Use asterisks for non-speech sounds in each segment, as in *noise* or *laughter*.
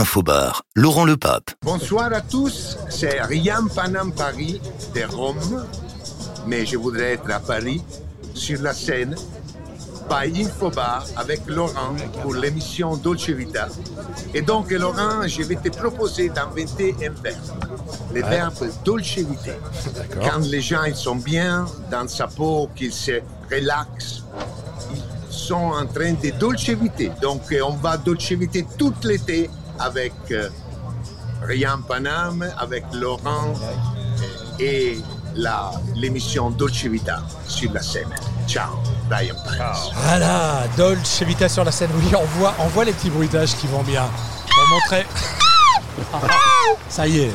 Infobar, Laurent Lepape. Bonsoir à tous, c'est Riam Panam Paris de Rome, mais je voudrais être à Paris, sur la scène, by Infobar avec Laurent pour l'émission Dolce Vita. Et donc, Laurent, je vais te proposer d'inventer un verbe, le verbe Dolce Vita. Quand les gens ils sont bien dans sa peau, qu'ils se relaxent, ils sont en train de dolceviter. Donc, on va dolceviter tout l'été avec euh, Rian Panam, avec Laurent et la- l'émission Dolce Vita sur la scène. Ciao, Ryan Panam. Voilà, Dolce Vita sur la scène. Oui, on voit, on voit les petits bruitages qui vont bien. Pour montrer. *laughs* Ça y est.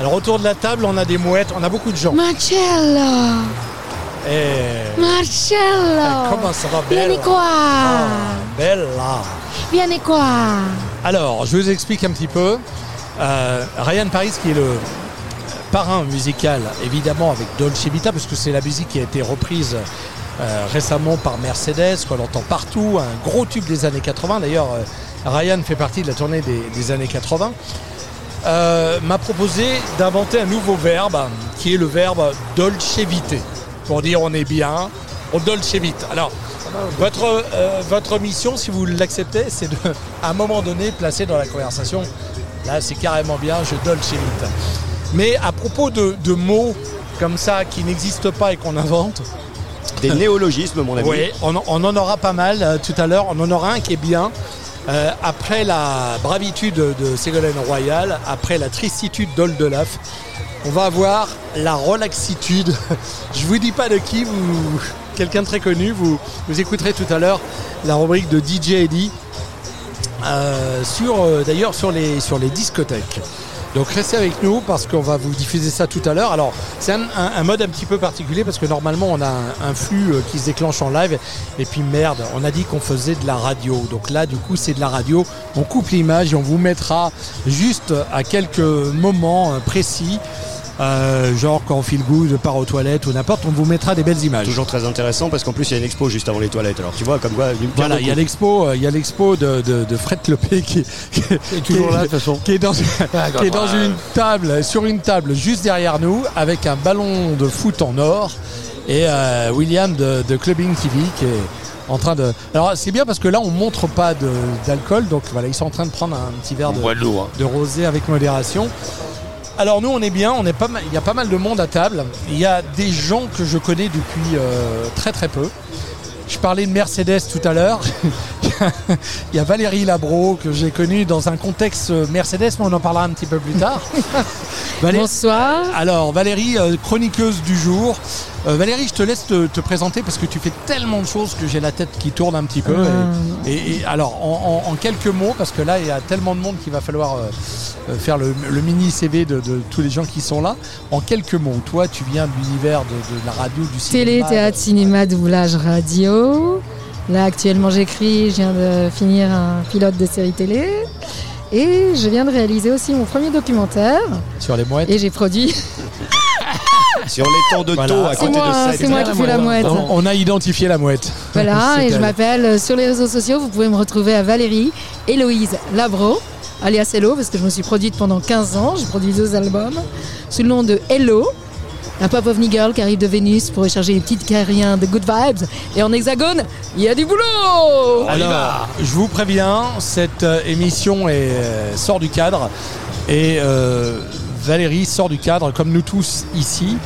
Alors autour de la table, on a des mouettes, on a beaucoup de gens. Marcello Et Marcello comment ça va, Bella? Vieni qua Oh, Bella. Vieni qua Alors, je vous explique un petit peu. Euh, Ryan Paris, qui est le parrain musical, évidemment, avec Dolce Vita, parce que c'est la musique qui a été reprise euh, récemment par Mercedes, qu'on entend partout, un gros tube des années 80. D'ailleurs, euh, Ryan fait partie de la tournée des, des années 80. Euh, m'a proposé d'inventer un nouveau verbe, qui est le verbe Dolce Vite, pour dire on est bien, on Dolce Vite. Alors, votre, euh, votre mission, si vous l'acceptez, c'est de, à un moment donné, placer dans la conversation, là c'est carrément bien, je Dolce Vite. Mais à propos de, de mots comme ça qui n'existent pas et qu'on invente, Des *laughs* néologismes, mon ami. oui, on, en- on en aura pas mal euh, tout à l'heure. On en aura un qui est bien. Euh, après la bravitude de Ségolène Royal, après la tristitude d'Oldelaf, on va avoir la relaxitude. *laughs* Je vous dis pas de qui, quelqu'un de très connu. Vous, vous écouterez tout à l'heure la rubrique de DJ euh, sur euh, d'ailleurs sur les discothèques. Donc restez avec nous parce qu'on va vous diffuser ça tout à l'heure. Alors c'est un, mode un petit peu particulier parce que normalement on a un, flux euh, qui se déclenche en live et puis merde, on a dit qu'on faisait de la radio. Donc là du coup c'est de la radio. On coupe l'image et on vous mettra juste à quelques moments précis. Euh, genre quand on file good, part aux toilettes ou n'importe, on vous mettra des belles images. Toujours très intéressant parce qu'en plus il y a une expo juste avant les toilettes. Alors tu vois comme quoi. il Voilà, il y a l'expo, euh, il y a l'expo de, de, de Fred Clopé qui, qui, qui toujours est- là, de toute façon. qui est dans, qui est dans une table, sur une table juste derrière nous, avec un ballon de foot en or et euh, William de, de Clubbing TV qui est en train de. Alors c'est bien parce que là on montre pas d'alcool, donc voilà ils sont en train de prendre un petit verre de, de rosé avec modération. Alors nous on est bien, on est pas mal, il y a pas mal de monde à table. Il y a des gens que je connais depuis euh, très très peu. Je parlais de Mercedes tout à l'heure. *laughs* Il y a Valérie Labro que j'ai connue dans un contexte euh, Mercedes, mais on en parlera un petit peu plus tard. *laughs* Bonsoir Alors Valérie, euh, chroniqueuse du jour. Euh, Valérie, je te laisse te, te présenter parce que tu fais tellement de choses que j'ai la tête qui tourne un petit peu. Et, et- et alors en, en- en quelques mots, parce que là il y a tellement de monde qu'il va falloir euh, euh, faire le, le mini CV de, de tous les gens qui sont là. En quelques mots, toi tu viens de l'univers de, de la radio, du cinéma. Télé, théâtre, cinéma, doublage, radio. Là actuellement j'écris, je viens de finir un pilote de série télé. Et je viens de réaliser aussi mon premier documentaire. sur les mouettes. Et j'ai produit. *laughs* Sur les temps de Voilà. taux à C'est côté moi, de c'est Sète. moi qui fais la mouette. On, on a identifié la mouette. Voilà, *laughs* C'est et je elle. m'appelle euh, sur les réseaux sociaux, vous pouvez me retrouver à Valérie Héloïse Labro, alias Hello, parce que je me suis produite pendant 15 ans, j'ai produit deux albums, sous le nom de Hello, un pop of girl qui arrive de Vénus pour recharger les petites carrières de good vibes. Et en hexagone, il y a du boulot Alors, je vous préviens, cette euh, émission est, euh, sort du cadre et euh, Valérie sort du cadre comme nous tous ici.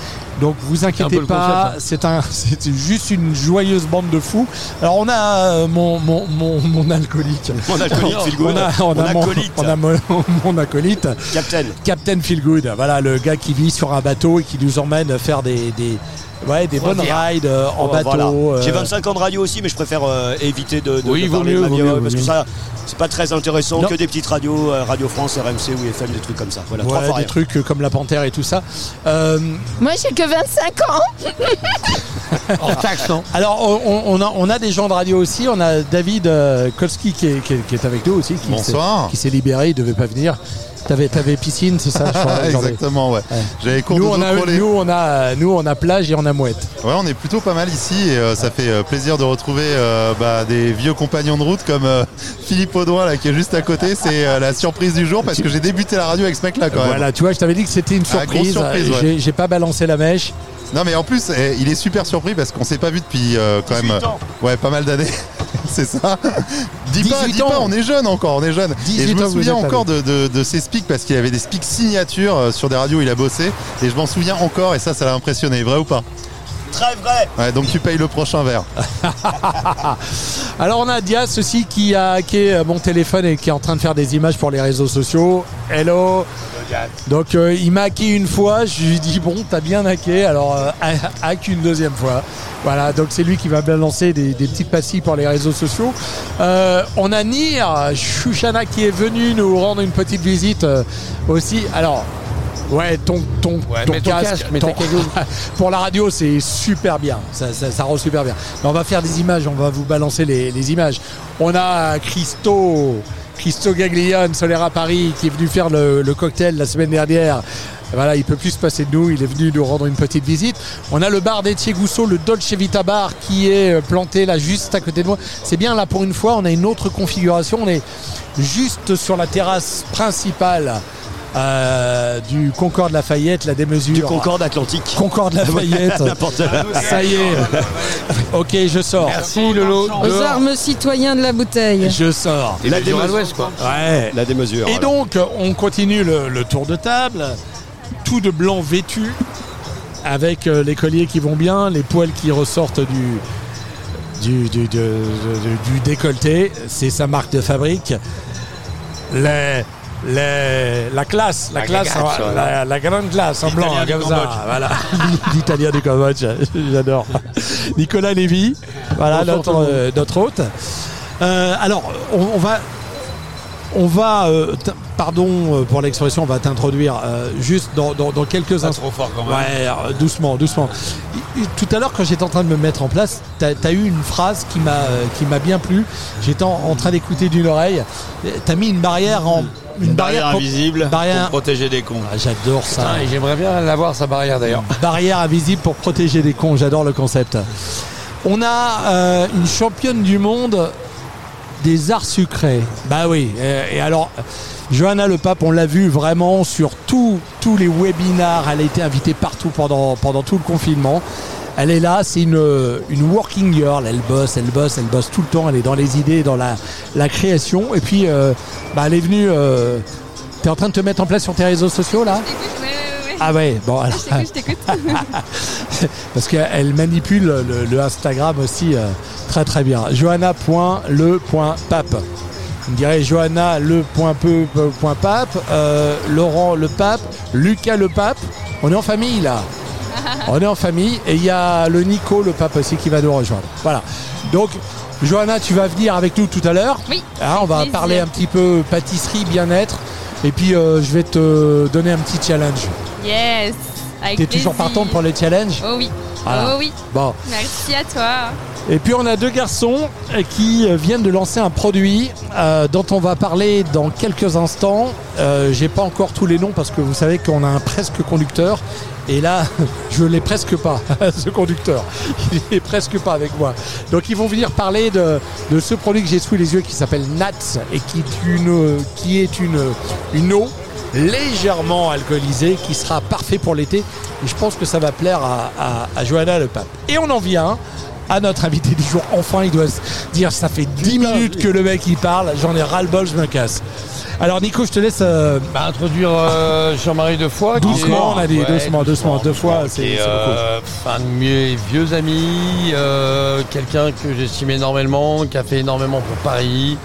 Donc vous inquiétez pas, c'est un, c'est *laughs* juste une joyeuse bande de fous. Alors on a euh, mon, mon, mon, mon alcoolique. Mon alcoolique, *laughs* feel good. On a, on a Mon acolyte. on a mon, *laughs* mon acolyte. Captain. Captain Feelgood, voilà le gars qui vit sur un bateau et qui nous emmène faire des, des, ouais, des bonnes rides euh, en Oh, bateau. voilà. euh, J'ai 25 ans de radio aussi, mais je préfère euh, éviter de, de, Oui, de parler mieux, de ma vaut vie, mieux, ouais, vaut parce que ça, c'est pas très intéressant Non. que des petites radios, euh, Radio France, RMC ou FM, des trucs comme ça. Voilà, trois Ouais, fois des rien. trucs euh, comme la panthère et tout ça. Euh, Moi j'ai que 25 ans *laughs* taxe, non? Alors on, a, on a des gens de radio aussi. On a David euh, Kolski qui est, qui est- qui est avec nous aussi. Qui s'est- Bonsoir. Qui s'est libéré, il devait pas venir. T'avais, t'avais piscine, c'est ça je crois, aujourd'hui. Exactement, ouais. Ouais. J'avais cours Nous de on, a, nous, on a, nous, on a plage et on a mouette. Ouais, on est plutôt pas mal ici et euh, ça fait euh, plaisir de retrouver euh, bah, des vieux compagnons de route comme euh, *laughs* Philippe Audouin là qui est juste à côté. C'est la surprise du jour parce que j'ai débuté la radio avec ce mec là quand même. Voilà, tu vois, je t'avais dit que c'était une Ah, surprise. ouais. j'ai pas balancé la mèche. Non mais en plus eh, il est super surpris parce qu'on s'est pas vu depuis euh, quand même euh, ouais pas mal d'années. *laughs* c'est ça. Dis pas, 18 dis ans. pas, on est jeune encore, on est jeune. 18 Et je ans me vous souviens êtes encore de, de, de ses speaks parce qu'il avait des speaks signatures euh, sur des radios où il a bossé et je m'en souviens encore et ça ça l'a impressionné, vrai ou pas? Très vrai. Ouais, donc tu payes le prochain verre. *laughs* Alors on a Dias aussi qui a hacké euh, mon téléphone et qui est en train de faire des images pour les réseaux sociaux. Hello. Donc euh, il m'a hacké une fois, je lui dis bon t'as bien hacké, alors euh, *laughs* hack une deuxième fois. Voilà, donc c'est lui qui va balancer des, des petites pastilles pour les réseaux sociaux. Euh, on a Nir Shushana qui est venu nous rendre une petite visite euh, aussi. Alors Ouais, ton, ton, Ouais, ton casque, casque, *laughs* pour la radio, c'est super bien. Ça, ça, ça rend super bien. Mais on va faire des images, on va vous balancer les, les images. On a Christo, Christo Gaglione, Solera Paris, qui est venu faire le, le cocktail la semaine dernière. Voilà, il peut plus se passer de nous. Il est venu nous rendre une petite visite. On a le bar d'Etier Gousseau, le Dolce Vita Bar, qui est euh, planté là juste à côté de moi. C'est bien là pour une fois. On a une autre configuration. On est juste sur la terrasse principale euh, du Concorde Lafayette, la démesure. Du Concorde Atlantique. Concorde *laughs* Lafayette. N'importe. Ça y est. Ok, je sors. Merci Lolo. Aux armes citoyens de la bouteille. Je sors. La démesure quoi. Ouais. La démesure. Et alors. donc, on continue le, le tour de table, tout de blanc vêtu, avec euh, les colliers qui vont bien, les poils qui ressortent du, du décolleté, c'est sa marque de fabrique. Les, les- la classe, la, La classe, en- la, la grande classe en blanc, L'italien du comme ça, Cambodge. voilà. *laughs* L'Italien du Cambodge, *laughs* j'adore. Nicolas Lévy, voilà notre, euh, notre hôte. Euh, alors, on, on va on va, euh, pardon pour l'expression, on va t'introduire euh, juste dans, dans- dans quelques instants. trop fort quand même. Ouais, euh, doucement, doucement. Tout à l'heure, quand j'étais en train de me mettre en place, tu as, eu une phrase qui m'a qui m'a bien plu. J'étais en, en train d'écouter d'une oreille. Tu as mis une barrière en. Une, barrière invisible barrière- pour protéger des cons. Ah, J'adore ça. Putain, et J'aimerais bien l'avoir sa barrière d'ailleurs. Barrière invisible pour protéger des cons, j'adore le concept. On a euh, une championne du monde des arts sucrés. Bah oui, et, et alors, Johanna Le Pape, on l'a vu vraiment sur tous tous les webinars, elle a été invitée partout pendant, pendant tout le confinement. Elle est là, c'est une, une working girl, elle bosse, elle bosse, elle bosse tout le temps, elle est dans les idées, dans la, la création. Et puis, euh, bah, elle est venue... Euh, T'es en train de te mettre en place sur tes réseaux sociaux là? Ah ouais, bon alors... Je t'écoute, je t'écoute. *laughs* Parce qu'elle manipule le, le Instagram aussi euh, très très bien. Johanna.le.pape. On dirait Johanna le.peu.pape, euh, Laurent le pape, Lucas le pape. On est en famille là. *laughs* On est en famille et il y a le Nico le pape aussi qui va nous rejoindre. Voilà. Donc Johanna, tu vas venir avec nous tout à l'heure. Oui. Hein, on va parler un petit peu pâtisserie, bien-être. Et puis euh, je vais te donner un petit challenge. Yes. T'es toujours partante pour les challenges Oh oui. Voilà. Oh oui. Bon. Merci à toi. Et puis on a deux garçons qui viennent de lancer un produit euh, dont on va parler dans quelques instants. Euh, J'ai pas encore tous les noms parce que vous savez qu'on a un presque conducteur. Et là, *laughs* je l'ai presque pas, *laughs* ce conducteur. *laughs* Il est presque pas avec moi. Donc ils vont venir parler de, ce produit que j'ai sous les yeux qui s'appelle Nats et qui est une, eau légèrement alcoolisée qui sera parfait pour l'été. Et je pense que ça va plaire à, à Johanna le pape. Et on en vient à notre invité du jour. Enfin, il doit se dire ça fait 10 minutes que le mec il parle, j'en ai ras-le-bol, je me casse. Alors Nico, je te laisse euh, Bah, introduire euh, Jean-Marie Defoy. doucement, est- on a dit Ouais, doucement, doucement, deux fois, c'est euh, un de mes vieux amis, euh, quelqu'un que j'estime énormément, qui a fait énormément pour Paris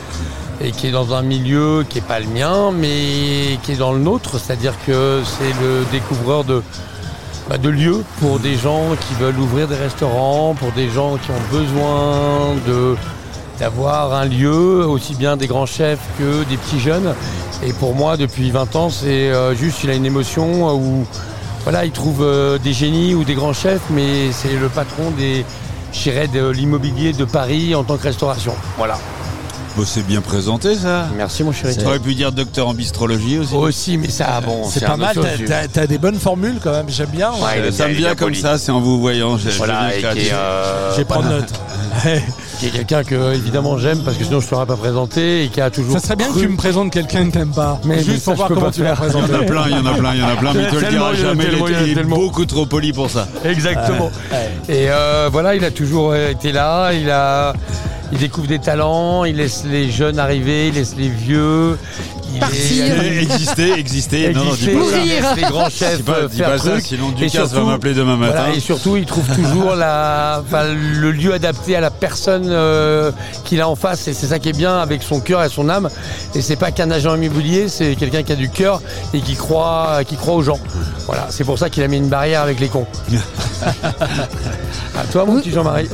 et qui est dans un milieu qui n'est pas le mien, mais qui est dans le nôtre, c'est-à-dire que c'est le découvreur de, bah, de lieux pour des gens qui veulent ouvrir des restaurants, pour des gens qui ont besoin d'avoir un lieu, aussi bien des grands chefs que des petits jeunes. Et pour moi, depuis 20 ans, c'est euh, juste, il a une émotion euh, où voilà, il trouve euh, des génies ou des grands chefs, mais c'est le patron des, de l'immobilier de Paris en tant que restauration. Voilà. Bon, c'est bien présenté ça. Merci mon chéri. Tu aurais pu dire docteur en bistrologie aussi. Aussi, mais ça, bon, C'est pas mal, t'as- des bonnes formules quand même, j'aime bien. Ouais, est ça me vient comme ça, c'est en vous voyant. je Voilà, est, euh, Je vais prendre voilà. note. *laughs* Qui est quelqu'un que évidemment j'aime parce que sinon je ne t'aurais pas présenté et qui a toujours. Ça serait bien que tu me présentes quelqu'un que t'aimes pas. Mais- mais Juste ça, pour voir comment pas tu vas faire. Il y en a plein, il y en a plein, il y en a plein, mais il te le Tellement, dira il y en a jamais. Il est, beaucoup trop poli pour ça. Exactement. Et euh, voilà, il a toujours été là. Il a, il découvre des talents. Il laisse les jeunes arriver. Il laisse les vieux. Il Partir. est- Exister, exister. Non, non, dis pas ça. les grands chefs Dis pas, euh, dis faire pas ça, sinon Ducasse va m'appeler demain matin. Voilà, et surtout, il trouve toujours la, enfin, le lieu adapté à la personne euh, qu'il a en face. Et c'est ça qui est bien avec son cœur et son âme. Et c'est pas qu'un agent immobilier, c'est quelqu'un qui a du cœur et qui croit, qui croit aux gens. Voilà, c'est pour ça qu'il a mis une barrière avec les cons. *laughs* à toi, mon petit Jean-Marie.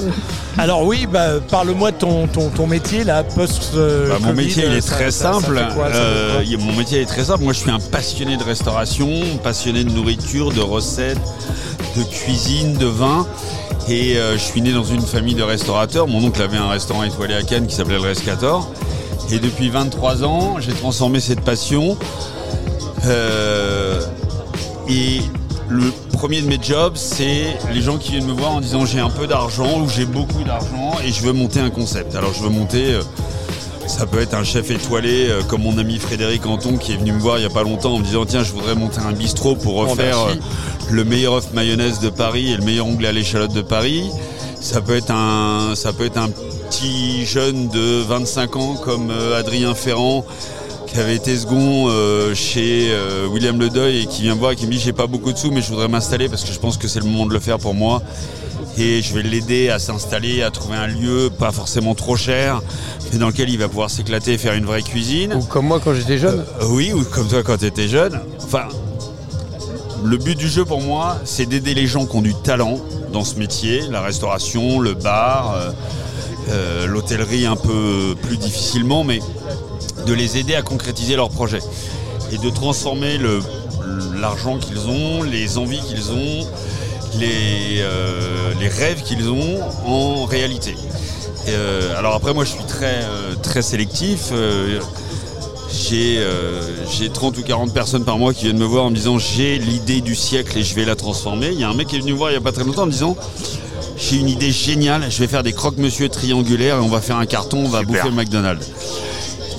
Alors oui, bah, parle-moi de ton, ton, ton métier là, post. euh, Bah, mon Covid, métier il est ça- très ça- simple. quoi, Euh, mon métier est très simple. Moi je suis un passionné de restauration, passionné de nourriture, de recettes, de cuisine, de vin. Et euh, je suis né dans une famille de restaurateurs. Mon oncle avait un restaurant étoilé à Cannes qui s'appelait le Rescator. Et depuis 23 ans, j'ai transformé cette passion. Euh, et le premier de mes jobs, c'est les gens qui viennent me voir en disant j'ai un peu d'argent ou j'ai beaucoup d'argent et je veux monter un concept. Alors je veux monter, ça peut être un chef étoilé euh, comme mon ami Frédéric Anton qui est venu me voir il y a pas longtemps en me disant tiens je voudrais monter un bistrot pour refaire merci. euh, le meilleur œuf mayonnaise de Paris et le meilleur onglet à l'échalote de Paris. Ça peut être un, ça peut être un petit jeune de 25 ans comme euh, Adrien Ferrand qui avait été second euh, chez euh, William Ledeuil et qui vient me voir et qui me dit j'ai pas beaucoup de sous mais je voudrais m'installer parce que je pense que c'est le moment de le faire pour moi et je vais l'aider à s'installer, à trouver un lieu pas forcément trop cher mais dans lequel il va pouvoir s'éclater et faire une vraie cuisine. Ou comme moi quand j'étais jeune. Euh, oui, ou comme toi quand tu étais jeune. Enfin, le but du jeu pour moi, c'est d'aider les gens qui ont du talent dans ce métier, la restauration, le bar, euh, euh, l'hôtellerie un peu plus difficilement, mais de les aider à concrétiser leurs projets et de transformer l'argent qu'ils ont, les envies qu'ils ont, les, euh, les rêves qu'ils ont en réalité. Euh, alors après moi je suis très, euh, très sélectif. euh, j'ai euh, j'ai 30 ou 40 personnes par mois qui viennent me voir en me disant j'ai l'idée du siècle et je vais la transformer. Il y a un mec qui est venu me voir il n'y a pas très longtemps en me disant j'ai une idée géniale, je vais faire des croque-monsieur triangulaires et on va faire un carton, on va Super. bouffer le McDonald's.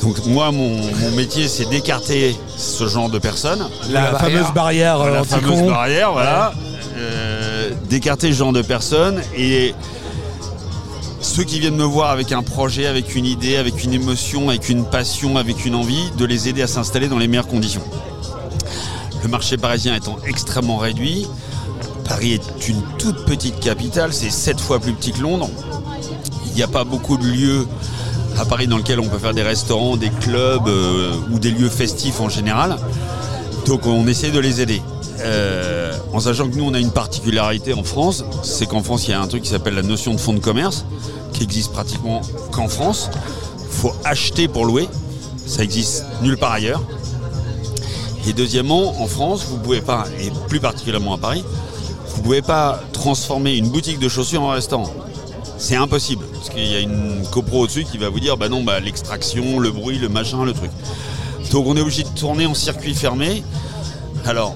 Donc moi mon, mon métier c'est d'écarter ce genre de personnes. La, La fameuse barrière la fameuse barrière, voilà. Euh, d'écarter ce genre de personnes et ceux qui viennent me voir avec un projet, avec une idée, avec une émotion, avec une passion, avec une envie, de les aider à s'installer dans les meilleures conditions. Le marché parisien étant extrêmement réduit, Paris est une toute petite capitale, c'est sept fois plus petit que Londres. Il n'y a pas beaucoup de lieux à Paris dans lesquels on peut faire des restaurants, des clubs euh, ou des lieux festifs en général. Donc on essaie de les aider. Euh, en sachant que nous on a une particularité en France, c'est qu'en France il y a un truc qui s'appelle la notion de fonds de commerce, qui existe pratiquement qu'en France. Il faut acheter pour louer, ça existe nulle part ailleurs. Et deuxièmement, en France, vous pouvez pas, et plus particulièrement à Paris, vous pouvez pas transformer une boutique de chaussures en restaurant. C'est impossible, parce qu'il y a une copro au-dessus qui va vous dire, bah non, bah l'extraction, le bruit, le machin, le truc. Donc on est obligé de tourner en circuit fermé. Alors,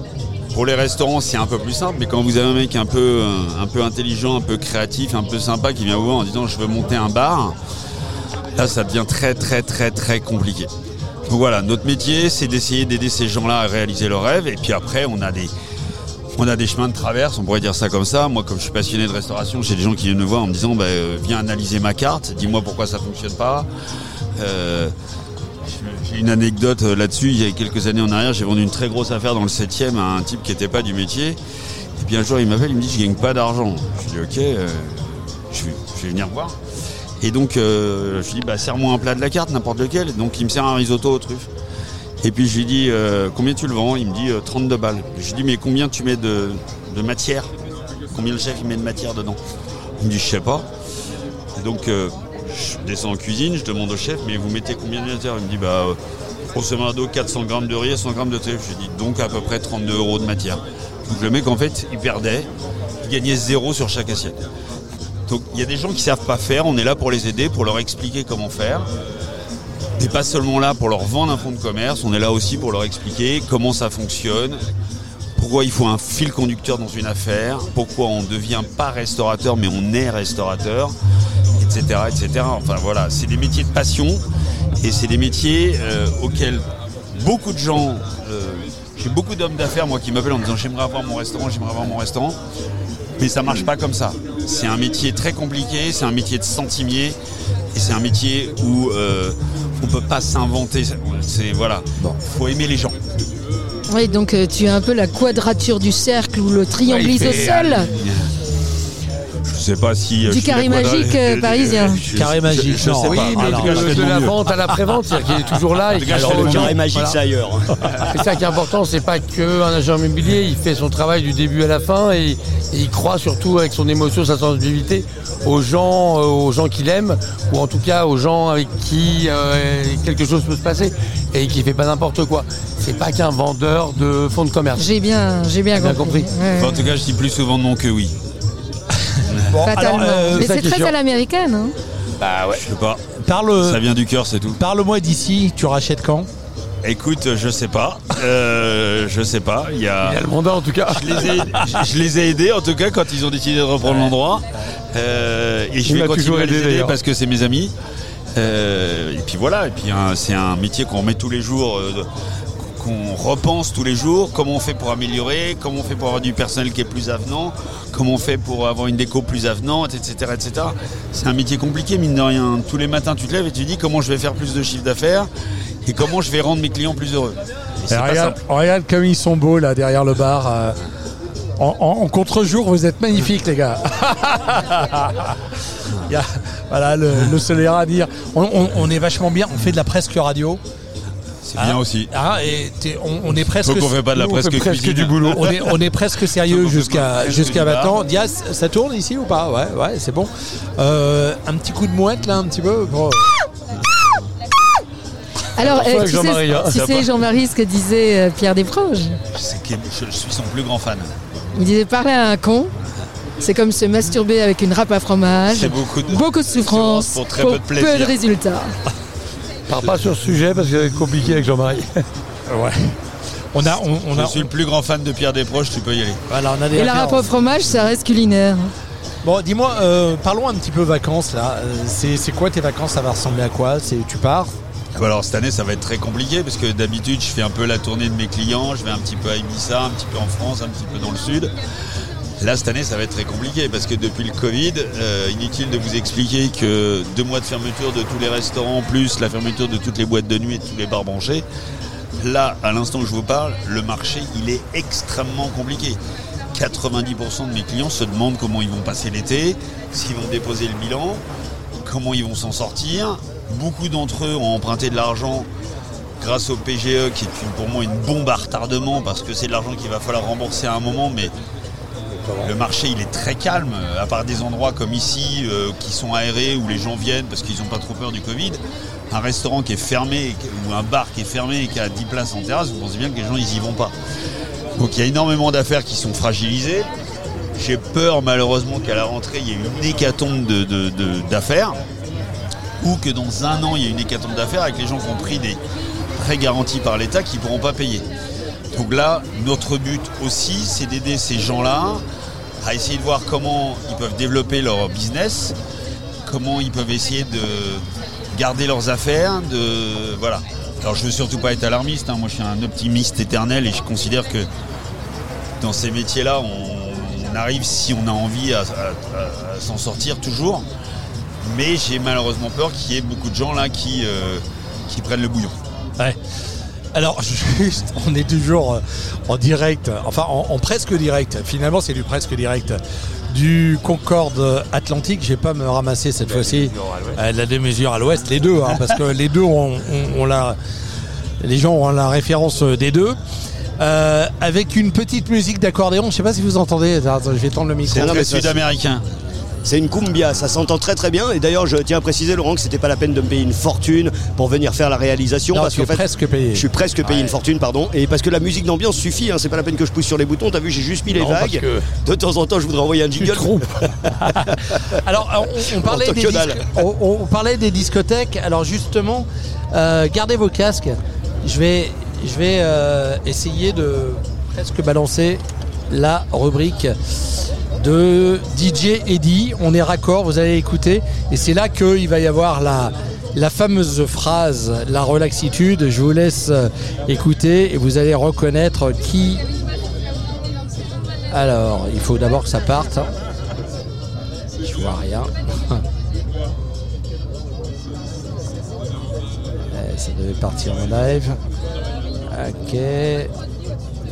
pour les restaurants, c'est un peu plus simple, mais quand vous avez un mec un peu, euh, un peu intelligent, un peu créatif, un peu sympa qui vient vous voir en disant je veux monter un bar, là ça devient très très très très compliqué. Donc voilà, notre métier, c'est d'essayer d'aider ces gens-là à réaliser leurs rêves, et puis après, on a des, chemins de traverse, on pourrait dire ça comme ça. Moi, comme je suis passionné de restauration, j'ai des gens qui viennent me voir en me disant bah, euh, Viens analyser ma carte, dis-moi pourquoi ça fonctionne pas. Euh, j'ai une anecdote euh, là-dessus. Il y a quelques années en arrière, j'ai vendu une très grosse affaire dans le 7 e à un type qui n'était pas du métier. Et puis un jour, il m'appelle, il me dit Je gagne pas d'argent. Je dis Ok, euh, je, vais, je vais venir voir. Et donc, euh, je lui dis bah, Serre-moi un plat de la carte, n'importe lequel. Donc, il me sert un risotto aux truffes. Et puis je lui dis combien tu le vends? Il me dit euh, 32 balles. Je lui dis mais combien tu mets de, matière? Combien le chef il met de matière dedans? Il me dit je sais pas. Et donc je descends en cuisine, je demande au chef mais vous mettez combien de matière Il me dit bah euh, grosso modo 400 grammes de riz et 100 grammes de truffe. Je dis donc à peu près 32 euros de matière. Donc le mec en fait il perdait, il gagnait zéro sur chaque assiette. Donc il y a des gens qui savent pas faire, on est là pour les aider, pour leur expliquer comment faire. n'est pas seulement là pour leur vendre un fonds de commerce, on est là aussi pour leur expliquer comment ça fonctionne, pourquoi il faut un fil conducteur dans une affaire, pourquoi on ne devient pas restaurateur mais on est restaurateur, etc. etc. Enfin voilà, c'est des métiers de passion et c'est des métiers euh, auxquels beaucoup de gens, euh, j'ai beaucoup d'hommes d'affaires moi qui m'appellent en disant j'aimerais avoir mon restaurant, j'aimerais avoir mon restaurant. Mais ça marche pas comme ça. C'est un métier très compliqué, c'est un métier de centimier et c'est un métier où euh, on peut pas s'inventer. C'est voilà, faut aimer les gens. Oui, donc euh, tu es un peu la quadrature du cercle ou le triangle Ouais, isocèle. Euh, sais pas si euh, Du je suis carré magique, euh, parisien. Carré je- magique, je non. sais Oui, pas. mais Alors, de, la vente à la prévente, c'est-à-dire qu'il est toujours là. le carré magique, c'est ailleurs. C'est ça qui est important, c'est pas qu'un agent immobilier, il fait son travail du début à la fin et, il croit surtout avec son émotion, sa sensibilité aux gens, euh, aux gens qu'il aime ou en tout cas aux gens avec qui euh, quelque chose peut se passer et qui fait pas n'importe quoi. C'est pas qu'un vendeur de fonds de commerce. J'ai bien, j'ai bien, Bien compris. compris. Ouais, Enfin, en tout cas, je dis plus souvent non que oui. *laughs* Bon, Fatalement. alors, euh, Mais ça c'est très sûr. à l'américaine. hein. Bah ouais. Je sais pas. parle, Ça vient du cœur, c'est tout. parle-moi d'ici, tu rachètes quand? Écoute, je sais pas. Euh, je sais pas. Il y a. Il y a le mandat en tout cas. Je les, ai, je- je les ai aidés en tout cas quand ils ont décidé de reprendre l'endroit. Euh, et je Il vais m'a continuer toujours à les aidé, aider d'ailleurs. parce que c'est mes amis. Euh, et puis voilà, et puis hein, c'est un métier qu'on remet tous les jours, euh, qu'on repense tous les jours. Comment on fait pour améliorer Comment on fait pour avoir du personnel qui est plus avenant Comment on fait pour avoir une déco plus avenante, etc., etc. C'est un métier compliqué mine de rien. Tous les matins, tu te lèves et tu dis comment je vais faire plus de chiffre d'affaires et comment je vais rendre mes clients plus heureux. Regarde, regarde comme ils sont beaux là derrière le bar. euh, en, en- en contre-jour, vous êtes magnifiques les gars. *laughs* Il y a- voilà, le, le erreur à dire. On, on- on est vachement bien, on fait de la presque radio. C'est bien aussi. Ah, et on, on est presque. Qu'on fait pas de la on presque presque cuisine. du boulot. On est, on est presque *laughs* sérieux jusqu'à jusqu'à maintenant. Diaz, ça tourne ici ou pas? Ouais, ouais, c'est bon. Euh, un petit coup de mouette là, un petit peu? Bon. Alors, avec tu sais, hein. tu sais. Jean-Marie, ce que disait euh, Pierre Desproges? Je, je suis son plus grand fan. Il disait parler à un con, c'est comme se masturber avec une râpe à fromage. C'est beaucoup de, Beaucoup de souffrance pour très peu de plaisir. peu de résultats. *laughs* Pars pas sur ce sujet parce que ça va être compliqué avec Jean-Marie. *laughs* Ouais. On a, on, on Je a, suis le plus grand fan de Pierre Desproges, tu peux y aller. voilà, on a des Et la râpe au fromage, ça reste culinaire. Bon, dis-moi, euh, parlons un petit peu vacances là. Euh, C'est c'est quoi tes vacances? Ça va ressembler à quoi? C'est tu pars? Ah bah Alors cette année ça va être très compliqué parce que d'habitude je fais un peu la tournée de mes clients, je vais un petit peu à Ibiza, un petit peu en France, un petit peu dans le sud. Là cette année ça va être très compliqué parce que depuis le Covid, euh, inutile de vous expliquer que deux mois de fermeture de tous les restaurants plus la fermeture de toutes les boîtes de nuit et de tous les bars branchés. Là, à l'instant où je vous parle, le marché il est extrêmement compliqué. 90% de mes clients se demandent comment ils vont passer l'été, s'ils vont déposer le bilan, comment ils vont s'en sortir. Beaucoup d'entre eux ont emprunté de l'argent grâce au PGE, qui est pour moi une bombe à retardement, parce que c'est de l'argent qu'il va falloir rembourser à un moment, mais le marché il est très calme, à part des endroits comme ici, euh, qui sont aérés, où les gens viennent parce qu'ils n'ont pas trop peur du Covid. Un restaurant qui est fermé, ou un bar qui est fermé et qui a 10 places en terrasse, vous pensez bien que les gens ils y vont pas. Donc il y a énormément d'affaires qui sont fragilisées. J'ai peur malheureusement qu'à la rentrée il y ait une hécatombe d'affaires ou que dans un an il y ait une hécatombe d'affaires avec les gens qui ont pris des prêts garantis par l'État qui ne pourront pas payer. Donc là, notre but aussi, c'est d'aider ces gens-là à essayer de voir comment ils peuvent développer leur business, comment ils peuvent essayer de garder leurs affaires, de voilà. Alors je veux surtout pas être alarmiste, hein. moi je suis un optimiste éternel et je considère que dans ces métiers-là, on, arrive si on a envie à s'en sortir toujours. Mais j'ai malheureusement peur qu'il y ait beaucoup de gens là qui, euh, qui prennent le bouillon. Ouais. Alors, *laughs* juste, on est toujours euh, en direct, enfin en, en presque direct. Finalement, c'est du presque direct. Du Concorde Atlantique, je vais pas me ramasser cette fois-ci. Euh, la démesure à l'ouest, les deux, hein, parce que les deux ont, ont- ont la. Les gens ont la référence des deux. Euh, avec une petite musique d'accordéon, je sais pas si vous entendez. Attends, je vais tendre le micro. C'est non, très sud-américain. C'est une cumbia, ça s'entend très très bien. Et d'ailleurs, je tiens à préciser, Laurent, que c'était pas la peine de me payer une fortune pour venir faire la réalisation. Non, parce tu es qu'en fait, presque payé. Je suis presque payé Ouais. une fortune, pardon. Et parce que la musique d'ambiance suffit, hein, c'est pas la peine que je pousse sur les boutons. T'as vu, j'ai juste mis les Non, vagues. que- De temps en temps, je voudrais envoyer un jingle. *laughs* Alors, on, on parlait des que dalle. disques- on, on parlait des discothèques. Alors, justement, euh, gardez vos casques. Je vais, je vais euh, essayer de presque balancer la rubrique de DJ Eddy. On est raccord, vous allez écouter. Et c'est là qu'il va y avoir la, fameuse phrase, la relaxitude. Je vous laisse euh, écouter et vous allez reconnaître qui. Alors, il faut d'abord que ça parte. Je vois rien. *laughs* Eh, ça devait partir en live. Ok.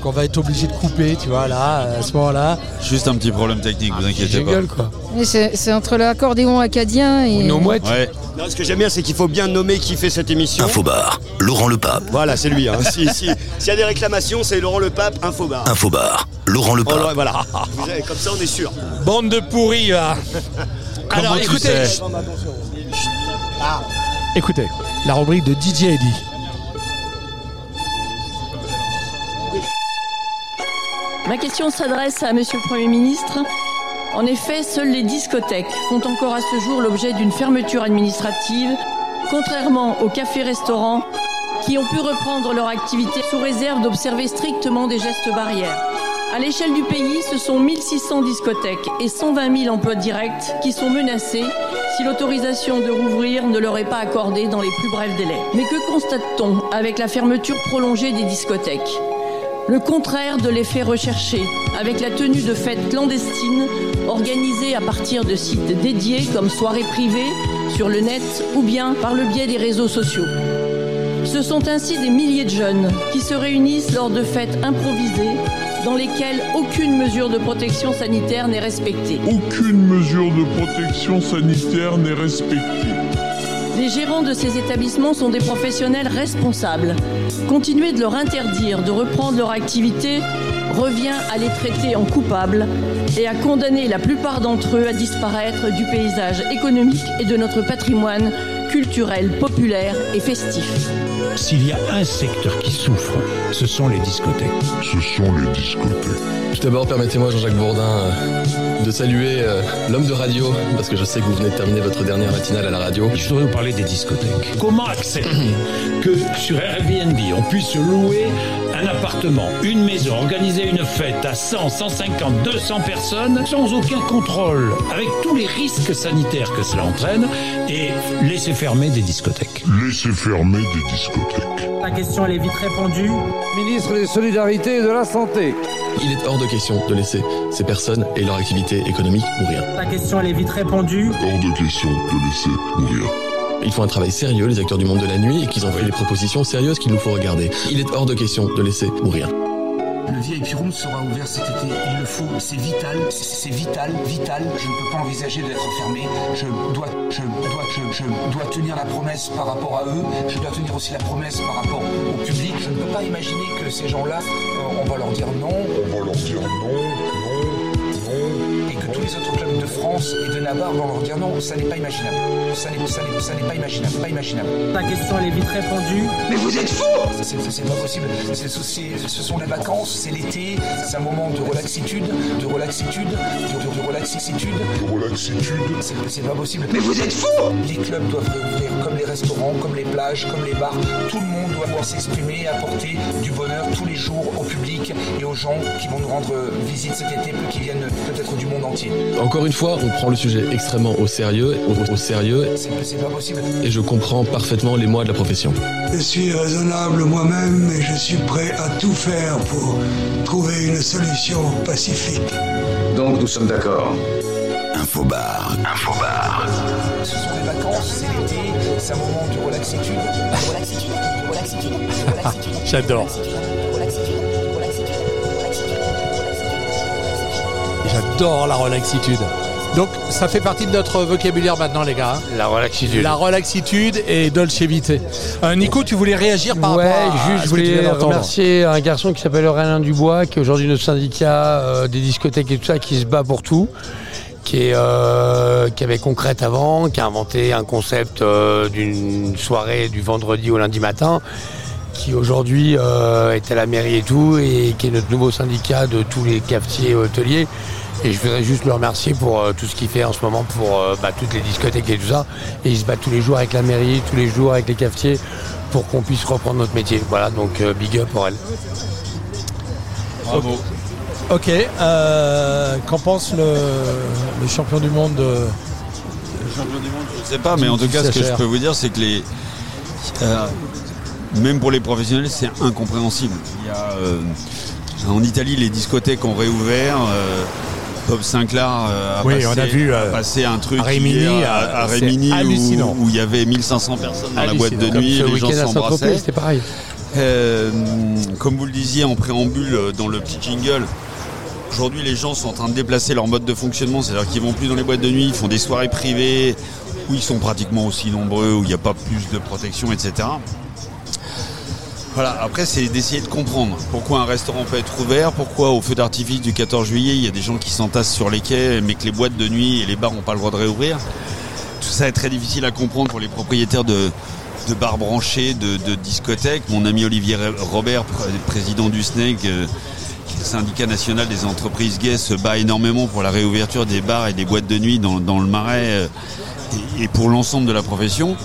Qu'on va être obligé de couper, tu vois, là, à ce moment-là. Juste un petit problème technique, vous inquiétez pas. Jingle quoi. Et C'est c'est entre l'accordéon acadien et. Nos mouettes. Ouais, Non, ce que j'aime bien, c'est qu'il faut bien nommer qui fait cette émission. Infobar, Laurent Le Pape. Voilà, c'est lui. Hein. si, si- s'il y a des réclamations, c'est Laurent Le Pape, Infobar. Infobar, Laurent Le Oh, Pape. voilà. *laughs* Vous avez- comme ça, on est sûr. Bande de pourris, là. Alors, tu écoutez. sais Écoutez, la rubrique de DJ Eddy. Ma question s'adresse à Monsieur le Premier ministre. En effet, seules les discothèques font encore à ce jour l'objet d'une fermeture administrative, contrairement aux cafés-restaurants qui ont pu reprendre leur activité sous réserve d'observer strictement des gestes barrières. À l'échelle du pays, ce sont 1600 discothèques et 120 000 emplois directs qui sont menacés si l'autorisation de rouvrir ne leur est pas accordée dans les plus brefs délais. Mais que constate-t-on avec la fermeture prolongée des discothèques? Le contraire de l'effet recherché, avec la tenue de fêtes clandestines organisées à partir de sites dédiés comme soirées privées, sur le net ou bien par le biais des réseaux sociaux. Ce sont ainsi des milliers de jeunes qui se réunissent lors de fêtes improvisées dans lesquelles aucune mesure de protection sanitaire n'est respectée. Aucune mesure de protection sanitaire n'est respectée. Les gérants de ces établissements sont des professionnels responsables. Continuer de leur interdire de reprendre leur activité revient à les traiter en coupables et à condamner la plupart d'entre eux à disparaître du paysage économique et de notre patrimoine culturel, populaire et festif. S'il y a un secteur qui souffre, ce sont les discothèques. Ce sont les discothèques. Tout d'abord, permettez-moi, Jean-Jacques Bourdin, euh, de saluer euh, l'homme de radio, parce que je sais que vous venez de terminer votre dernière matinale à la radio. Je voudrais vous parler des discothèques. Comment accepter que sur Airbnb, on puisse louer un appartement, une maison, organiser une fête à 100, 150, 200 personnes sans aucun contrôle, avec tous les risques sanitaires que cela entraîne, et laisser fermer des discothèques Laissez fermer des discothèques. La question elle est vite répondue. Ministre des Solidarités et de la Santé. Il est hors de question de laisser ces personnes et leur activité économique mourir. La question elle est vite répondue. Hors de question de laisser mourir. Ils font un travail sérieux, les acteurs du monde de la nuit, et qu'ils ont fait des propositions sérieuses qu'il nous faut regarder. Il est hors de question de laisser mourir. Le VIP Room sera ouvert cet été. Il le faut. C'est vital. C'est vital. Vital. Je ne peux pas envisager d'être fermé. Je dois, je dois, je, je dois tenir la promesse par rapport à eux. Je dois tenir aussi la promesse par rapport au public. Je ne peux pas imaginer que ces gens-là, euh, on va leur dire non. On va leur dire non, non, les autres clubs de France et de Navarre vont leur dire non. Ça n'est pas imaginable. Ça n'est, ça n'est, ça n'est pas imaginable. Pas imaginable. La question elle est vite répondue. Mais vous êtes fous C'est c'est pas possible. C'est- c'est- ce sont les vacances, c'est l'été, c'est un moment de relaxitude, de relaxitude, de, de- de relaxitude. De relaxitude. C'est c'est pas possible. Mais vous êtes fous Les clubs doivent réouvrir comme les restaurants, comme les plages, comme les bars. Tout le monde doit pouvoir s'exprimer et apporter du bonheur tous les jours au public et aux gens qui vont nous rendre visite cet été, qui viennent peut-être du monde entier. Encore une fois, on prend le sujet extrêmement au sérieux, au, au sérieux, C'est c'est pas possible. et je comprends parfaitement les mois de la profession. Je suis raisonnable moi-même et je suis prêt à tout faire pour trouver une solution pacifique. Donc nous sommes d'accord. Infobar, Infobar. Ce sont les vacances, c'est l'été, c'est un moment de relaxitude. De relaxitude, de relaxitude, de relaxitude. *laughs* J'adore. J'adore la relaxitude. Donc ça fait partie de notre vocabulaire maintenant les gars. hein. La relaxitude. La relaxitude et dolce vita. Euh, Nico, tu voulais réagir par ouais, rapport à juste, ce je que tu viens voulais remercier un garçon qui s'appelle Aurélien Dubois, qui est aujourd'hui notre syndicat euh, des discothèques et tout ça, qui se bat pour tout. qui, est, euh, qui avait Concrète avant, qui a inventé un concept euh, d'une soirée du vendredi au lundi matin, qui aujourd'hui euh, est à la mairie et tout, et qui est notre nouveau syndicat de tous les cafetiers et hôteliers. Et je voudrais juste le remercier pour euh, tout ce qu'il fait en ce moment pour euh, bah, toutes les discothèques et tout ça. Et il se bat tous les jours avec la mairie, tous les jours avec les cafetiers pour qu'on puisse reprendre notre métier. Voilà, donc euh, big up pour elle. Bravo. Ok, euh, qu'en pense le, le champion du monde de... Je sais pas, mais en tout cas, ce que je peux vous dire, c'est que les. euh, même pour les professionnels, c'est incompréhensible. Il y a, euh, en Italie, les discothèques ont réouvert. euh, Bob Sinclair euh, a, Oui, passé, on a vu, euh, a passé un truc à Rimini, hier à, euh, à Rimini où- il y avait 1500 personnes dans la boîte de nuit, les gens s'embrassaient. c'était pareil. Euh, comme vous le disiez en préambule dans le petit jingle, aujourd'hui les gens sont en train de déplacer leur mode de fonctionnement, c'est-à-dire qu'ils vont plus dans les boîtes de nuit, ils font des soirées privées où ils sont pratiquement aussi nombreux, où il n'y a pas plus de protection, etc. Voilà, après c'est d'essayer de comprendre pourquoi un restaurant peut être ouvert, pourquoi au feu d'artifice du 14 juillet il y a des gens qui s'entassent sur les quais mais que les boîtes de nuit et les bars n'ont pas le droit de réouvrir. Tout ça est très difficile à comprendre pour les propriétaires de, bars branchés, de, discothèques. Mon ami Olivier Robert, pr- président du SNEG, euh, syndicat national des entreprises gays, se bat énormément pour la réouverture des bars et des boîtes de nuit dans, le marais euh, et pour l'ensemble de la profession.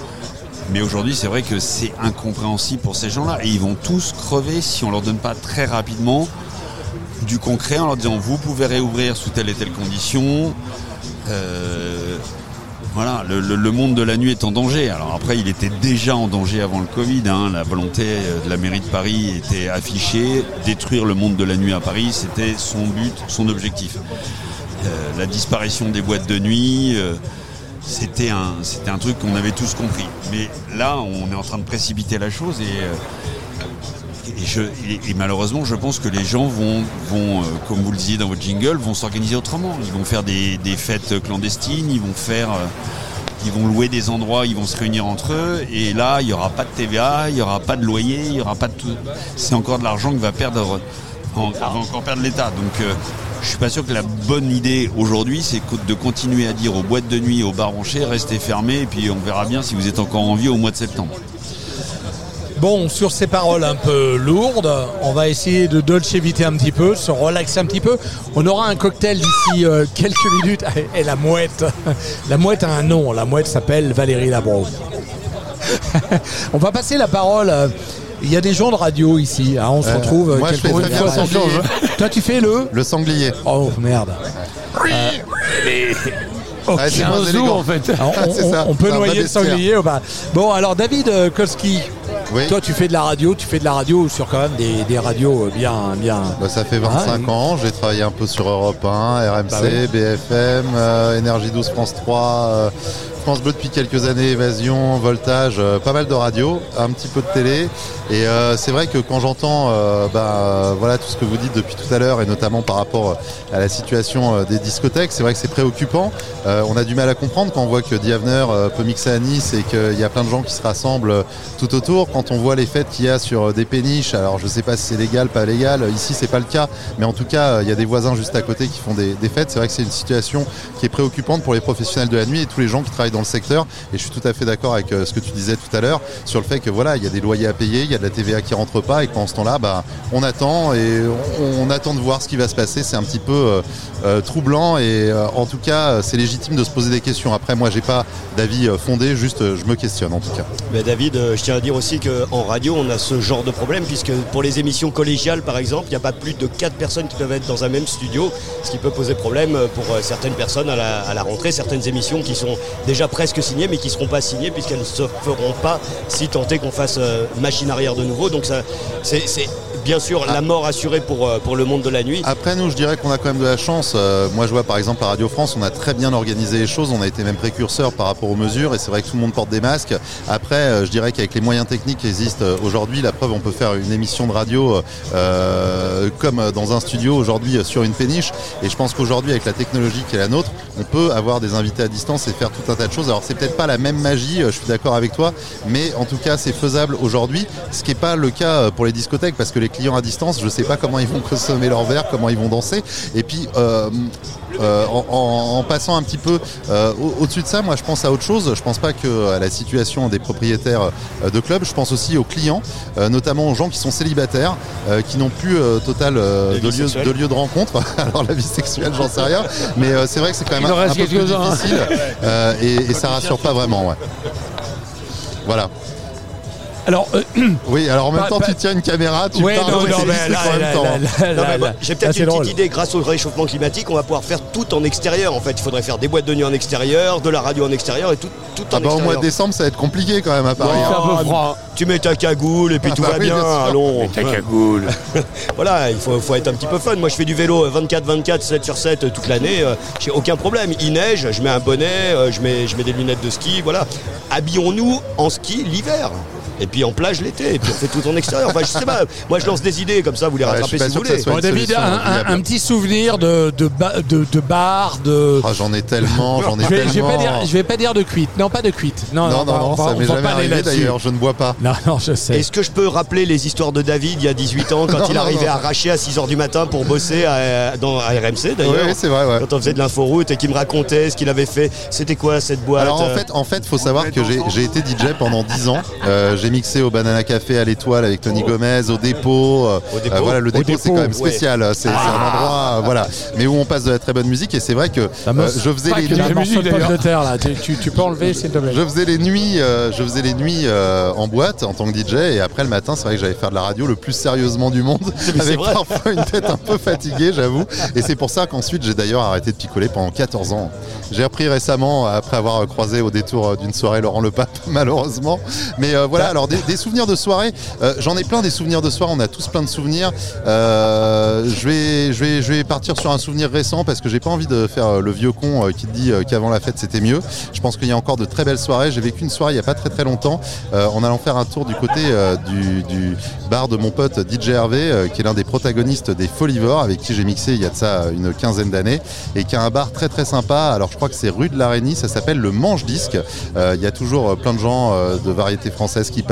Mais aujourd'hui, c'est vrai que c'est incompréhensible pour ces gens-là. Et ils vont tous crever si on leur donne pas très rapidement du concret en leur disant vous pouvez réouvrir sous telle et telle condition. Euh, voilà, le, monde de la nuit est en danger. Alors après, il était déjà en danger avant le Covid. hein. La volonté euh, de la mairie de Paris était affichée. Détruire le monde de la nuit à Paris, c'était son but, son objectif. Euh, la disparition des boîtes de nuit, c'était un, truc qu'on avait tous compris. Mais là, on est en train de précipiter la chose et, euh, malheureusement, je pense que les gens vont, euh, comme vous le disiez dans votre jingle, vont s'organiser autrement. Ils vont faire des, fêtes clandestines, ils vont faire, euh, ils vont louer des endroits, ils vont se réunir entre eux. Et là, il n'y aura pas de TVA, il n'y aura pas de loyer, il n'y aura pas de tout. C'est encore de l'argent que va perdre, encore perdre l'État. Donc, je suis pas sûr que la bonne idée aujourd'hui, c'est de continuer à dire aux boîtes de nuit, aux bars branchés, restez fermés, et puis on verra bien si vous êtes encore en vie au mois de septembre. Bon, sur ces paroles un peu lourdes, on va essayer de dolce viter un petit peu, se relaxer un petit peu. On aura un cocktail d'ici euh, quelques *laughs* minutes. Et la mouette, la mouette a un nom. La mouette s'appelle Valérie Labro. *laughs* on va passer la parole. Euh, Il y a des gens de radio ici. hein, on se Euh, retrouve. euh, moi, je fais fois le sanglier. Toi, tu fais le Le sanglier. Oh merde. Euh, Ok. C'est moins Un zoo, élégant. en fait. *laughs* Alors, on, C'est ça, on- on peut c'est un noyer vrai le sanglier ou pas Bon, alors David euh, Kolski, toi tu fais de la radio, tu fais de la radio sur quand même des, des radios euh, bien, bien. Bah, ça fait 25 Ah, ans, j'ai travaillé un peu sur Europe 1, RMC, Bah oui. BFM, euh, Énergie 12 France 3, euh, France Bleu depuis quelques années, Évasion, Voltage, euh, pas mal de radio, un petit peu de télé. Et euh, c'est vrai que quand j'entends euh, bah, euh, voilà, tout ce que vous dites depuis tout à l'heure, et notamment par rapport à la situation des discothèques, c'est vrai que c'est préoccupant. On a du mal à comprendre quand on voit que Diavener peut mixer à Nice et qu'il y a plein de gens qui se rassemblent tout autour. Quand on voit les fêtes qu'il y a sur des péniches, alors je sais pas si c'est légal, pas légal, ici c'est pas le cas, mais en tout cas il y a des voisins juste à côté qui font des, fêtes. C'est vrai que c'est une situation qui est préoccupante pour les professionnels de la nuit et tous les gens qui travaillent dans le secteur. Et je suis tout à fait d'accord avec ce que tu disais tout à l'heure sur le fait que voilà, il y a des loyers à payer, de la TVA qui rentre pas et pendant ce temps-là, bah, on attend et on, attend de voir ce qui va se passer. C'est un petit peu euh, euh, troublant et euh, en tout cas, c'est légitime de se poser des questions. Après, moi, j'ai pas d'avis fondé, juste je me questionne en tout cas. David, je tiens à dire aussi qu'en radio, on a ce genre de problème, puisque pour les émissions collégiales, par exemple, il n'y a pas plus de 4 personnes qui peuvent être dans un même studio, ce qui peut poser problème pour certaines personnes à la, à la rentrée, certaines émissions qui sont déjà presque signées, mais qui ne seront pas signées, puisqu'elles ne se feront pas si tant est qu'on fasse euh, de nouveau. Donc ça, c'est bien sûr la mort assurée pour, euh, pour le monde de la nuit. Après, nous, je dirais qu'on a quand même de la chance. Euh, moi, je vois par exemple à Radio France, on a très bien organisé les choses. On a été même précurseur par rapport aux mesures et c'est vrai que tout le monde porte des masques. Après, euh, je dirais qu'avec les moyens techniques qui existent aujourd'hui, la preuve, on peut faire une émission de radio euh, comme dans un studio aujourd'hui sur une péniche. Et je pense qu'aujourd'hui, avec la technologie qui est la nôtre, on peut avoir des invités à distance et faire tout un tas de choses. Alors, c'est peut-être pas la même magie, je suis d'accord avec toi, mais en tout cas, c'est faisable aujourd'hui. Ce qui n'est pas le cas pour les discothèques parce que les clients à distance, je sais pas comment ils vont consommer leur verre, comment ils vont danser. Et puis euh, euh, en, en- en passant un petit peu euh, au- au-dessus de ça, moi je pense à autre chose. Je pense pas que à la situation des propriétaires de clubs. Je pense aussi aux clients, notamment aux gens qui sont célibataires, qui n'ont plus total de, lieu, de lieu de rencontre. *laughs* Alors la vie sexuelle, j'en sais rien, mais c'est vrai que c'est quand même un, peu plus hein. difficile et, et ça rassure pas vraiment. Ouais. Voilà. Alors, euh, *clears throat* Oui, alors en même temps, tu tiens une caméra, tu Ouais, parles, non, ouais, non, mais là, en même là, temps. J'ai peut-être une drôle. petite idée, grâce au réchauffement climatique, on va pouvoir faire tout en extérieur. En fait, il faudrait faire des boîtes de nuit en extérieur, de la radio en extérieur et tout, tout en Ah bah, au extérieur. mois de décembre, ça va être compliqué quand même à Paris. Oh, hein. un peu froid. Tu mets ta cagoule et puis Ah tout bah va oui, bien. Allons. Ta cagoule. *laughs* voilà, il faut, faut être un petit peu fun. Moi, je fais du vélo 24-24, 7 sur 7 euh, toute l'année. euh, J'ai aucun problème. Il neige, je mets un bonnet, je mets, je mets des lunettes de ski. Voilà. Habillons-nous en ski l'hiver. Et puis en plage l'été. Et puis on fait tout en extérieur. Enfin, je sais pas. Moi, je lance des idées comme ça. Vous les Ouais, rattrapez pas si vous voulez. Bon, David, un, un- petit souvenir de, de, ba- de, de bar, de. Ah, j'en ai tellement, j'en ai Je vais, je vais tellement. pas dire, je vais pas dire de cuite. Non, pas de cuite. Non, Non, on non, non, on va- ça m'est jamais arrivé d'ailleurs, je ne bois pas. Non, non, je sais. Est-ce que je peux rappeler les histoires de David il y a 18 ans quand Non, il non, arrivait non. arraché à 6h du matin pour bosser à, dans, à RMC d'ailleurs Oui, oui, c'est vrai, ouais. Quand on faisait de l'inforoute et qu'il me racontait ce qu'il avait fait. C'était quoi cette boîte Alors en euh, fait, en fait, faut savoir que j'ai j'ai été DJ pendant 10 ans. Euh, mixé au Banana Café à l'Étoile avec Tony Gomez, au dépôt. euh, Au Dépôt euh, voilà, le dépôt, c'est quand même ouais. spécial. C'est c'est un endroit, euh, voilà, mais où on passe de la très bonne musique. Et c'est vrai que euh, je faisais les nuits. de terre là. Tu, tu- tu peux enlever s'il te plaît. Je faisais les nuits, euh, je faisais les nuits euh, en boîte en tant que DJ et après le matin, c'est vrai que j'allais faire de la radio le plus sérieusement du monde, *laughs* avec parfois une tête un peu fatiguée, j'avoue. Et c'est pour ça qu'ensuite j'ai d'ailleurs arrêté de picoler pendant 14 ans. J'ai repris récemment après avoir croisé au détour d'une soirée Laurent Le Pape, *laughs* malheureusement. Mais euh, voilà, alors des, souvenirs de soirée, euh, j'en ai plein des souvenirs de soirée. On a tous plein de souvenirs. Euh, je vais, je vais, je vais partir sur un souvenir récent parce que j'ai pas envie de faire euh, le vieux con qui dit qu'avant la fête c'était mieux. Je pense qu'il y a encore de très belles soirées. J'ai vécu une soirée il y a pas très très longtemps en allant faire un tour du côté du, bar de mon pote DJ Hervé, qui est l'un des protagonistes des Folivores, avec qui j'ai mixé il y a de ça une quinzaine d'années, et qui a un bar très très sympa. Alors je crois que c'est rue de l'Araignée, ça s'appelle le Manche Disque. Il y a toujours plein de gens de variété française qui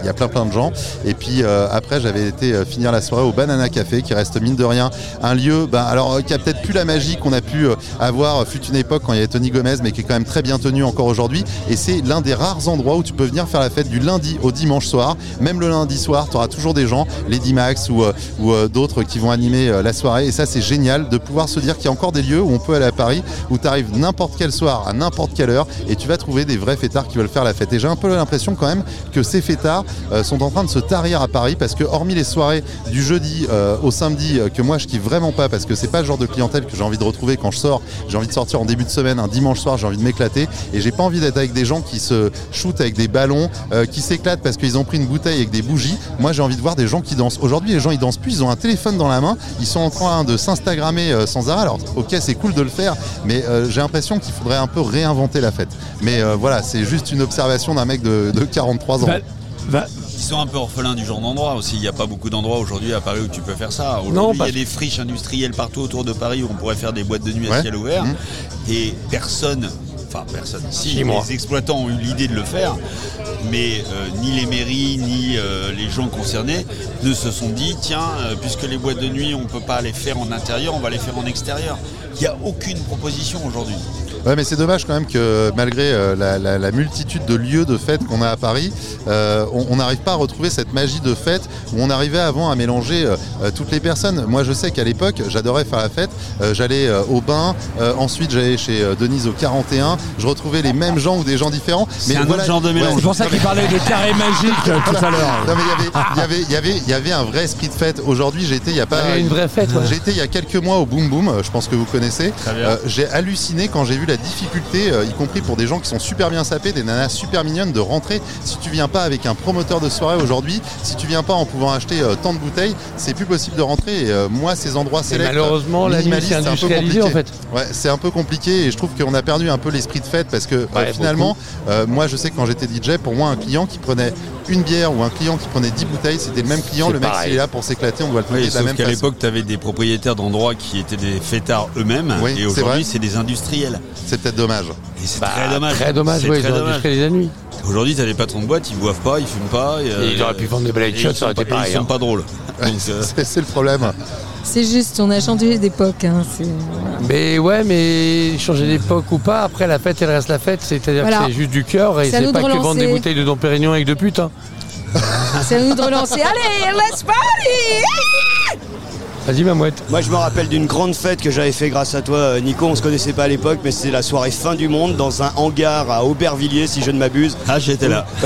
Il y a- plein plein de gens. Et puis euh, après j'avais été euh, finir la soirée au Banana Café, qui reste mine de rien un lieu, ben, alors euh, qui a peut-être plus la magie qu'on a pu avoir fut une époque quand il y avait Tony Gomez, mais qui est quand même très bien tenu encore aujourd'hui. Et c'est l'un des rares endroits où tu peux venir faire la fête du lundi au dimanche soir. Même le lundi soir, tu auras toujours des gens, Lady Max ou, ou d'autres qui vont animer la soirée. Et ça, c'est génial de pouvoir se dire qu'il y a encore des lieux où on peut aller à Paris, où tu arrives n'importe quel soir, à n'importe quelle heure, et tu vas trouver des vrais fêtards qui veulent faire la fête. Et j'ai un peu l'impression quand même que ces fêtards euh, sont en train de se tarir à Paris parce que hormis les soirées du jeudi euh, au samedi euh, que moi je kiffe vraiment pas parce que c'est pas le genre de clientèle que j'ai envie de retrouver quand je sors. J'ai envie de sortir en début de semaine, un dimanche soir, j'ai envie de m'éclater et j'ai pas envie d'être avec des gens qui se shootent avec des ballons, qui s'éclatent parce qu'ils ont pris une bouteille avec des bougies. Moi j'ai envie de voir des gens qui dansent. Aujourd'hui les gens ils dansent plus, ils ont un téléphone dans la main, ils sont en train de s'instagrammer sans arrêt. Alors ok c'est cool de le faire, mais j'ai l'impression qu'il faudrait un peu réinventer la fête. Mais voilà, c'est juste une observation d'un mec de, de 43 ans. Va- va- Ils sont un peu orphelins du genre d'endroit aussi. Il n'y a pas beaucoup d'endroits aujourd'hui à Paris où tu peux faire ça. Aujourd'hui, il y a des friches industrielles partout autour de Paris où on pourrait faire des boîtes de nuit à ciel ouvert. Mmh. Et personne, enfin personne, si, moi. les exploitants ont eu l'idée de le faire, mais euh, ni les mairies, ni euh, les gens concernés ne se sont dit, tiens, euh, puisque les boîtes de nuit, on ne peut pas les faire en intérieur, on va les faire en extérieur. Il n'y a aucune proposition aujourd'hui. Ouais, mais c'est dommage quand même que malgré euh, la, la- la multitude de lieux de fête qu'on a à Paris, euh, on n'arrive pas à retrouver cette magie de fête où on arrivait avant à mélanger euh, toutes les personnes. Moi, je sais qu'à l'époque, j'adorais faire la fête. Euh, j'allais euh, au bain, euh, ensuite j'allais chez euh, Denise au 41. Je retrouvais les mêmes gens ou des gens différents. C'est un autre genre de mélange. C'est pour ça qu'il parlait de carré magique tout à l'heure. Non mais il y avait- il y avait, il y avait, il y avait un vrai esprit de fête. Aujourd'hui, j'ai été il y a pas. Il y a une vraie fête, ouais. J'ai été il y a quelques mois au Boom Boom. Je pense que vous connaissez. Très bien. Euh, j'ai halluciné quand j'ai vu la difficulté, euh, y compris pour des gens qui sont super bien sapés, des nanas super mignonnes, de rentrer. Si tu viens pas avec un promoteur de soirée aujourd'hui, si tu viens pas en pouvant acheter euh, tant de bouteilles, c'est plus possible de rentrer. Et, euh, moi, ces endroits sélects, malheureusement, la c'est un peu compliqué. en fait. Ouais, c'est un peu compliqué et je trouve qu'on a perdu un peu l'esprit de fête parce que euh, Ouais, finalement, euh, moi je sais que quand j'étais DJ, pour moi un client qui prenait une bière ou un client qui prenait 10 bouteilles, c'était le même client, le mec s'il est là pour s'éclater, on doit le Oui, de la même qu'à façon. l'époque, tu avais des propriétaires d'endroits qui étaient des fêtards eux-mêmes, Oui, et aujourd'hui, c'est des industriels. C'est peut-être dommage. Et c'est Bah, très dommage. Très dommage, oui, très ils dommage. industrialisé la nuit. Aujourd'hui, t'as des patrons de boîte, ils boivent pas, ils fument pas. Et ils auraient pu vendre des balais de shots, ça aurait été pareil, Ils sont hein. pas drôles. Donc, euh, C'est le problème. C'est juste, on a changé d'époque. hein. Mais ouais, mais changer d'époque ou pas, après la fête, elle reste la fête. C'est-à-dire Voilà. que c'est juste du cœur et C'est pas que vendre des bouteilles de Dom Pérignon avec de putes. hein. C'est à nous de relancer. Allez, let's party Vas-y, ma mouette. Moi, je me rappelle d'une grande fête que j'avais fait grâce à toi, euh, Nico. On se connaissait pas à l'époque, mais c'était la soirée fin du monde dans un hangar à Aubervilliers, si je ne m'abuse. Ah, j'étais là. *laughs*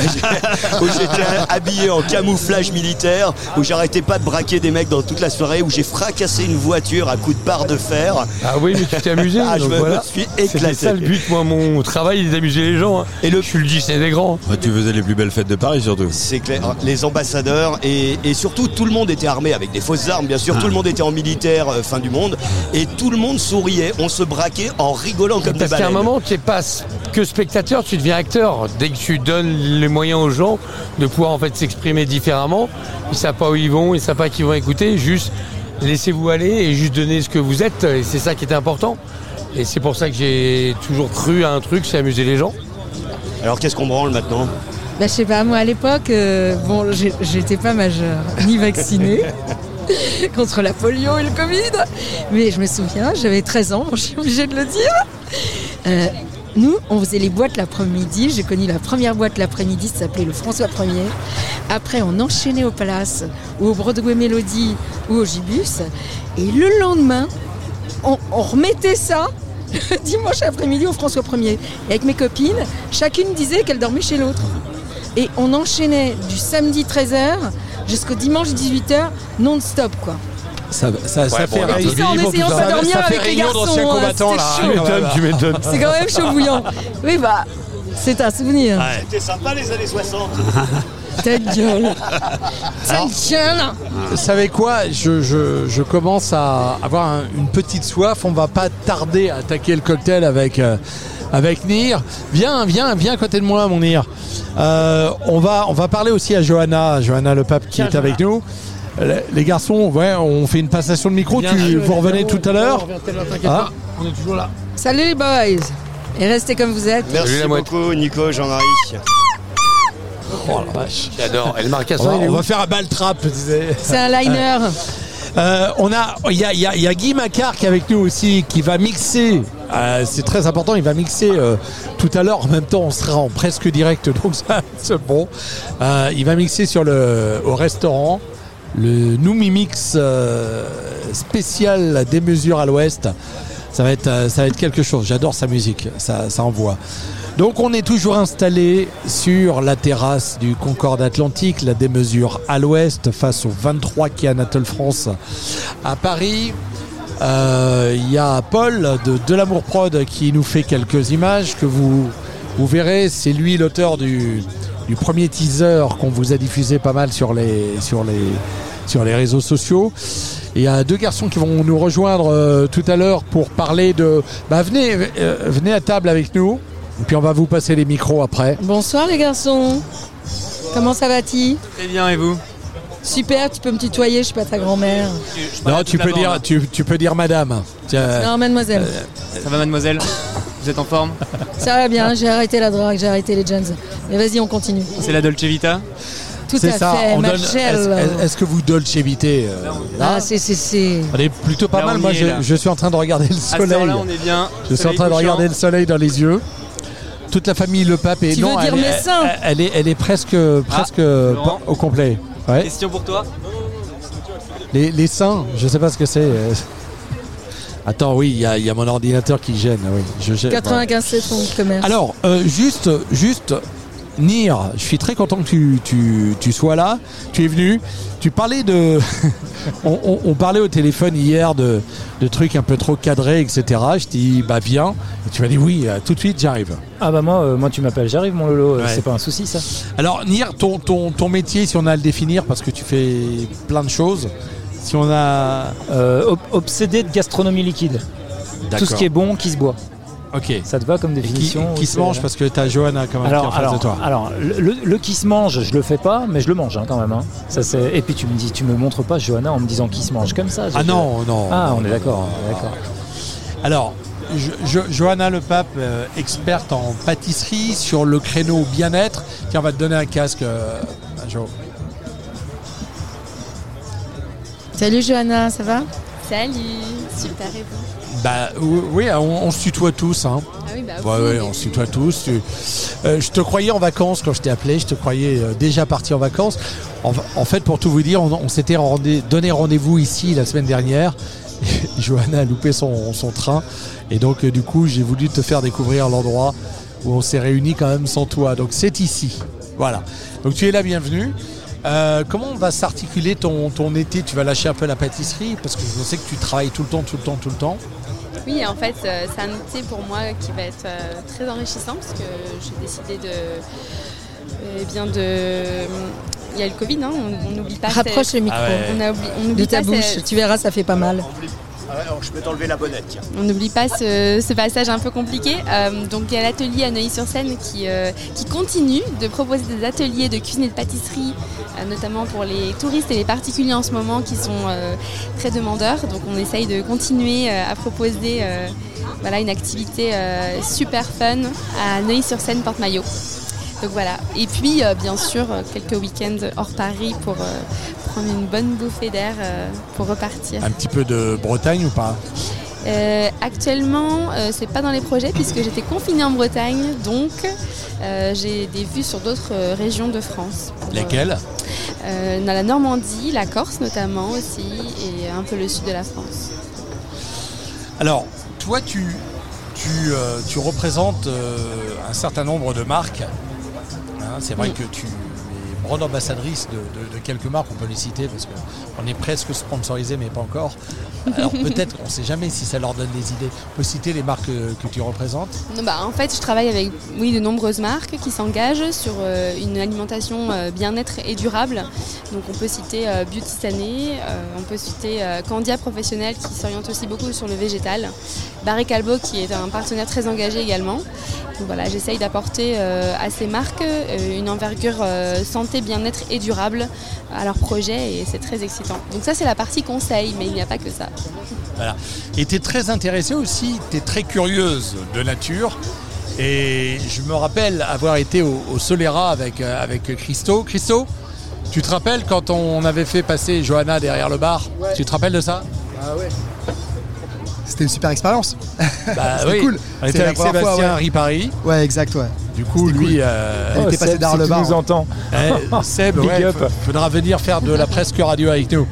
où j'étais habillé en camouflage militaire, où j'arrêtais pas de braquer des mecs dans toute la soirée, où j'ai fracassé une voiture à coups de barre de fer. Ah oui, mais tu t'es amusé. *laughs* Ah, je me voilà. suis C'était éclaté. ça le but, moi, mon travail, c'est d'amuser les gens. hein. Et le Je suis le Disney des grands. Ouais, tu faisais les plus belles fêtes de Paris surtout. C'est clair, les ambassadeurs et, et surtout tout le monde était armé avec des fausses armes, bien sûr. Tout le monde était en militaire euh, fin du monde et tout le monde souriait. On se braquait en rigolant comme des Parce qu'à un baleines. moment, tu n'es pas que spectateur, tu deviens acteur. Dès que tu donnes les moyens aux gens de pouvoir en fait s'exprimer différemment, ils savent pas où ils vont, ils savent pas qui vont écouter, juste laissez-vous aller et juste donner ce que vous êtes. Et c'est ça qui était important. Et c'est pour ça que j'ai toujours cru à un truc, c'est amuser les gens. Alors qu'est-ce qu'on branle maintenant? Bah, je sais pas, moi à l'époque, euh, bon, j'étais pas majeure, ni vaccinée *laughs* *laughs* contre la polio et le Covid. Mais je me souviens, j'avais 13 ans, *laughs* je suis obligée de le dire. Euh, nous, on faisait les boîtes l'après-midi. J'ai connu la première boîte l'après-midi, ça s'appelait le François 1er. Après, on enchaînait au Palace, ou au Broadway Melody, ou au Gibus. Et le lendemain, on, remettait ça *laughs* dimanche après-midi au François 1er. Et avec mes copines, chacune disait qu'elle dormait chez l'autre. Et on enchaînait du samedi 13h jusqu'au dimanche 18h non-stop quoi. Ça, ça, ça Ouais, fait bon, réunion. Ça, en essayant de dormir ça fait avec les réunion garçons, d'anciens hein, combattants, c'était là. chaud. Tu m'étonnes, tu m'étonnes. C'est quand même chaud bouillant. Oui bah, c'est un souvenir. C'était sympa les années 60. *laughs* Ta gueule. Ta gueule. Vous savez quoi? Je, je- je commence à avoir un- une petite soif. On va pas tarder à attaquer le cocktail avec, euh, avec Nir. Viens, viens, viens à côté de moi, mon Nir. Euh, on, va, on va parler aussi à Johanna, Johanna le pape qui Tiens, est avec nous. Les garçons, ouais, on fait une passation de micro. Bien Tu, vous revenez tout à l'heure à Ah. On est toujours là. Salut les boys. Et restez comme vous êtes. Merci Salut, beaucoup Nico, Jean-Marie. Oh la vache. J'adore. Et le Marcasson, On va, on faire un bal trap. C'est un liner. Euh, on a, il y a, il y a- il y a Guy Macquart qui est avec nous aussi, qui va mixer. Euh, c'est très important, il va mixer euh, tout à l'heure. En même temps, on sera en presque direct, *laughs* donc ça, c'est bon. Euh, il va mixer sur le, au restaurant le Noumi Mix euh, spécial des mesures à l'ouest. Ça va être, ça va être quelque chose. J'adore sa musique, ça, ça envoie. Donc on est toujours installé sur la terrasse du Concorde Atlantique, la démesure à l'ouest, face au 23 qui Anatole France à Paris. Euh, Il y a Paul de De l'Amour Prod qui nous fait quelques images que vous, vous verrez. C'est lui l'auteur du, du premier teaser qu'on vous a diffusé pas mal sur les, sur les, sur les réseaux sociaux. Et il y a deux garçons qui vont nous rejoindre euh, tout à l'heure pour parler de... Bah, venez, euh, venez à table avec nous. Et puis on va vous passer les micros après. Bonsoir les garçons. Comment ça va-t-il? Très bien, et vous? Super, tu peux me tutoyer, je suis pas ta grand-mère. Non, tu peux dire, tu, tu peux dire madame. Tiens, Non, mademoiselle. Ça va, mademoiselle Vous êtes en forme Ça va bien, j'ai arrêté la drogue, j'ai arrêté les jeunes. Mais vas-y, on continue. C'est la Dolce Vita Tout c'est à ça. fait, on ma donne-. Est-ce est-ce- est-ce que vous dolce vite Ah, c'est, c'est, c'est. Elle est plutôt pas Là, mal. on Moi, y est, je, là. je suis en train de regarder le À soleil. là on est bien. Je suis en Soleil train de couchant. regarder le soleil dans les yeux. Toute la famille Le Pape et Tu non, veux dire elle, mes est, elle, elle est, elle est presque, presque Laurent. pas- au complet. Ouais. Question pour toi Les, les seins, je sais pas ce que c'est. euh. Attends, oui, il y, a- il y a mon ordinateur qui gêne. Oui, je gêne. 95 c'est ton commerce. Alors, euh, juste, juste, Nir, je suis très content que tu, tu, tu sois là. Tu es venu. Tu parlais de. *laughs* on, on- on parlait au téléphone hier de, de trucs un peu trop cadrés, etc. Je dis, bah viens. Et tu m'as dit, oui, euh, tout de suite, j'arrive. Ah bah moi, euh, moi tu m'appelles, j'arrive mon Lolo, Ouais. c'est pas un souci ça. Alors, Nir, ton, ton, ton métier, si on a à le définir, parce que tu fais plein de choses, si on a. Euh, ob- obsédé de gastronomie liquide. Tout ce qui est bon, qui se boit. Ok. Ça te va comme Qui, définition qui ou se mange parce que t'as Johanna quand même qui est en alors, face de alors, toi. alors le, le- le qui se mange, je le fais pas, mais je le mange hein, quand même. hein. Ça, c'est- et puis tu me dis, tu me montres pas Johanna en me disant qui se mange comme ça. Ah non, non. Ah, on est non, d'accord, non, on est d'accord. Alors, Jo- Jo- Johanna Le Pape, euh, experte en pâtisserie sur le créneau bien-être. Tiens, on va te donner un casque, euh, Jo. Salut Johanna, ça va? Salut, super et vous? Bah oui, oui, on, on se tutoie tous. Hein. Ah oui, bah Ouais, on se tutoie tous. Euh, je te croyais en vacances quand je t'ai appelé. Je te croyais euh, déjà parti en vacances. En, en fait, pour tout vous dire, on, on s'était rendez- donné rendez-vous ici la semaine dernière. *laughs* Johanna a loupé son, son train. Et donc, euh, du coup, j'ai voulu te faire découvrir l'endroit où on s'est réunis quand même sans toi. Donc, c'est ici. Voilà. Donc, tu es la bienvenue. Euh, comment va s'articuler ton, ton été? Tu vas lâcher un peu la pâtisserie Parce que je sais que tu travailles tout le temps, tout le temps, tout le temps. Oui, en fait, euh, c'est un été pour moi qui va être euh, très enrichissant parce que j'ai décidé de. eh bien, de. Il y a le Covid, hein, on n'oublie pas. Rapproche le micro. Ah ouais. On, a oubli- on De ta pas bouche, tu verras, ça fait pas mal. Je peux t'enlever la bonnette. On n'oublie pas ce, passage un peu compliqué. Euh, donc il y a l'atelier à Neuilly-sur-Seine qui, euh, qui continue de proposer des ateliers de cuisine et de pâtisserie, euh, notamment pour les touristes et les particuliers en ce moment qui sont très demandeurs. Donc on essaye de continuer à proposer voilà, une activité super fun à Neuilly-sur-Seine, Porte-Maillot. Donc voilà. Et puis euh, bien sûr euh, quelques week-ends hors Paris pour euh, prendre une bonne bouffée d'air pour repartir. Un petit peu de Bretagne ou pas? Euh, actuellement, euh, c'est pas dans les projets puisque j'étais confinée en Bretagne, donc euh, j'ai des vues sur d'autres régions de France. Lesquelles? Dans la Normandie, la Corse notamment aussi, et un peu le sud de la France. Alors, toi, tu, tu, tu représentes un certain nombre de marques. C'est vrai que tu grande ambassadrice de, de- de quelques marques, on peut les citer parce qu'on est presque sponsorisé, mais pas encore. Alors *laughs* peut-être, on ne sait jamais si ça leur donne des idées. On peut citer les marques que, que tu représentes? Bah, en fait, je travaille avec oui, de nombreuses marques qui s'engagent sur euh, une alimentation euh, bien-être et durable. Donc on peut citer euh, Beauty Sané, euh, on peut citer euh, Candia Professionnel qui s'oriente aussi beaucoup sur le végétal, Barry Calbo qui est un partenaire très engagé également. Donc voilà, j'essaye d'apporter euh, à ces marques euh, une envergure euh, santé, bien-être et durable à leurs projets et c'est très excitant. Donc ça c'est la partie conseil, mais il n'y a pas que ça. Voilà. Et tu es très intéressée aussi, tu es très curieuse de nature. Et je me rappelle avoir été au, au Solera avec, euh, avec Christo. Christo, tu te rappelles quand on avait fait passer Johanna derrière le bar? Tu te rappelles de ça? Ah ouais. C'était une super expérience. Bah *laughs* C'était oui. cool. On était avec Sébastien ouais. Ripari. Ouais, exact, ouais. Du coup, lui, euh, Elle était passée derrière le bar. hein. Eh, Seb, *laughs* Big ouais, faudra venir faire de la presque radio avec nous.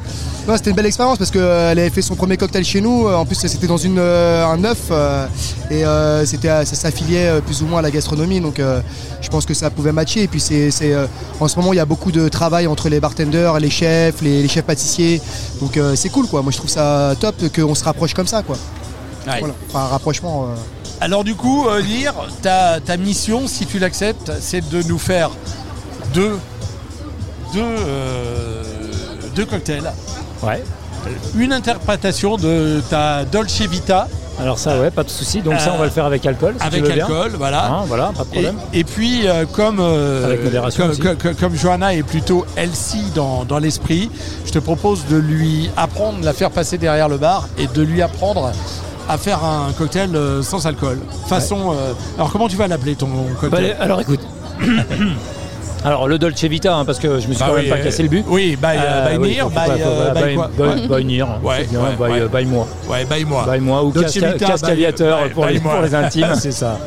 Non, c'était une belle expérience parce qu'elle avait fait son premier cocktail chez nous. En plus, c'était dans une, euh, un œuf euh, et euh, c'était, euh, ça s'affiliait euh, plus ou moins à la gastronomie. Donc, euh, je pense que ça pouvait matcher. Et puis, c'est, c'est, euh, en ce moment, il y a beaucoup de travail entre les bartenders, les chefs, les, les chefs pâtissiers. Donc, euh, c'est cool, quoi. Moi, je trouve ça top qu'on se rapproche comme ça, quoi. Ouais. Voilà. Enfin, un rapprochement. euh, Alors du coup, euh, Lire, ta, ta mission, si tu l'acceptes, c'est de nous faire deux, deux, euh, deux cocktails. Ouais. Une interprétation de ta Dolce Vita. Alors ça, ouais, pas de souci. Donc ça, on va le faire avec alcool. si avec bien. alcool, voilà. Hein, voilà, pas de problème. Et, et puis, euh, comme, euh, Avec modération comme, Johanna est plutôt healthy dans, dans l'esprit, je te propose de lui apprendre, de la faire passer derrière le bar et de lui apprendre à faire un cocktail euh, sans alcool. Façon. alors, comment tu vas l'appeler ton Bah, cocktail? alors écoute. *coughs* *coughs* Alors le Dolce Vita, hein, parce que je me suis Bah quand oui, même pas euh, cassé le but. oui, by, euh, by faut by, euh, by quoi Ouais, ouais, moi. Ouais, by moi. By moi ou by- pour, les, pour les intimes. *laughs* C'est ça.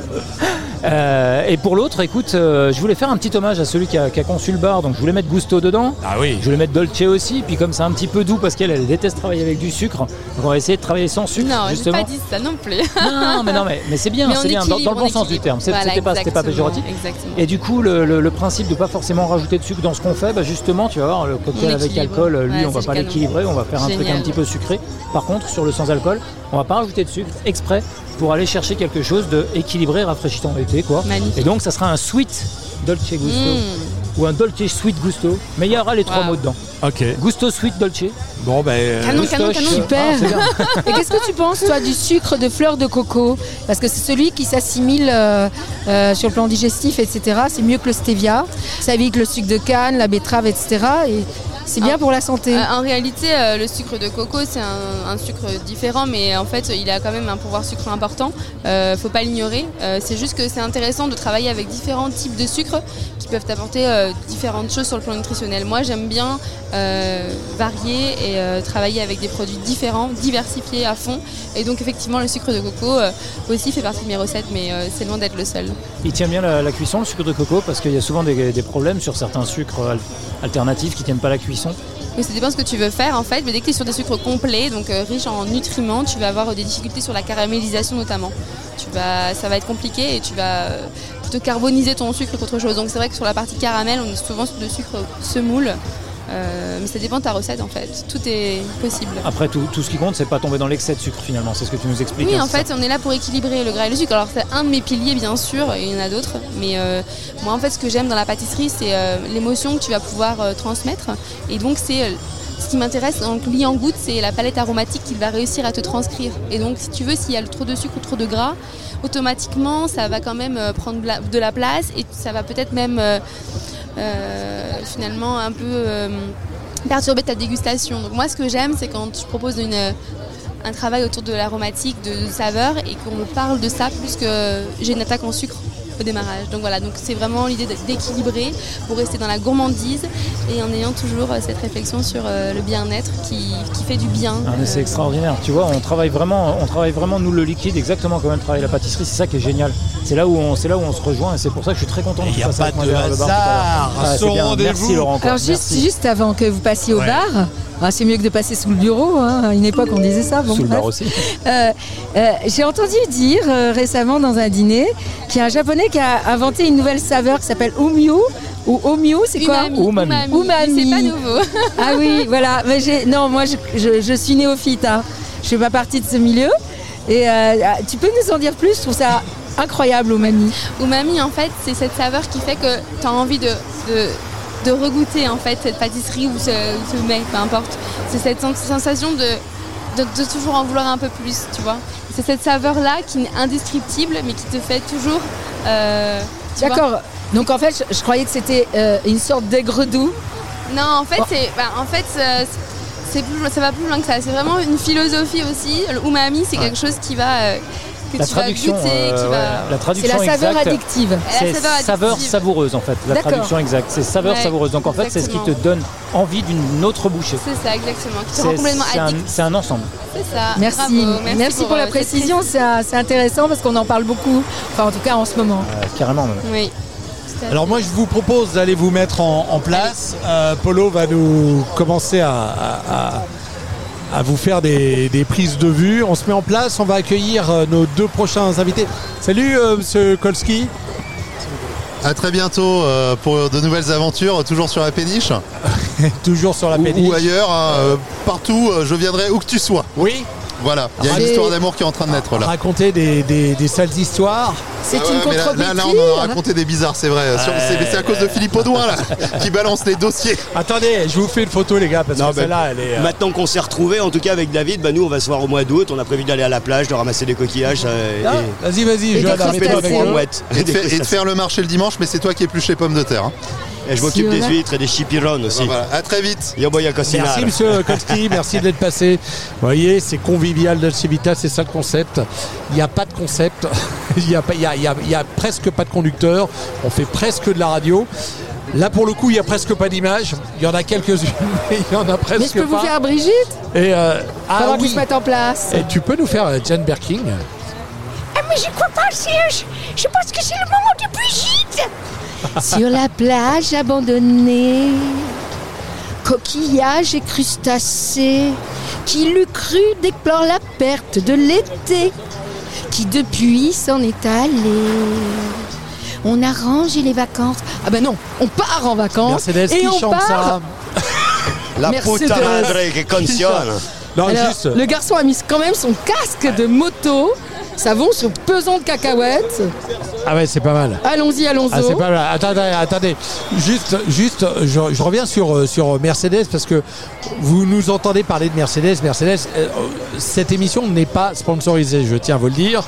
Euh, et pour l'autre, écoute, euh, je voulais faire un petit hommage à celui qui a, qui a conçu le bar, donc je voulais mettre Gusto dedans. Ah oui. Je voulais mettre Dolce aussi, puis comme c'est un petit peu doux parce qu'elle elle déteste travailler avec du sucre, donc on va essayer de travailler sans sucre. Non, j'ai justement. pas dit ça non plus. Non, mais non, mais, mais c'est bien, c'est bien, dans, le bon on sens du terme. C'est- Voilà, C'était pas, c'était pas péjoratif. exactement. Et du coup, le, le- le principe de pas forcément rajouter de sucre dans ce qu'on fait, bah justement, tu vas voir, le cocktail avec alcool, lui, Ouais, on va pas l'équilibrer, on va faire un truc un petit peu sucré. Par contre, sur le sans alcool, on va pas rajouter de sucre exprès pour aller chercher quelque chose de équilibré, rafraîchissant été, quoi. Magnifique. Et donc, ça sera un sweet Dolce Gusto Mm. ou un Dolce Sweet Gusto, mais il y aura les trois mots dedans. Ok. Gusto Sweet Dolce. Bon, ben. euh, Canon, canon. Super. Ah. *laughs* Et qu'est-ce que tu penses, toi, du sucre de fleur de coco? Parce que c'est celui qui s'assimile euh, euh, sur le plan digestif, etc. C'est mieux que le stevia. Ça évite le sucre de canne, la betterave, etc. Et C'est bien pour la santé. Euh, en réalité, euh, le sucre de coco, c'est un, un sucre différent, mais en fait, il a quand même un pouvoir sucre important. Euh, faut pas l'ignorer. Euh, c'est juste que c'est intéressant de travailler avec différents types de sucres qui peuvent apporter euh, différentes choses sur le plan nutritionnel. Moi, j'aime bien euh, varier et euh, travailler avec des produits différents, diversifiés à fond. Et donc, effectivement, le sucre de coco euh, aussi fait partie de mes recettes, mais euh, c'est loin d'être le seul. Il tient bien la, la cuisson, le sucre de coco, parce qu'il y a souvent des, des problèmes sur certains sucres al- alternatifs qui tiennent pas la cuisson. Ça dépend ce que tu veux faire en fait, mais dès que tu es sur des sucres complets, donc euh, riches en nutriments, tu vas avoir des difficultés sur la caramélisation notamment. Ça va être compliqué et tu vas euh, plutôt carboniser ton sucre qu'autre chose. Donc c'est vrai que sur la partie caramel, on est souvent sur de sucre semoule, euh, mais ça dépend de ta recette en fait. Tout est possible. Après, tout, tout ce qui compte, c'est pas tomber dans l'excès de sucre finalement. C'est ce que tu nous expliques. Oui, hein, en fait, on est là pour équilibrer le gras et le sucre. Alors, c'est un de mes piliers, bien sûr, et il y en a d'autres. Mais euh, moi, en fait, ce que j'aime dans la pâtisserie, c'est euh, l'émotion que tu vas pouvoir transmettre. Et donc, c'est ce qui m'intéresse le client goûte, c'est la palette aromatique qu'il va réussir à te transcrire. Et donc, si tu veux, s'il y a trop de sucre ou trop de gras, automatiquement, ça va quand même prendre de la- place et ça va peut-être même finalement un peu euh, perturber ta dégustation. Donc moi, ce que j'aime, c'est quand je propose une, un travail autour de l'aromatique, de, de saveur, et qu'on me parle de ça plus que j'ai une attaque en sucre au démarrage. Donc voilà, donc c'est vraiment l'idée d'équilibrer pour rester dans la gourmandise et en ayant toujours euh, cette réflexion sur euh, le bien-être qui, qui fait du bien. Ah, c'est extraordinaire. Tu vois, on travaille vraiment, on travaille vraiment nous le liquide exactement comme elle travaille la pâtisserie. C'est ça qui est génial. C'est là où on, c'est là où on se rejoint et c'est pour ça que je suis très content de Il y a pas de hasard Ah. Merci Laurent. Alors juste, Merci. juste avant que vous passiez au Ouais. bar, ah, c'est mieux que de passer sous le bureau. hein. À une époque, on disait ça. Bon, Sous le bar aussi. *laughs* Euh, euh, J'ai entendu dire euh, récemment dans un dîner qu'il y a un japonais qui a inventé une nouvelle saveur qui s'appelle Umyu. Ou Omyu, c'est quoi Umami. Umami. C'est pas nouveau. *laughs* Ah oui, voilà. Mais j'ai- non, moi, je, je- je suis néophyte. Hein. Je fais pas partie de ce milieu. Et euh, tu peux nous en dire plus? Je trouve ça incroyable, Umami. Umami, en fait, c'est cette saveur qui fait que tu as envie de, de, de regoûter en fait, cette pâtisserie ou ce, ce mets, peu importe. C'est cette sens- sensation de, de, de toujours en vouloir un peu plus, tu vois. C'est cette saveur-là qui est indescriptible, mais qui te fait toujours. euh. D'accord. Donc en fait, je, je croyais que c'était euh, une sorte d'aigre doux. Non, en fait, c'est, bah, en fait, euh, c'est plus, ça va plus loin que ça. C'est vraiment une philosophie aussi. Le umami, c'est quelque chose qui va euh, que La tu traduction, vas goûter, euh, qui ouais, va. la traduction C'est la saveur exacte, addictive. La C'est saveur saveur savoureuse en fait. La traduction exacte, c'est saveur Ouais, savoureuse. Donc en fait, c'est ce qui te donne envie d'une autre bouchée. C'est ça, exactement. Qui te C'est rend complètement c'est un, addict. c'est un ensemble. C'est ça. Merci. Bravo. Merci, pour, la euh, précision. C'est intéressant parce qu'on en parle beaucoup. Enfin, en tout cas, en ce moment. Euh, carrément. même. Oui. Alors moi je vous propose d'aller vous mettre en, en place. Euh, Polo va nous commencer à, à- à- à vous faire des, des prises de vue. On se met en place, on va accueillir euh, nos deux prochains invités. Salut euh, Monsieur Kolski. À très bientôt euh, pour de nouvelles aventures, toujours sur la péniche *laughs* Toujours sur la péniche. ou ailleurs, hein, euh, partout, je viendrai où que tu sois. Oui. Voilà, il y a une histoire d'amour qui est en train de naître là. Raconter des, des- des sales histoires. C'est Ah une ouais, là, là, là, on en a raconté des bizarres, c'est vrai. C'est à cause de Philippe Audouin là, *laughs* qui balance les dossiers. Attendez, je vous fais une photo les gars parce Non, que ben, celle-là elle est. euh, Maintenant qu'on s'est retrouvés, en tout cas avec David, bah, nous on va se voir au mois d'août. On a prévu d'aller à la plage, de ramasser des coquillages. euh, ah, et- Vas-y, vas-y, Trois nous. mouettes. Et de, *laughs* faire le marché le dimanche, mais c'est toi qui épluches les pommes de terre. hein. Et je m'occupe Si des huîtres et des chipirones aussi. Voilà, à très vite. Yo. Merci Monsieur Kolski, *laughs* merci d'être passé. Vous voyez, c'est convivial de Vita, c'est ça le concept. Il n'y a pas de concept, *laughs* il n'y a, pas- a- a- il y a presque pas de conducteur, on fait presque de la radio. Là pour le coup, il n'y a presque pas d'image. Il y en a quelques-unes, *laughs* mais il y en a presque Mais je peux vous pas. faire Brigitte Et euh, ah oui. se mettent en place. Et tu peux nous faire euh, Jane Birkin Ah, mais je crois pas, Serge. Je pense que c'est le moment de Brigitte. Sur la plage abandonnée, coquillages et crustacés, qui l'eût cru déplore la perte de l'été, qui depuis s'en est allé. On a rangé les vacances. Ah ben non, on part en vacances. Mercedes et qui on chante part. ça. *laughs* La Mercedes. puta madre que concione. Non, Alors, juste. le garçon a mis quand même son casque de moto, savon sur pesant de cacahuètes. Ah ouais, c'est pas mal. Allons-y, allons-y. Ah, c'est pas mal. Attendez, attendez. Juste, juste, je, je reviens sur, euh, sur Mercedes parce que vous nous entendez parler de Mercedes. Mercedes, euh, euh, cette émission n'est pas sponsorisée, je tiens à vous le dire.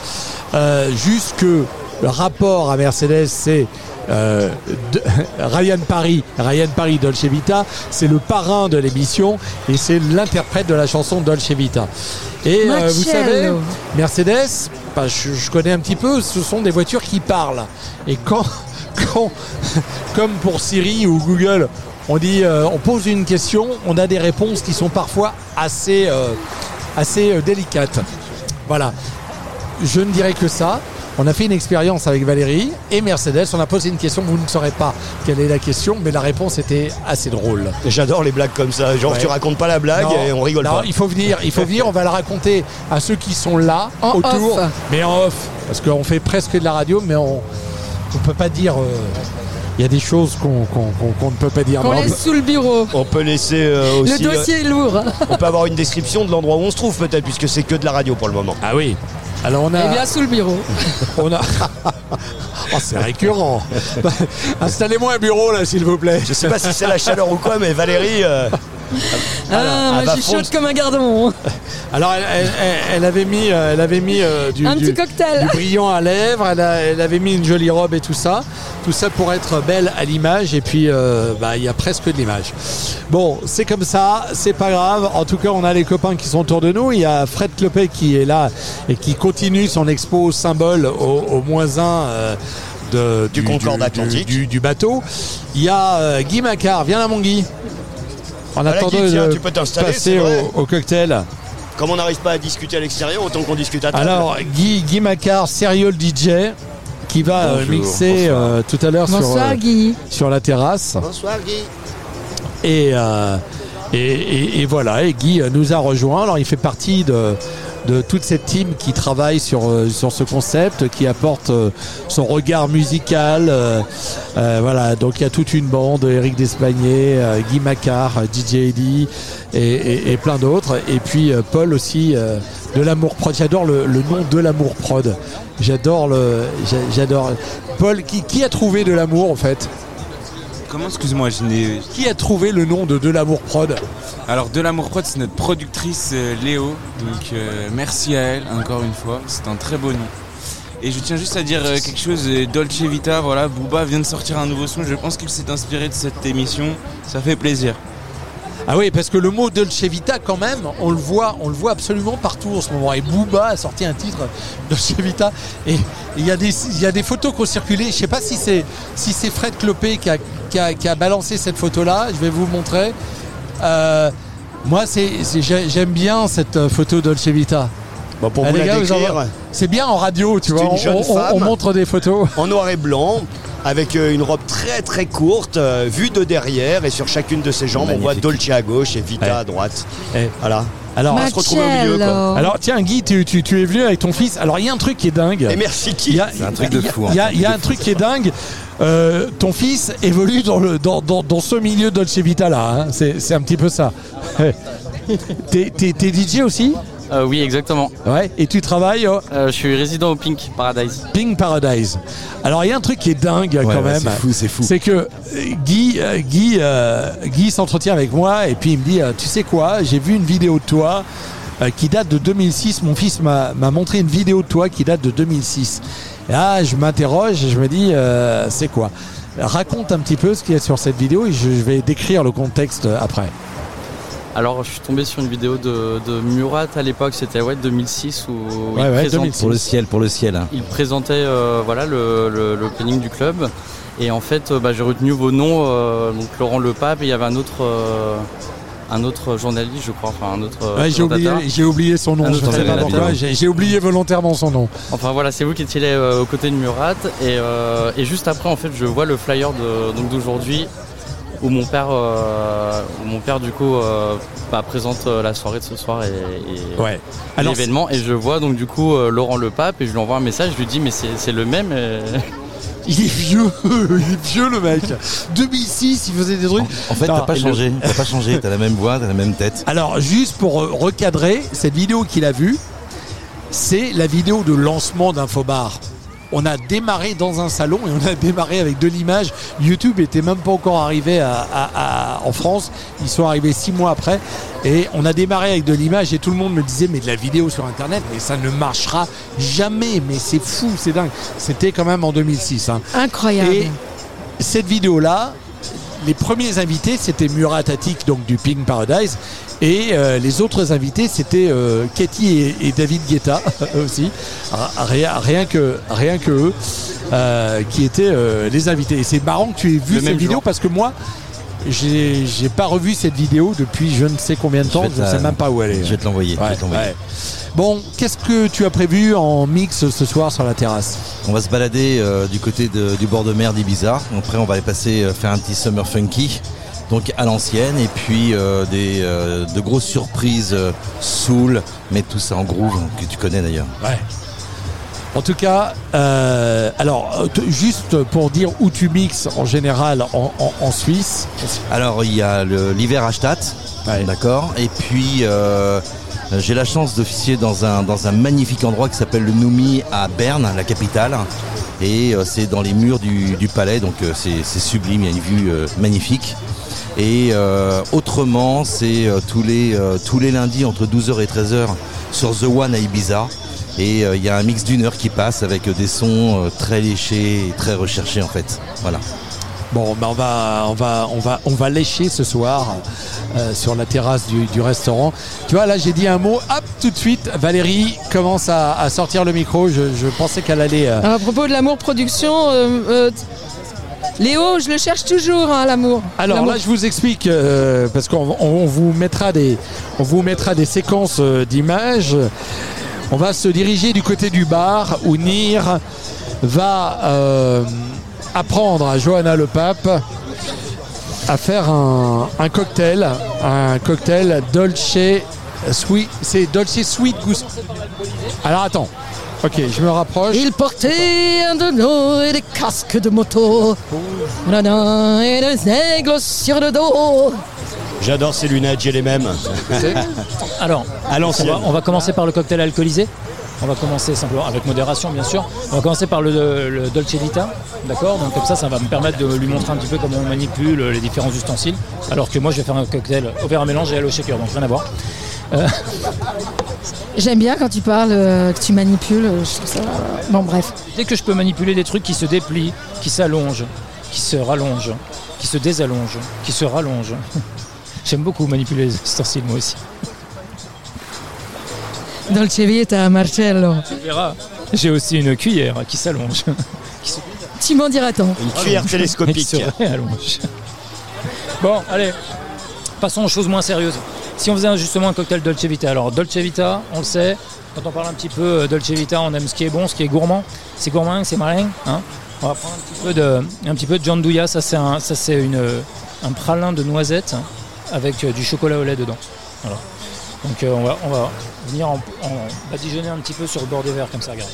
Euh, juste que le rapport à Mercedes, c'est euh, de- *laughs* Ryan Paris, Ryan Paris Dolce Vita, c'est le parrain de l'émission et c'est l'interprète de la chanson Dolce Vita. Et euh, vous savez, Mercedes, bah, je, je connais un petit peu, ce sont des voitures qui parlent. Et quand, *laughs* quand *laughs* comme pour Siri ou Google, on dit, euh, on pose une question, on a des réponses qui sont parfois assez, euh, assez délicates. Voilà. Je ne dirais que ça. On a fait une expérience avec Valérie et Mercedes. On a posé une question. Vous ne saurez pas quelle est la question, mais la réponse était assez drôle. J'adore les blagues comme ça. Genre, Ouais. tu racontes pas la blague Non, et on rigole non, pas. Il faut venir, il faut venir. On va la raconter à ceux qui sont là En autour, off. mais en off, parce qu'on fait presque de la radio, mais on ne peut pas dire. euh, Il y a des choses qu'on ne peut pas dire. Qu'on on laisse sous le bureau. On peut laisser euh, aussi. Le dossier est lourd. On peut avoir une description de l'endroit où on se trouve peut-être puisque c'est que de la radio pour le moment. Ah oui. Alors on a. Eh bien, sous le bureau. *laughs* On a. *laughs* Oh, c'est récurrent. *laughs* Installez-moi un bureau là, s'il vous plaît. Je sais pas si c'est la chaleur ou quoi, mais Valérie. euh, *laughs* Ah, moi, va je suis chaude comme un gardon. *laughs* Alors elle, elle- elle- elle avait mis, euh, elle avait mis euh, du, Un du- petit cocktail. du brillant à lèvres. Elle, a- elle avait mis une jolie robe et tout ça. Tout ça pour être belle à l'image. Et puis euh, bah, il y a presque de l'image. Bon, c'est comme ça, c'est pas grave. En tout cas, on a les copains qui sont autour de nous. Il y a Fred Clopet qui est là et qui continue son expo symbole au, au moins un. euh, de, Du Concorde Atlantique. Du, du bateau. Il y a euh, Guy Macquart. Viens là, mon Guy. En Voilà, attendant Guy, tiens, de tu peux t'installer, passer au, au cocktail. Comme on n'arrive pas à discuter à l'extérieur, autant qu'on discute à table. Alors, Guy, Guy Macquart, serial DJ, qui va euh, Bonjour, mixer euh, tout à l'heure sur, euh, Guy. sur la terrasse. Bonsoir Guy. Et, euh, et, et- et voilà, et Guy nous a rejoint. Alors, il fait partie de, de toute cette team qui travaille sur, euh, ce concept, qui apporte euh, son regard musical. euh, voilà, donc il y a toute une bande, Eric Despagné, Guy Macquart, DJ Eddy et, plein d'autres. Et puis Paul aussi de l'amour prod. J'adore le, nom de l'amour prod. J'adore le, j'a- j'adore. Paul, qui a trouvé de l'amour en fait? Comment, excuse-moi, je n'ai. Qui a trouvé le nom de de l'amour prod Alors, De l'Amour Prod, c'est notre productrice euh, Léo. Donc, euh, merci à elle, encore une fois. C'est un très beau nom. Et je tiens juste à dire euh, quelque chose, Dolce Vita, voilà, Booba vient de sortir un nouveau son. Je pense qu'il s'est inspiré de cette émission. Ça fait plaisir. Ah oui, parce que le mot Dolce Vita, quand même, on le voit, on le voit absolument partout en ce moment. Et Booba a sorti un titre *laughs* Dolce Vita, et il y a des, il y a des photos qui ont circulé. Je sais pas si c'est, si c'est Fred Clopé qui a, qui a- qui a balancé cette photo-là. Je vais vous montrer. Euh, moi, c'est, c'est- j'ai- j'aime bien cette euh, photo Dolce Vita. Bon, pour Ah, vous la gars, décrire, c'est bien en radio, tu c'est vois. une On, jeune on- femme on montre des photos. en noir et blanc, avec euh, une robe très très courte, euh, vue de derrière, et sur chacune de ses jambes, on voit Dolce à gauche et Vita Ouais. à droite. Eh. Voilà. Alors, on va se retrouver au milieu. Quoi. Alors tiens Guy, tu, tu- tu es venu avec ton fils. Alors il y a un truc qui est dingue. Et merci qui Il y a, C'est un truc de il y a- fou, Il y a, un il y a truc un truc qui est dingue. Euh, ton fils évolue dans, le, dans, dans, dans ce milieu Dolce Vita là. hein. C'est c'est un petit peu ça. *laughs* T'es DJ aussi? Euh, oui, exactement. Ouais. Et tu travailles au Euh, je suis résident au Pink Paradise. Pink Paradise. Alors il y a un truc qui est dingue quand ouais, même. c'est fou, c'est fou. C'est que euh, Guy, Guy, euh, Guy s'entretient avec moi et puis il me dit, tu sais quoi, j'ai vu une vidéo de toi euh, qui date de 2006. Mon fils m'a m'a montré une vidéo de toi qui date de 2006. Et là, je m'interroge et je me dis, euh, c'est quoi? Raconte un petit peu ce qu'il y a sur cette vidéo et je vais décrire le contexte après. Alors, je suis tombé sur une vidéo de, de Murat à l'époque, c'était ouais, 2006 où Ouais, il, ouais, présente- 2006. Pour le ciel, pour le ciel. hein. il présentait euh, voilà, le, le, le planning du club. Et en fait, euh, bah, j'ai retenu vos noms, euh, donc Laurent Le Pape, et il y avait un autre, euh, un autre journaliste, je crois, enfin un autre. Ouais, j'ai oublié, présentateur. j'ai oublié son nom. Un Je autre sais pas présentateur. pourquoi. J'ai j'ai oublié volontairement son nom. Enfin voilà, c'est vous qui étiez euh, aux côtés de Murat et, euh, et juste après en fait je vois le flyer de- donc d'aujourd'hui où mon père, euh, où mon père du coup euh, bah, présente euh, la soirée de ce soir et, et Ouais. Alors, l'événement et je vois donc du coup euh, Laurent Le Pape et je lui envoie un message, je lui dis mais c'est c'est le même. et- *laughs* Il est vieux, il est vieux le mec. 2006, il faisait des trucs. En fait, Non, t'as pas le- changé. *laughs* T'as pas changé. T'as la même voix, t'as la même tête. Alors, juste pour recadrer, cette vidéo qu'il a vue, c'est la vidéo de lancement d'Infobar. On a démarré dans un salon et on a démarré avec de l'image. YouTube était même pas encore arrivé à, à- à- à- en France. Ils sont arrivés six mois après. Et on a démarré avec de l'image et tout le monde me disait mais de la vidéo sur Internet, mais ça ne marchera jamais. Mais c'est fou, c'est dingue. C'était quand même en 2006. hein. Incroyable. Et cette vidéo-là, les premiers invités, c'était Murat Atik, donc du Pink Paradise. Et euh, les autres invités, c'était euh, Katie et, et David Guetta *laughs* aussi. Ah, Rien, rien que, rien que eux euh, qui étaient euh, les invités. Et c'est marrant que tu aies vu cette vidéo parce que moi, j'ai j'ai pas revu cette vidéo depuis je ne sais combien de temps. Je ne sais même pas où elle est. Je vais te l'envoyer. je vais Ouais, te l'envoyer. ouais. Bon, qu'est-ce que tu as prévu en mix ce soir sur la terrasse? On va se balader euh, du côté de- du bord de mer d'Ibiza. Après, on va aller passer euh, faire un petit summer funky, donc à l'ancienne, et puis euh, des de grosses surprises soul, mais tout ça en groove que tu connais d'ailleurs. Ouais. En tout cas, euh, alors juste pour dire où tu mixes en général en, en- en Suisse. Alors il y a l'hiver à Stadt, d'accord, et puis euh, j'ai la chance d'officier dans un dans un magnifique endroit qui s'appelle le Noumi à Berne, la capitale, et euh, c'est dans les murs du, du palais, donc c'est sublime, il y a une vue magnifique. Et euh, autrement, c'est euh, tous les euh, tous les lundis entre 12h et 13h sur The One à Ibiza. Et euh, il y a un mix d'une heure qui passe avec des sons euh, très léchés et très recherchés en fait. Voilà. Bon, ben on va, on va, on va, on va lécher ce soir euh, sur la terrasse du, du restaurant. Tu vois, là, j'ai dit un mot. Hop, tout de suite, Valérie commence à, à sortir le micro. Je, je pensais qu'elle allait. euh, Alors, à propos de l'amour production, euh, euh, Léo, je le cherche toujours, hein, l'amour. Alors là, je vous explique euh, parce qu'on on- on vous mettra des, on vous mettra des séquences euh, d'images. On va se diriger du côté du bar où Nir va euh, apprendre à Johanna le Pape à faire un, un cocktail, un cocktail Dolce Sweet, c'est Dolce Sweet Goose. Alors attends, ok, je me rapproche. Il portait un donneau et des casques de moto. Nanana, Et des aigles sur le dos. J'adore ces lunettes, j'ai les mêmes. *laughs* Alors, à on va, on va commencer par le cocktail alcoolisé. On va commencer simplement avec modération, bien sûr. On va commencer par le, le Dolce Vita, d'accord Donc comme ça, ça va me permettre de lui montrer un petit peu comment on manipule les différents ustensiles. Alors que moi, je vais faire un cocktail au verre à mélange et à l'eau shaker, donc rien à voir. Euh, J'aime bien quand tu parles, euh, que tu manipules. euh, Je trouve ça. Bon, bref. dès que je peux manipuler des trucs qui se déplient, qui s'allongent, qui se rallongent, qui se désallongent, qui se rallongent. J'aime beaucoup manipuler les ustensiles, moi aussi. Dolce Vita, Marcello. Tu verras. J'ai aussi une cuillère qui s'allonge. *laughs* qui m'en diras tant. Une cuillère Allonge. télescopique. *laughs* Qui réallonge. Bon, allez, passons aux choses moins sérieuses. Si on faisait justement un cocktail Dolce Vita, alors Dolce Vita, on le sait, quand on parle un petit peu euh, Dolce Vita, on aime ce qui est bon, ce qui est gourmand. C'est gourmand, c'est malin. Hein on va prendre un petit peu de, un petit peu de ça c'est un, ça c'est une, un pralin de noisettes avec euh, du chocolat au lait dedans. Voilà. Donc euh, on, va, on va venir en, en badigeonner un petit peu sur le bord des verres comme ça, regarde.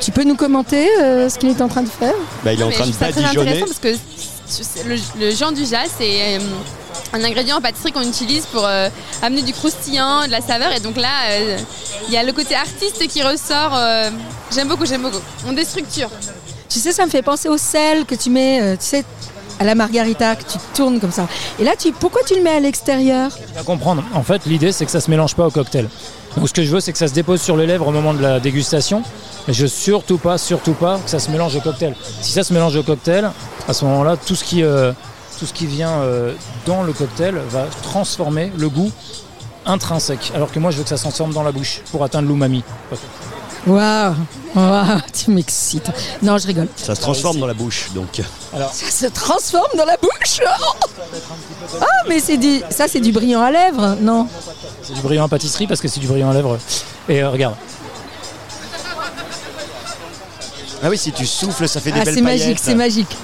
Tu peux nous commenter euh, ce qu'il est en train de faire? Bah, il est en train de badigeonner. intéressant parce que tu sais, le, le Jean du Jas, c'est euh, un ingrédient en pâtisserie qu'on utilise pour euh, amener du croustillant, de la saveur. Et donc là, euh, il y a le côté artiste qui ressort. euh, j'aime beaucoup, j'aime beaucoup. On déstructure. Tu sais, ça me fait penser au sel que tu mets, euh, tu sais, à la margarita, que tu tournes comme ça. Et là, tu, pourquoi tu le mets à l'extérieur? À comprendre. En fait, l'idée, c'est que ça se mélange pas au cocktail. Donc, ce que je veux, c'est que ça se dépose sur les lèvres au moment de la dégustation. Et je veux surtout pas, surtout pas que ça se mélange au cocktail. Si ça se mélange au cocktail, à ce moment-là, tout ce qui, euh, tout ce qui vient euh, dans le cocktail va transformer le goût intrinsèque. Alors que moi, je veux que ça se transforme dans la bouche pour atteindre l'umami. Waouh Waouh, *laughs* tu m'excites. Non, je rigole. Ça se transforme dans la bouche, donc. Alors, Ça se transforme dans la bouche Ah, mais c'est du, ça, c'est du brillant à lèvres, non? C'est du brillant à pâtisserie parce que c'est du brillant à lèvres. Et euh, regarde, Ah oui, si tu souffles, ça fait des Ah, belles c'est magique, c'est magique.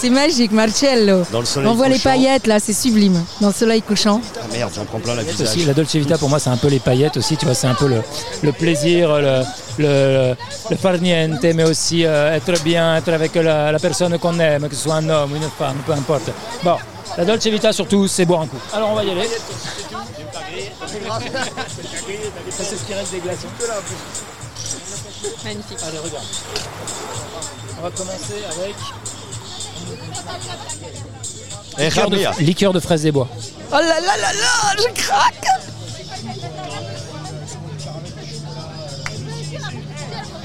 C'est magique, Marcello. Dans le soleil On voit les paillettes là, c'est sublime. Dans le soleil couchant. Ah merde, j'en prends plein la aussi, visage. la Dolce Vita pour moi c'est un peu les paillettes aussi, tu vois, c'est un peu le, le plaisir, le, le, le farniente, mais aussi euh, être bien, être avec la, la personne qu'on aime, que ce soit un homme ou une femme, peu importe. Bon, la Dolce Vita surtout, c'est boire un coup. Alors on va y aller. Ça c'est ce qui reste des glaçons. Magnifique. Allez, regarde. On va commencer avec Liqueur de, liqueur de fraises des bois. Oh là là là là, je craque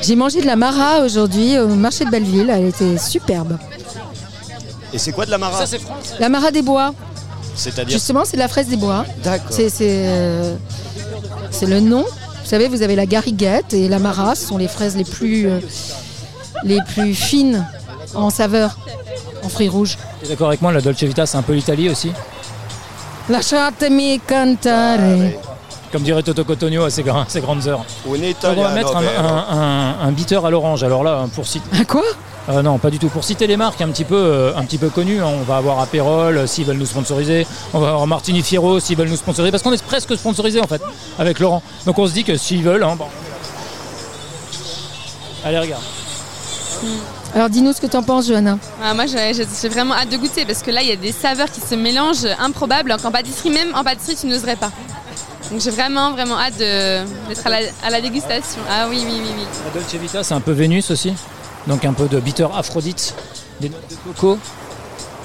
J'ai mangé de la mara aujourd'hui au marché de Belleville, elle était superbe. Et c'est quoi de la mara? La mara des bois, C'est-à-dire? Justement c'est de la fraise des bois. D'accord. C'est c'est, euh, c'est le nom. Vous savez, vous avez la gariguette et la mara, ce sont les fraises les plus, euh, les plus fines en saveur, en fruits rouges. T'es d'accord avec moi, la Dolce Vita, c'est un peu l'Italie aussi Lasciatemi cantare. Comme dirait Toto Cotogno à ses, à ses grandes heures. Un on va mettre un, un- un- un bitter à l'orange. Alors là, pour citer. Un quoi? Euh, Non, pas du tout. Pour citer les marques un petit peu, euh, un petit peu connues, hein, on va avoir Aperol euh, s'ils veulent nous sponsoriser. On va avoir Martini Fierro s'ils veulent nous sponsoriser. Parce qu'on est presque sponsorisé en fait avec Laurent. Donc on se dit que s'ils veulent. hein, bon. Allez, regarde. Alors dis-nous ce que t'en penses, Johanna. Ah, moi, j'ai vraiment hâte de goûter parce que là, il y a des saveurs qui se mélangent improbables. Qu'en pâtisserie, même en pâtisserie, tu n'oserais pas. Donc j'ai vraiment, vraiment hâte de- d'être à la, à la dégustation. Ah oui, oui, oui, oui. La Dolce Vita, c'est un peu Vénus aussi. Donc un peu de bitter Aphrodite, des notes de coco,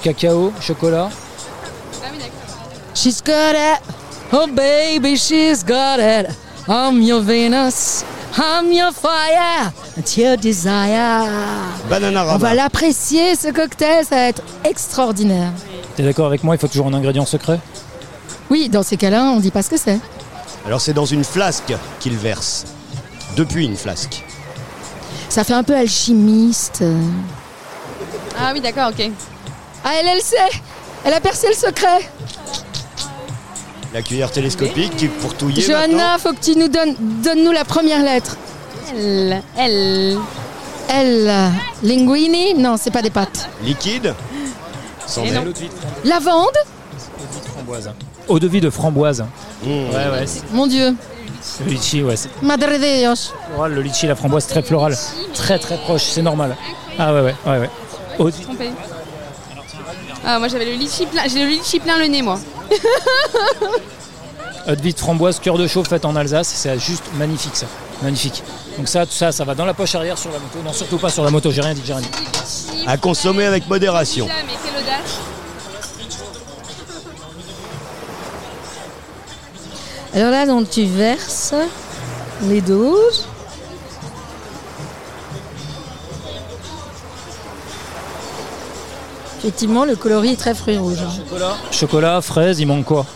cacao, chocolat. She's got it. Oh baby, she's got it. I'm your Venus. I'm your fire. It's your desire. Banana On va l'apprécier ce cocktail, ça va être extraordinaire. T'es d'accord avec moi Il faut toujours un ingrédient secret? Oui, dans ces cas-là, on dit pas ce que c'est. Alors c'est dans une flasque qu'il verse. Depuis une flasque. Ça fait un peu alchimiste. Ah oui, d'accord, ok. Ah, elle, elle sait. Elle a percé le secret. La cuillère télescopique qui pour touiller Johanna, faut que tu nous donnes, donne-nous la première lettre. L. L. L. Linguini? Non, c'est pas des pâtes. Liquide. Sans Et non. Lavande? Framboise. Eau de vie de framboise. Mmh. Ouais, ouais. Mon Dieu. Le litchi, ouais. Madre de Dios. floral, le litchi, la framboise, très floral. Très, très proche, c'est normal. Ah ouais, ouais, ouais, ouais. Eau de. Ah, moi, j'avais le litchi plein, j'ai le litchi plein le nez, moi. *laughs* De framboise, cœur de chaux faite en Alsace. C'est juste magnifique, ça. Magnifique. Donc ça, tout ça, ça va dans la poche arrière sur la moto. Non, surtout pas sur la moto, j'ai rien dit, j'ai rien dit. À consommer avec modération. Alors là, donc tu verses les doses. Effectivement, le coloris est très fruit rouge. Chocolat. Chocolat, fraise, il manque quoi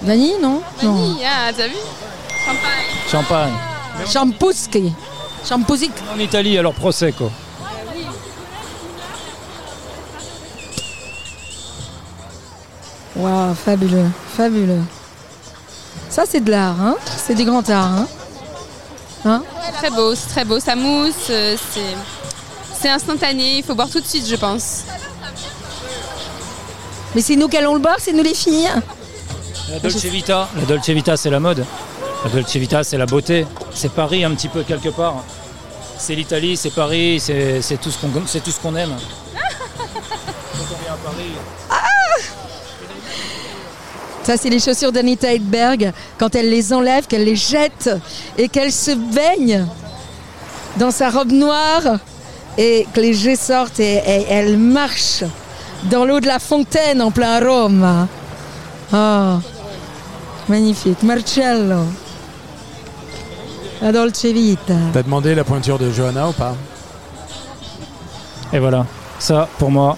Vanille, non Non. Vanille, ah, t'as vu Champagne. Champagne. Champuski. Champusic. En Italie, alors Prosecco. Waouh, fabuleux, fabuleux. Ça, c'est de l'art, hein C'est du grand art, hein Hein Très beau, c'est très beau. Ça mousse, euh, c'est, c'est instantané. Il faut boire tout de suite, je pense. Mais c'est nous qui allons le boire, c'est nous les filles. La Dolce Vita. La Dolce Vita, c'est la mode. La Dolce Vita, c'est la beauté. C'est Paris un petit peu quelque part. C'est l'Italie, c'est Paris, c'est tout ce qu'on c'est tout ce qu'on aime. Ça, c'est les chaussures d'Anita Hedberg. Quand elle les enlève, qu'elle les jette et qu'elle se baigne dans sa robe noire et que les jets sortent et, et elle marche dans l'eau de la fontaine en plein Rome. Oh, magnifique. Marcello. La Dolce Vita. T'as demandé la pointure de Johanna ou pas? Et voilà. Ça, pour moi,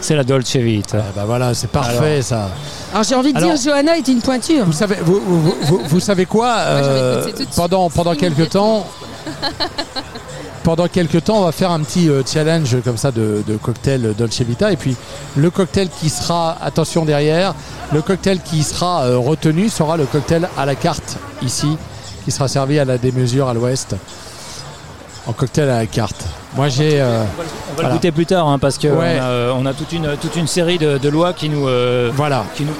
c'est la Dolce Vita. Bah voilà, c'est parfait ça. Alors j'ai envie de Alors- dire, Johanna est une pointure. Vous savez, vous, vous- vous- vous savez quoi euh. Pendant, pendant quelques temps, *laughs* pendant quelques temps, on va faire un petit euh, challenge comme ça de, de cocktail Dolce Vita. Et puis le cocktail qui sera, attention derrière, le cocktail qui sera euh, retenu sera le cocktail à la carte ici, qui sera servi à la démesure à l'ouest. En cocktail à la carte. Moi j'ai. euh, On va voilà. le goûter plus tard hein, parce qu'on Ouais. a, euh, on a toute, une, toute une série de, de lois qui nous, euh, voilà. qui nous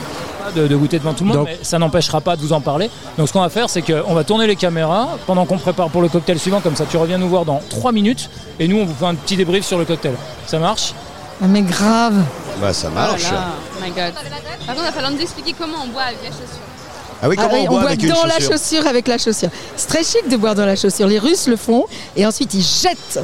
de, de goûter devant tout le monde, Donc- mais ça n'empêchera pas de vous en parler. Donc ce qu'on va faire, c'est qu'on va tourner les caméras pendant qu'on prépare pour le cocktail suivant, comme ça tu reviens nous voir dans 3 minutes et nous on vous fait un petit débrief sur le cocktail. Ça marche? Ah, mais grave. Bah ça marche. Oh là là, oh my god. Par contre, il va falloir nous expliquer comment on boit avec la chaussure. Ah oui, comment Ah oui, on boit avec une dans la chaussure chaussure avec la chaussure. C'est très chic de boire dans la chaussure. Les Russes le font et ensuite ils jettent.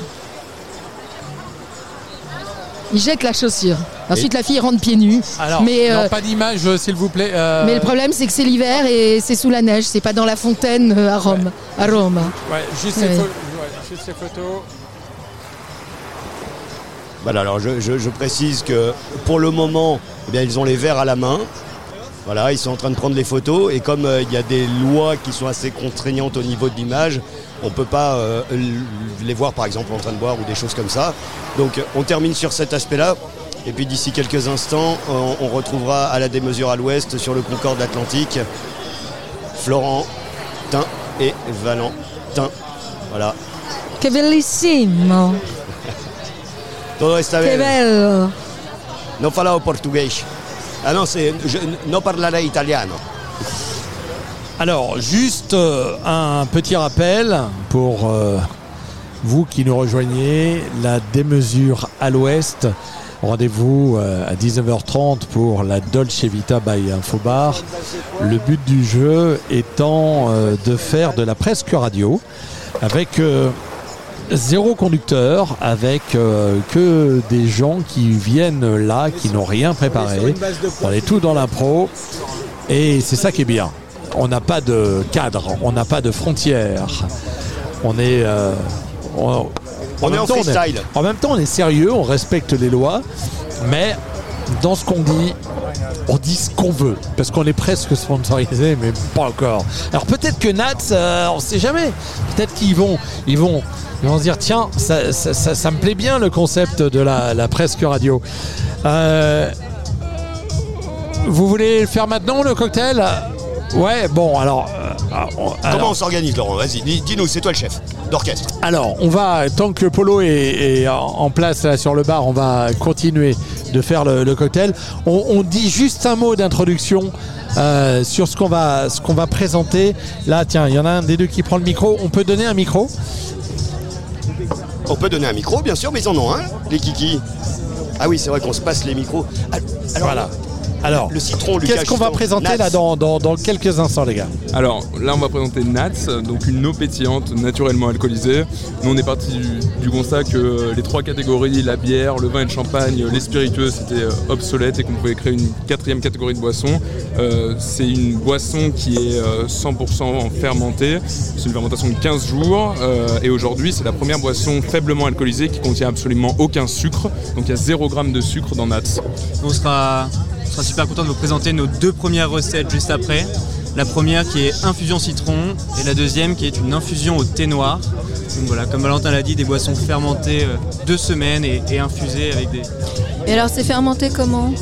Ils jettent la chaussure. Ensuite, la fille rentre pieds nus. Alors, mais, non, euh, pas d'image, euh, s'il vous plaît. euh, mais le problème, c'est que c'est l'hiver et c'est sous la neige. C'est pas dans la fontaine euh, à Rome. À Rome. Ouais, juste, ces Ouais. pho- ouais, juste ces photos. Voilà, alors je, je- je précise que pour le moment, eh bien, ils ont les verres à la main. Voilà, ils sont en train de prendre les photos et comme euh, il y a des lois qui sont assez contraignantes au niveau de l'image, on ne peut pas euh, les voir par exemple en train de boire ou des choses comme ça. Donc euh, on termine sur cet aspect-là et puis d'ici quelques instants, on, on retrouvera à la démesure à l'ouest sur le Concorde Atlantique Florent, Tin et Valentin. Voilà. Que bellissimo. *laughs* Todo está bien. bello. Non portugais. Ah non, c'est je non italiano. Alors, juste euh, un petit rappel pour euh, vous qui nous rejoignez, la démesure à l'ouest. Rendez-vous euh, à 19h30 pour la Dolce Vita by Infobar. Le but du jeu étant de faire de la presque radio avec zéro conducteur, avec que des gens qui viennent là, qui n'ont rien préparé. On est tout dans l'impro et c'est ça qui est bien. On n'a pas de cadre, on n'a pas de frontières. On est. euh, on, On est en temps, freestyle. en même temps, on est sérieux, on respecte les lois, mais dans ce qu'on dit, on dit ce qu'on veut. Parce qu'on est presque sponsorisé, mais pas encore. Alors peut-être que Nats, euh, on sait jamais. Peut-être qu'ils vont, ils vont, ils vont se dire tiens, ça, ça- ça- ça me plaît bien le concept de la, la presque radio. Euh, vous voulez le faire maintenant, le cocktail? Ouais, bon, alors. euh, alors- Comment on s'organise, Laurent Vas-y, dis- dis-nous, c'est toi le chef d'orchestre. alors, on va, tant que Polo est, est en place là, sur le bar, on va continuer de faire le, le cocktail. On, on dit juste un mot d'introduction euh, sur ce qu'on va, ce qu'on va présenter. Là, tiens, il y en a un des deux qui prend le micro. On peut donner un micro? On peut donner un micro, bien sûr, mais ils en ont un, les kikis. Ah oui, c'est vrai qu'on se passe les micros. Ah, Alors, Voilà. Alors, le citron, qu'est-ce qu'on va présenter Nats. là dans, dans- dans quelques instants, les gars Alors là, on va présenter Nats, donc une eau pétillante naturellement alcoolisée. Nous, on est parti du, du constat que euh, les trois catégories, la bière, le vin et le champagne, euh, les spiritueux, c'était euh, obsolète et qu'on pouvait créer une quatrième catégorie de boisson. Euh, c'est une boisson qui est euh, 100% fermentée. C'est une fermentation de 15 jours. euh, et aujourd'hui, c'est la première boisson faiblement alcoolisée qui contient absolument aucun sucre. Donc il y a 0 g de sucre dans Nats. On sera, sera super content de vous présenter nos deux premières recettes juste après. La première qui est infusion citron et la deuxième qui est une infusion au thé noir. Donc voilà, comme Valentin l'a dit, des boissons fermentées euh, deux semaines et, et infusées avec des. Et alors, c'est fermenté comment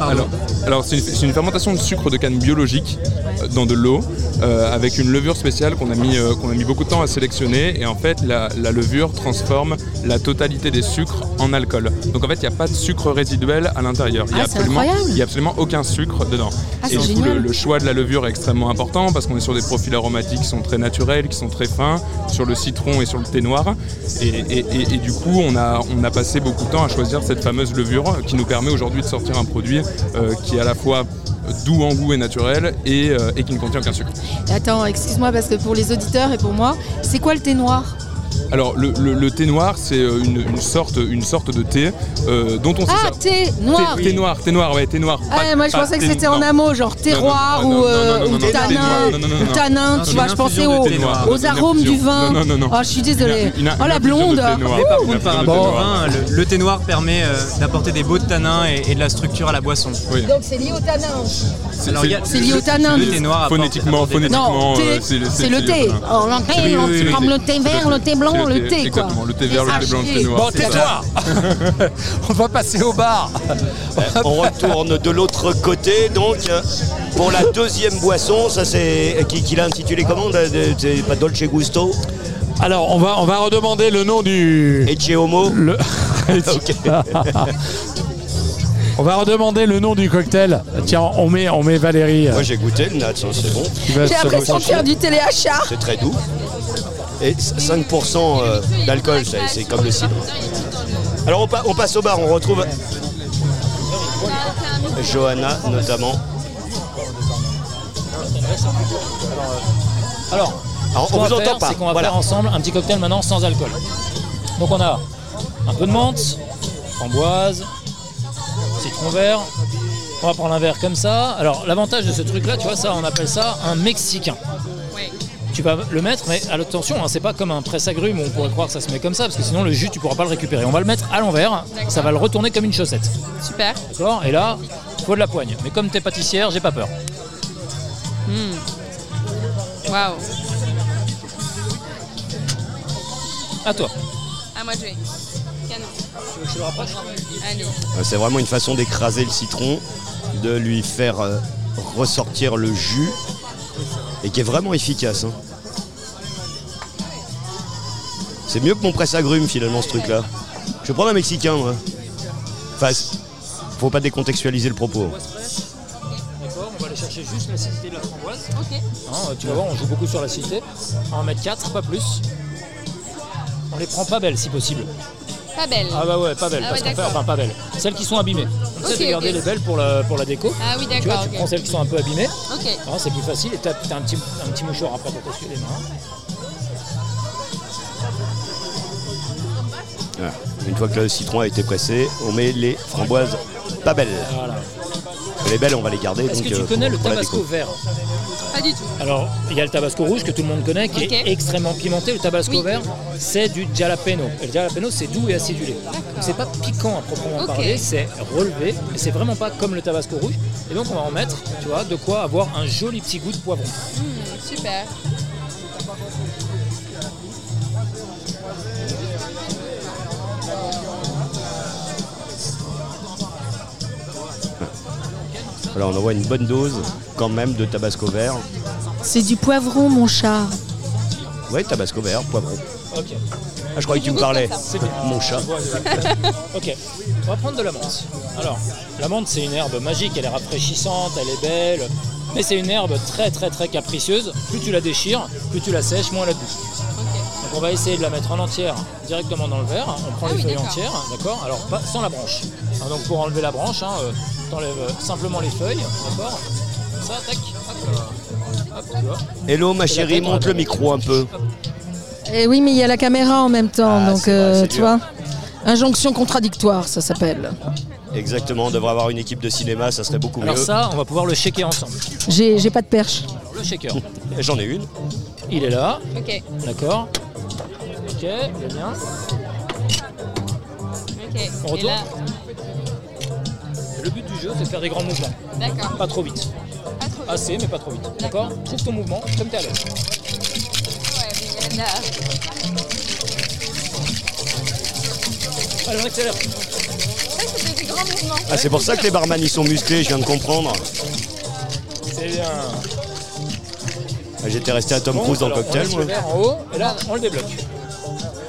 Alors, alors c'est une, fermentation de sucre de canne biologique euh, dans de l'eau euh, avec une levure spéciale qu'on a, mis, euh, qu'on a mis beaucoup de temps à sélectionner et en fait la, la levure transforme la totalité des sucres en alcool. Donc en fait il n'y a pas de sucre résiduel à l'intérieur. Il n'y a, Ah, c'est absolument- incroyable. il y a absolument aucun sucre dedans. Ah, et du coup le choix de la levure est extrêmement important parce qu'on est sur des profils aromatiques qui sont très naturels, qui sont très fins, sur le citron et sur le thé noir. Et, du coup on a, on a passé beaucoup de temps à choisir cette fameuse levure qui nous permet aujourd'hui de sortir un produit euh, qui est à la fois doux en goût et naturel et, euh, et qui ne contient aucun sucre. Attends, excuse-moi, parce que pour les auditeurs et pour moi, c'est quoi le thé noir? Alors le, le- le thé noir c'est euh, une, une sorte, une sorte de thé euh, dont on sait Ah, ça. thé noir Thé, thé noir, thé noir, ouais, thé noir. Ah, Pas- moi je pensais que c'était en amont, genre terroir ou, euh, tanin, tanin, tu vois, je pensais aux, arômes du vin. Non, non, non. Oh, je suis désolée. Oh la blonde le, thé noir permet euh, d'apporter des beaux tanins et, et de la structure à la boisson. Donc c'est lié au tanin. C'est lié au tanin. Le thé noir Phonétiquement, phonétiquement, Non, thé, euh, c'est le- c'est le thé. Oh, on prend le thé vert, le thé blanc, Le thé, quoi. Exactement, le thé vert, le thé blanc, le thé noir. Bon, tais-toi *laughs* On va passer au bar On retourne de l'autre côté, donc, pour la deuxième boisson. Ça, c'est. Qui, qui l'a intitulé comment C'est pas Dolce Gusto? Alors, on va, on va redemander le nom du. Ecce Homo Le... *laughs* Ok. on va redemander le nom du cocktail. Tiens, on met, on met Valérie. Moi, j'ai goûté le Nats, hein, c'est bon. va J'ai l'impression de faire du téléachat. C'est très doux. Et 5% euh, d'alcool, c'est comme le cidre. Alors on, pa- on passe au bar, on retrouve Johanna notamment. Alors, on vous entend pas. qu'on va Voilà. faire ensemble un petit cocktail maintenant sans alcool. Donc on a un peu de menthe, framboise, citron vert. On va prendre un verre comme ça. Alors l'avantage de ce truc-là, tu vois, ça, on appelle ça un mexicain. Tu vas le mettre, mais attention, hein, c'est pas comme un presse-agrumes où on pourrait croire que ça se met comme ça, parce que sinon le jus, tu pourras pas le récupérer. On va le mettre à l'envers, ça va le retourner comme une chaussette. Super. D'accord? Et là, faut de la poigne. Mais comme t'es pâtissière, j'ai pas peur. Hmm. Waouh. À toi. À moi de jouer. Canon. Je le rapproche Allez. Euh, C'est vraiment une façon d'écraser le citron, de lui faire euh, ressortir le jus et qui est vraiment efficace. hein. C'est mieux que mon presse-agrumes finalement ce truc-là. Je vais prendre un mexicain moi. Enfin, faut pas décontextualiser le propos. D'accord, on va aller chercher juste l'acidité de la framboise. Ok. Hein, tu vas voir, on joue beaucoup sur l'acidité. On va en mettre 4, pas plus. On les prend pas belles si possible. Pas belle. Ah bah ouais, pas belles. Ah parce ouais, qu'on fait, d'accord. enfin pas belles. Celles qui sont abîmées. On essaie Ok, de garder les belles pour la, pour la déco. Ah oui, Tu vois, d'accord, tu prends celles qui sont un peu abîmées. Ok. Hein, c'est plus facile et t'as as un petit, un petit mouchoir après pour t'essuyer les mains. Voilà. Une fois que le citron a été pressé, on met les framboises pas belles. Voilà. Les belles, on va les garder. Est-ce que tu euh, connais pour- le pour tabasco vert Pas du tout. Alors, il y a le tabasco rouge que tout le monde connaît, qui est extrêmement pimenté. Le tabasco Oui. vert, c'est du jalapeno. Et le jalapeno, c'est doux et acidulé. Donc, c'est pas piquant à proprement parler, c'est relevé, mais c'est vraiment pas comme le tabasco rouge. Et donc, on va en mettre, tu vois, de quoi avoir un joli petit goût de poivron. Hmm, super. Voilà, on envoie une bonne dose quand même de tabasco vert. C'est du poivron, mon chat. Ouais, tabasco vert, poivron. Ok. Ah, je croyais que tu me parlais. *laughs* C'est bien. Mon chat. *laughs* ok, on va prendre de la menthe. Alors, la menthe, c'est une herbe magique, elle est rafraîchissante, elle est belle, mais c'est une herbe très très très capricieuse. Plus tu la déchires, plus tu la sèches, moins elle a de goût. Donc on va essayer de la mettre en entière directement dans le verre. On prend Ah les oui, feuilles entières, d'accord? Alors pas sans la branche. Hein, donc pour enlever la branche, hein, euh, t'enlèves euh, simplement les feuilles, d'accord Ça, tac, hop, hop, tu vois. Hello ma chérie, monte le micro un peu. Et Eh oui, mais il y a la caméra en même temps, Ah, donc c'est vrai, euh, c'est tu dur. vois. Injonction contradictoire, ça s'appelle. Exactement, on devrait avoir une équipe de cinéma, ça serait beaucoup Alors mieux. ça, on va pouvoir le shaker ensemble. J'ai j'ai pas de perche. Alors, le shaker, J'en ai une. il est là, Ok. d'accord Ok, il est bien. Ok. On Et retourne là, Le but du jeu, c'est de faire des grands mouvements. d'accord. Pas trop vite. Pas trop vite. Assez, mais pas trop vite. D'accord Trouve ton mouvement comme t'es à l'aise. Ouais, mais là, Allez, on accélère. ça, c'était des grands mouvements. Ah, c'est pour ça que les barman ils sont musclés, je viens de comprendre. C'est bien. Ah, J'étais resté à Tom Bon, Cruise dans le alors, cocktail, on moi. le verre en haut, et là, on le débloque.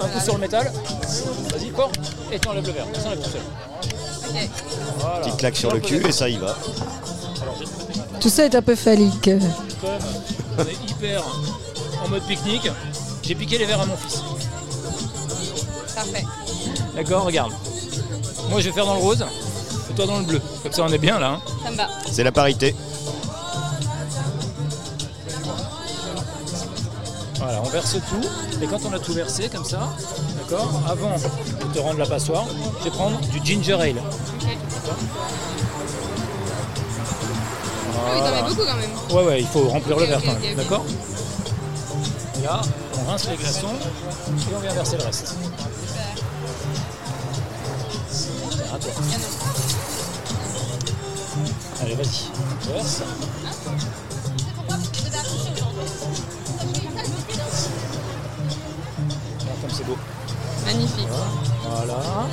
Un coup sur le métal. Vas-y, fort. Et tu enlèves le verre. Ça enlève tout seul. Ok. Voilà. Petite claque sur le cul et ça y va. Tout ça est un peu phallique. on est hyper en mode pique-nique, j'ai piqué les verres à mon fils. Parfait. D'accord, regarde. Moi, je vais faire dans le rose, et toi dans le bleu. Comme ça, on est bien là. hein. Ça me va. C'est la parité. Voilà, on verse tout. Et quand on a tout versé comme ça, d'accord, avant de te rendre la passoire, je vais prendre du ginger ale. Ah beaucoup quand même. Ouais, ouais, il faut remplir le verre quand même. D'accord Et là, on rince les glaçons et on vient verser le reste. À toi. Allez, vas-y. Verse. Regarde comme c'est beau. Magnifique. Voilà.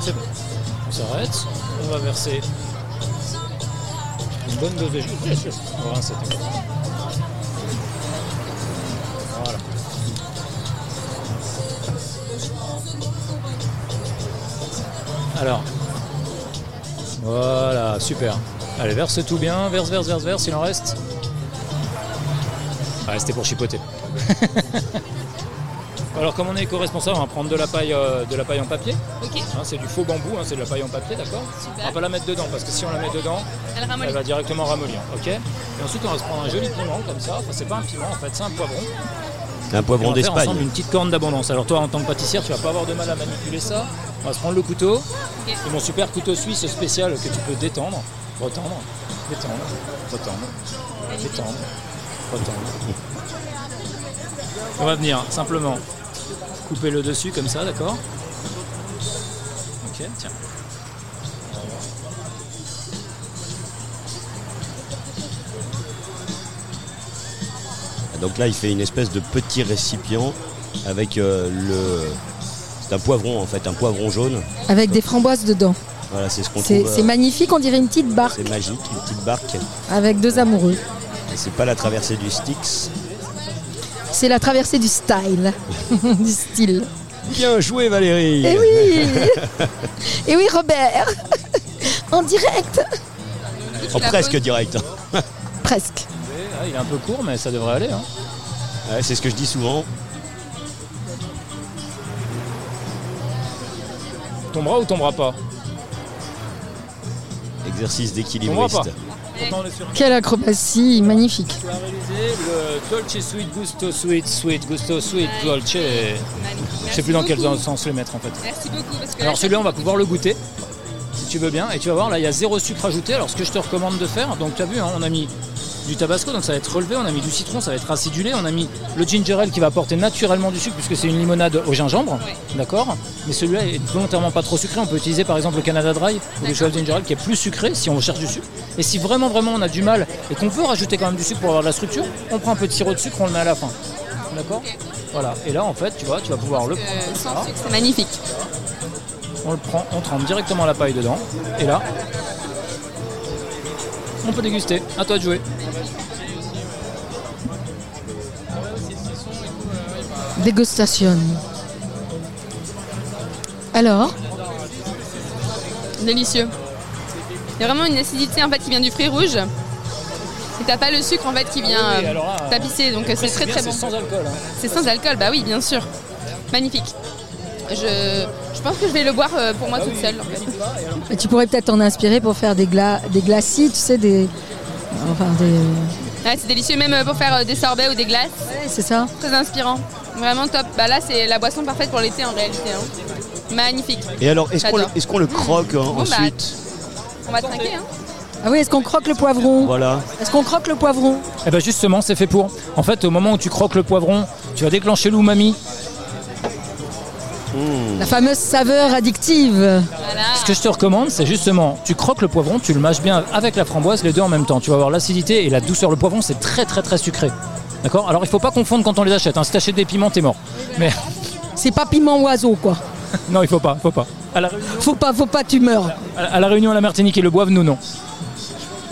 C'est bon. On s'arrête. On va verser une bonne. On va rincer. t'inquiète. Voilà. Alors. Voilà, super. Allez, verse tout bien. Verse, verse, verse, verse. Il en reste. Ah, c'était pour chipoter. *laughs* Alors comme on est éco-responsable, on va prendre de la paille, euh, de la paille en papier. Ok. Hein, c'est du faux bambou, hein, c'est de la paille en papier, d'accord On va pas la mettre dedans parce que si on la met dedans, Elle va directement ramollir. Ok Et ensuite on va se prendre un joli piment comme ça. Enfin c'est pas un piment en fait, c'est un poivron. Un poivron Et on va faire d'Espagne. une petite corne d'abondance. Alors toi, en tant que pâtissière, tu vas pas avoir de mal à manipuler ça. On va se prendre le couteau. Et mon super couteau suisse spécial que tu peux détendre, retendre, détendre, retendre, détendre, retendre. On va venir simplement couper le dessus comme ça, d'accord Ok, tiens. Donc là, il fait une espèce de petit récipient avec euh, le. C'est un poivron en fait, un poivron jaune. Avec des framboises dedans. Voilà, c'est ce qu'on C'est trouve. euh, c'est magnifique, on dirait une petite barque C'est magique, une petite barque. avec deux amoureux. Et C'est pas la traversée du Styx. C'est la traversée du style, *laughs* du style. Bien joué Valérie Eh oui *laughs* Et oui, Robert En direct En presque direct. Presque. Ah, il est un peu court, mais ça devrait aller. hein. Ouais, c'est ce que je dis souvent. Tombera ou tombera pas? Exercice d'équilibriste. Quelle acrobatie magnifique. Tu as réalisé le Dolce Sweet Gusto Sweet Sweet Gusto Sweet Dolce. Je sais plus dans quel beaucoup. sens le mettre en fait. Merci beaucoup. Parce que Alors là, celui-là on va pouvoir le goûter si tu veux bien et tu vas voir là il y a zéro sucre ajouté alors ce que je te recommande de faire donc tu as vu hein, on a mis du tabasco donc ça va être relevé. On a mis du citron ça va être acidulé. On a mis le ginger ale qui va apporter naturellement du sucre puisque c'est une limonade au gingembre. D'accord. Mais celui-là est volontairement pas trop sucré. On peut utiliser par exemple le Canada Dry ou le Choice Ginger Ale qui est plus sucré si on cherche du sucre. Et si vraiment vraiment on a du mal et qu'on peut rajouter quand même du sucre pour avoir de la structure on prend un peu de sirop de sucre on le met à la fin. D'accord. Voilà. Et là en fait tu vois tu vas pouvoir le prendre. comme ça. c'est magnifique. On le prend, on trempe directement la paille dedans. Et là, on peut déguster. À toi de jouer. Dégustation. Alors Délicieux. Il y a vraiment une acidité en fait qui vient du fruit rouge. Et t'as pas le sucre en fait qui vient Ah oui, euh, alors là, tapisser, donc euh, c'est très très bon. C'est sans alcool. hein. C'est sans alcool, bah oui, bien sûr. Magnifique. Je, je pense que je vais le boire euh, pour moi toute seule. en fait. Et Tu pourrais peut-être t'en inspirer pour faire des, gla des glacis, tu sais, des. Enfin, des. Ouais, c'est délicieux même euh, pour faire euh, des sorbets ou des glaces. c'est ça. Très inspirant. Vraiment top. Bah là, c'est la boisson parfaite pour l'été en réalité. hein. Magnifique. Et alors, est-ce qu'on le, J'adore. est-ce qu'on le croque hein, Bon, bah, ensuite On va trinquer. Hein. Ah oui, est-ce qu'on croque le poivron Voilà. Est-ce qu'on croque le poivron Et ben justement, c'est fait pour. En fait, au moment où tu croques le poivron, tu vas déclencher l'umami. La fameuse saveur addictive. Ce que je te recommande, c'est justement, tu croques le poivron, tu le mâches bien avec la framboise, les deux en même temps. Tu vas avoir l'acidité et la douceur. Le poivron, c'est très très très sucré. D'accord? Alors il faut pas confondre quand on les achète. hein. Si t'achètes des piments, t'es mort. Mais *laughs* C'est pas piment oiseau, quoi. *laughs* non, il faut pas, faut pas. À la Réunion, Faut pas, faut pas, tu meurs. à la- à la Réunion, à la Martinique, ils le boivent, nous non.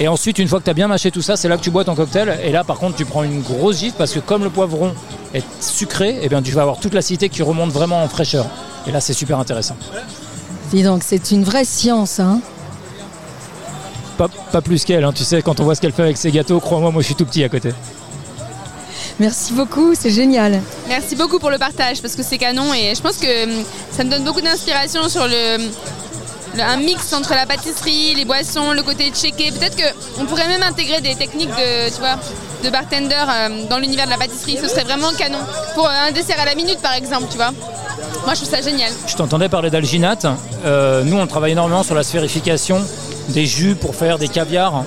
Et ensuite, une fois que tu as bien mâché tout ça, c'est là que tu bois ton cocktail. Et là, par contre, tu prends une grosse gifle parce que comme le poivron est sucré, eh bien, tu vas avoir toute l'acidité qui remonte vraiment en fraîcheur. Et là, c'est super intéressant. Dis donc, c'est une vraie science, hein. Pas, pas plus qu'elle, hein. tu sais, quand on voit ce qu'elle fait avec ses gâteaux, crois-moi, moi je suis tout petit à côté. Merci beaucoup, c'est génial. Merci beaucoup pour le partage parce que c'est canon et je pense que hum, ça me donne beaucoup d'inspiration sur le- un mix entre la pâtisserie, les boissons, le côté checké. Peut-être qu'on pourrait même intégrer des techniques de, tu vois, de bartender euh, dans l'univers de la pâtisserie. Ce serait vraiment canon. Pour euh, un dessert à la minute par exemple, tu vois. Moi je trouve ça génial. Je t'entendais parler d'alginate. Euh, nous, on travaille énormément sur la sphérification des jus pour faire des caviars,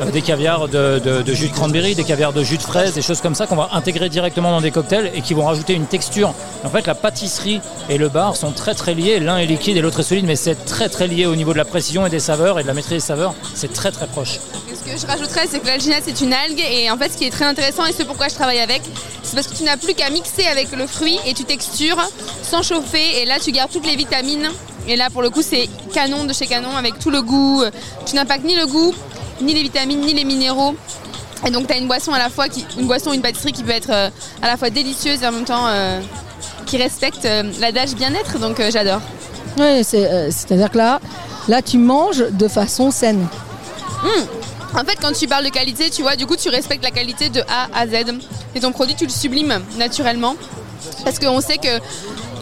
euh, des caviars de, jus de cranberry, des caviars de jus de fraise, des choses comme ça qu'on va intégrer directement dans des cocktails et qui vont rajouter une texture. En fait, la pâtisserie et le bar sont très très liés. L'un est liquide et l'autre est solide, mais c'est très très lié au niveau de la précision et des saveurs et de la maîtrise des saveurs. C'est très très proche. Ce que je rajouterais, c'est que l'alginate, c'est une algue. Et en fait, ce qui est très intéressant et ce pourquoi je travaille avec, c'est parce que tu n'as plus qu'à mixer avec le fruit et tu textures sans chauffer. Et là, tu gardes toutes les vitamines. Et là, pour le coup, c'est canon de chez Canon avec tout le goût. Tu n'impactes ni le goût, ni les vitamines, ni les minéraux. Et donc, tu as une boisson à la fois, qui, une boisson, une pâtisserie qui peut être euh, à la fois délicieuse et en même temps euh, qui respecte euh, l'adage bien-être. Donc, euh, j'adore. Oui, c'est, c'est-à-dire que là, là, tu manges de façon saine. Hum. En fait, quand tu parles de qualité, tu vois, du coup, tu respectes la qualité de A à Z. Et ton produit, tu le sublimes naturellement. Parce qu'on sait que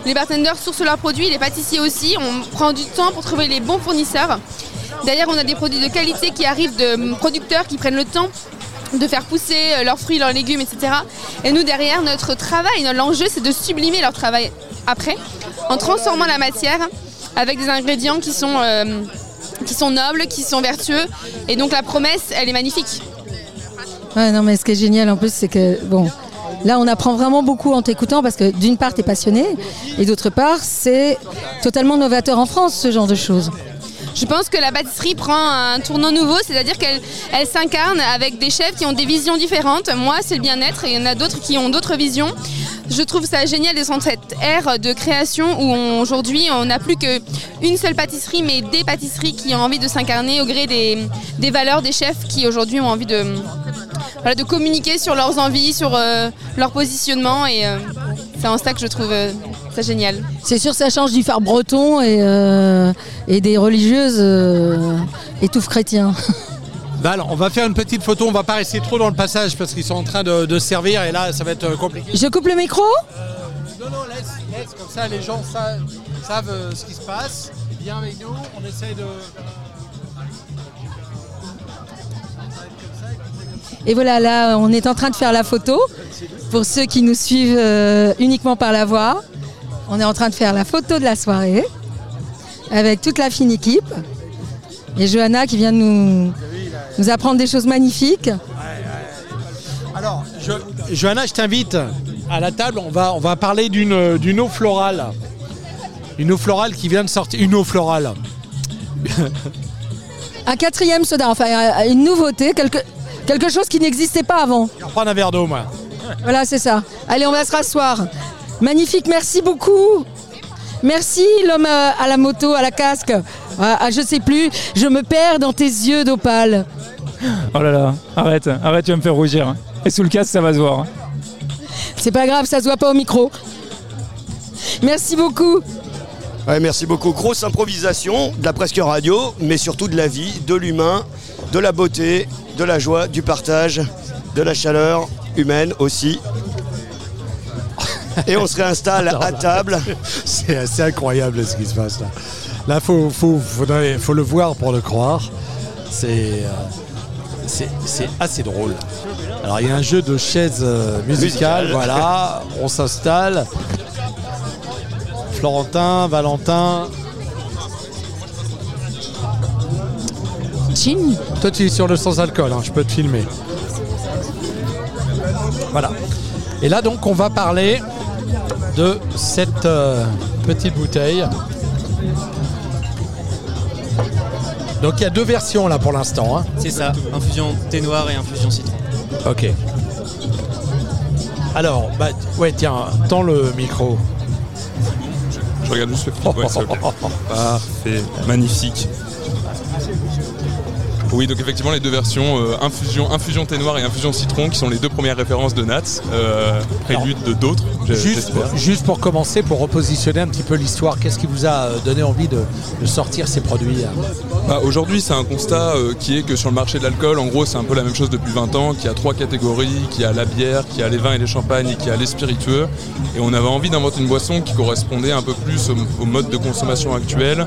les bartenders sourcent leurs produits, les pâtissiers aussi. On prend du temps pour trouver les bons fournisseurs. D'ailleurs, on a des produits de qualité qui arrivent de producteurs qui prennent le temps de faire pousser euh, leurs fruits, leurs légumes, etc. Et nous, derrière, notre travail, l'enjeu, c'est de sublimer leur travail après, en transformant la matière avec des ingrédients qui sont, euh, nobles, qui sont vertueux. Et donc la promesse, elle est magnifique. Non, mais ce qui est génial en plus, c'est que, là, on apprend vraiment beaucoup en t'écoutant parce que d'une part, tu es passionné et d'autre part, c'est totalement novateur en France, ce genre de choses. Je pense que la pâtisserie prend un tournant nouveau, c'est-à-dire qu'elle elle s'incarne avec des chefs qui ont des visions différentes. Moi, c'est le bien-être et il y en a d'autres qui ont d'autres visions. Je trouve ça génial d'être dans cette ère de création où aujourd'hui on n'a plus qu'une seule pâtisserie, mais des pâtisseries qui ont envie de s'incarner au gré des, des valeurs des chefs qui aujourd'hui ont envie de, voilà, de communiquer sur leurs envies, sur euh, leur positionnement. Et euh, c'est en ça que je trouve euh, ça génial. C'est sûr, ça change du phare breton et, euh, et des religieuses euh, étouffes chrétiens. Bah alors, on va faire une petite photo, on va pas rester trop dans le passage parce qu'ils sont en train de, de servir et là ça va être euh, compliqué. Je coupe le micro Non, non, laisse, laisse, comme ça les gens sa- savent euh, ce qui se passe. Viens avec nous, on essaye de. Et voilà, là, on est en train de faire la photo. Pour ceux qui nous suivent euh, uniquement par la voix, on est en train de faire la photo de la soirée avec toute la fine équipe. Et Johanna qui vient de nous, nous apprendre des choses magnifiques. Alors, je- Johanna, je t'invite à la table, on va, on va parler d'une eau florale. Une eau florale qui vient de sortir. Une eau florale. *laughs* Un quatrième soda, enfin euh, une nouveauté, quelque, quelque chose qui n'existait pas avant. Je vais reprendre un verre d'eau, moi. Voilà, c'est ça. Allez, on va se rasseoir. Magnifique, merci beaucoup. Merci l'homme à la moto, à la casque. Ah, ah, je sais plus, je me perds dans tes yeux d'opale. Oh là là, arrête, arrête, tu vas me faire rougir. Et sous le casque, ça va se voir. C'est pas grave, ça se voit pas au micro. Merci beaucoup. Ouais, merci beaucoup. Grosse improvisation de la presque radio, mais surtout de la vie, de l'humain, de la beauté, de la joie, du partage, de la chaleur humaine aussi. Et on se réinstalle *laughs* à table. C'est assez incroyable ce qui se passe là. Là, faut, faut, le voir pour le croire. C'est euh, c'est assez drôle. Alors, il y a un jeu de chaises euh, musicales. Voilà, on s'installe. Florentin, Valentin. Chin. Toi, tu es sur le sans alcool, hein, je peux te filmer. Voilà. Et là, donc, on va parler de cette euh, petite bouteille. Donc, il y a deux versions là pour l'instant. hein. C'est ça, infusion thé noir et infusion citron. Ok. Alors, bah, ouais, tiens, tends le micro. Je regarde juste le ok. *laughs* Parfait, magnifique. Oui, donc effectivement les deux versions, euh, infusion, infusion thé noir et infusion citron, qui sont les deux premières références de Nats, euh, prélude de d'autres, Juste, juste pour commencer, pour repositionner un petit peu l'histoire, qu'est-ce qui vous a euh, donné envie de, de sortir ces produits hein? Bah, Aujourd'hui, c'est un constat euh, qui est que sur le marché de l'alcool, en gros, c'est un peu la même chose depuis 20 ans, qu'il y a trois catégories, qu'il y a la bière, qu'il y a les vins et les champagnes et qu'il y a les spiritueux. Et on avait envie d'inventer une boisson qui correspondait un peu plus au, au mode de consommation actuel,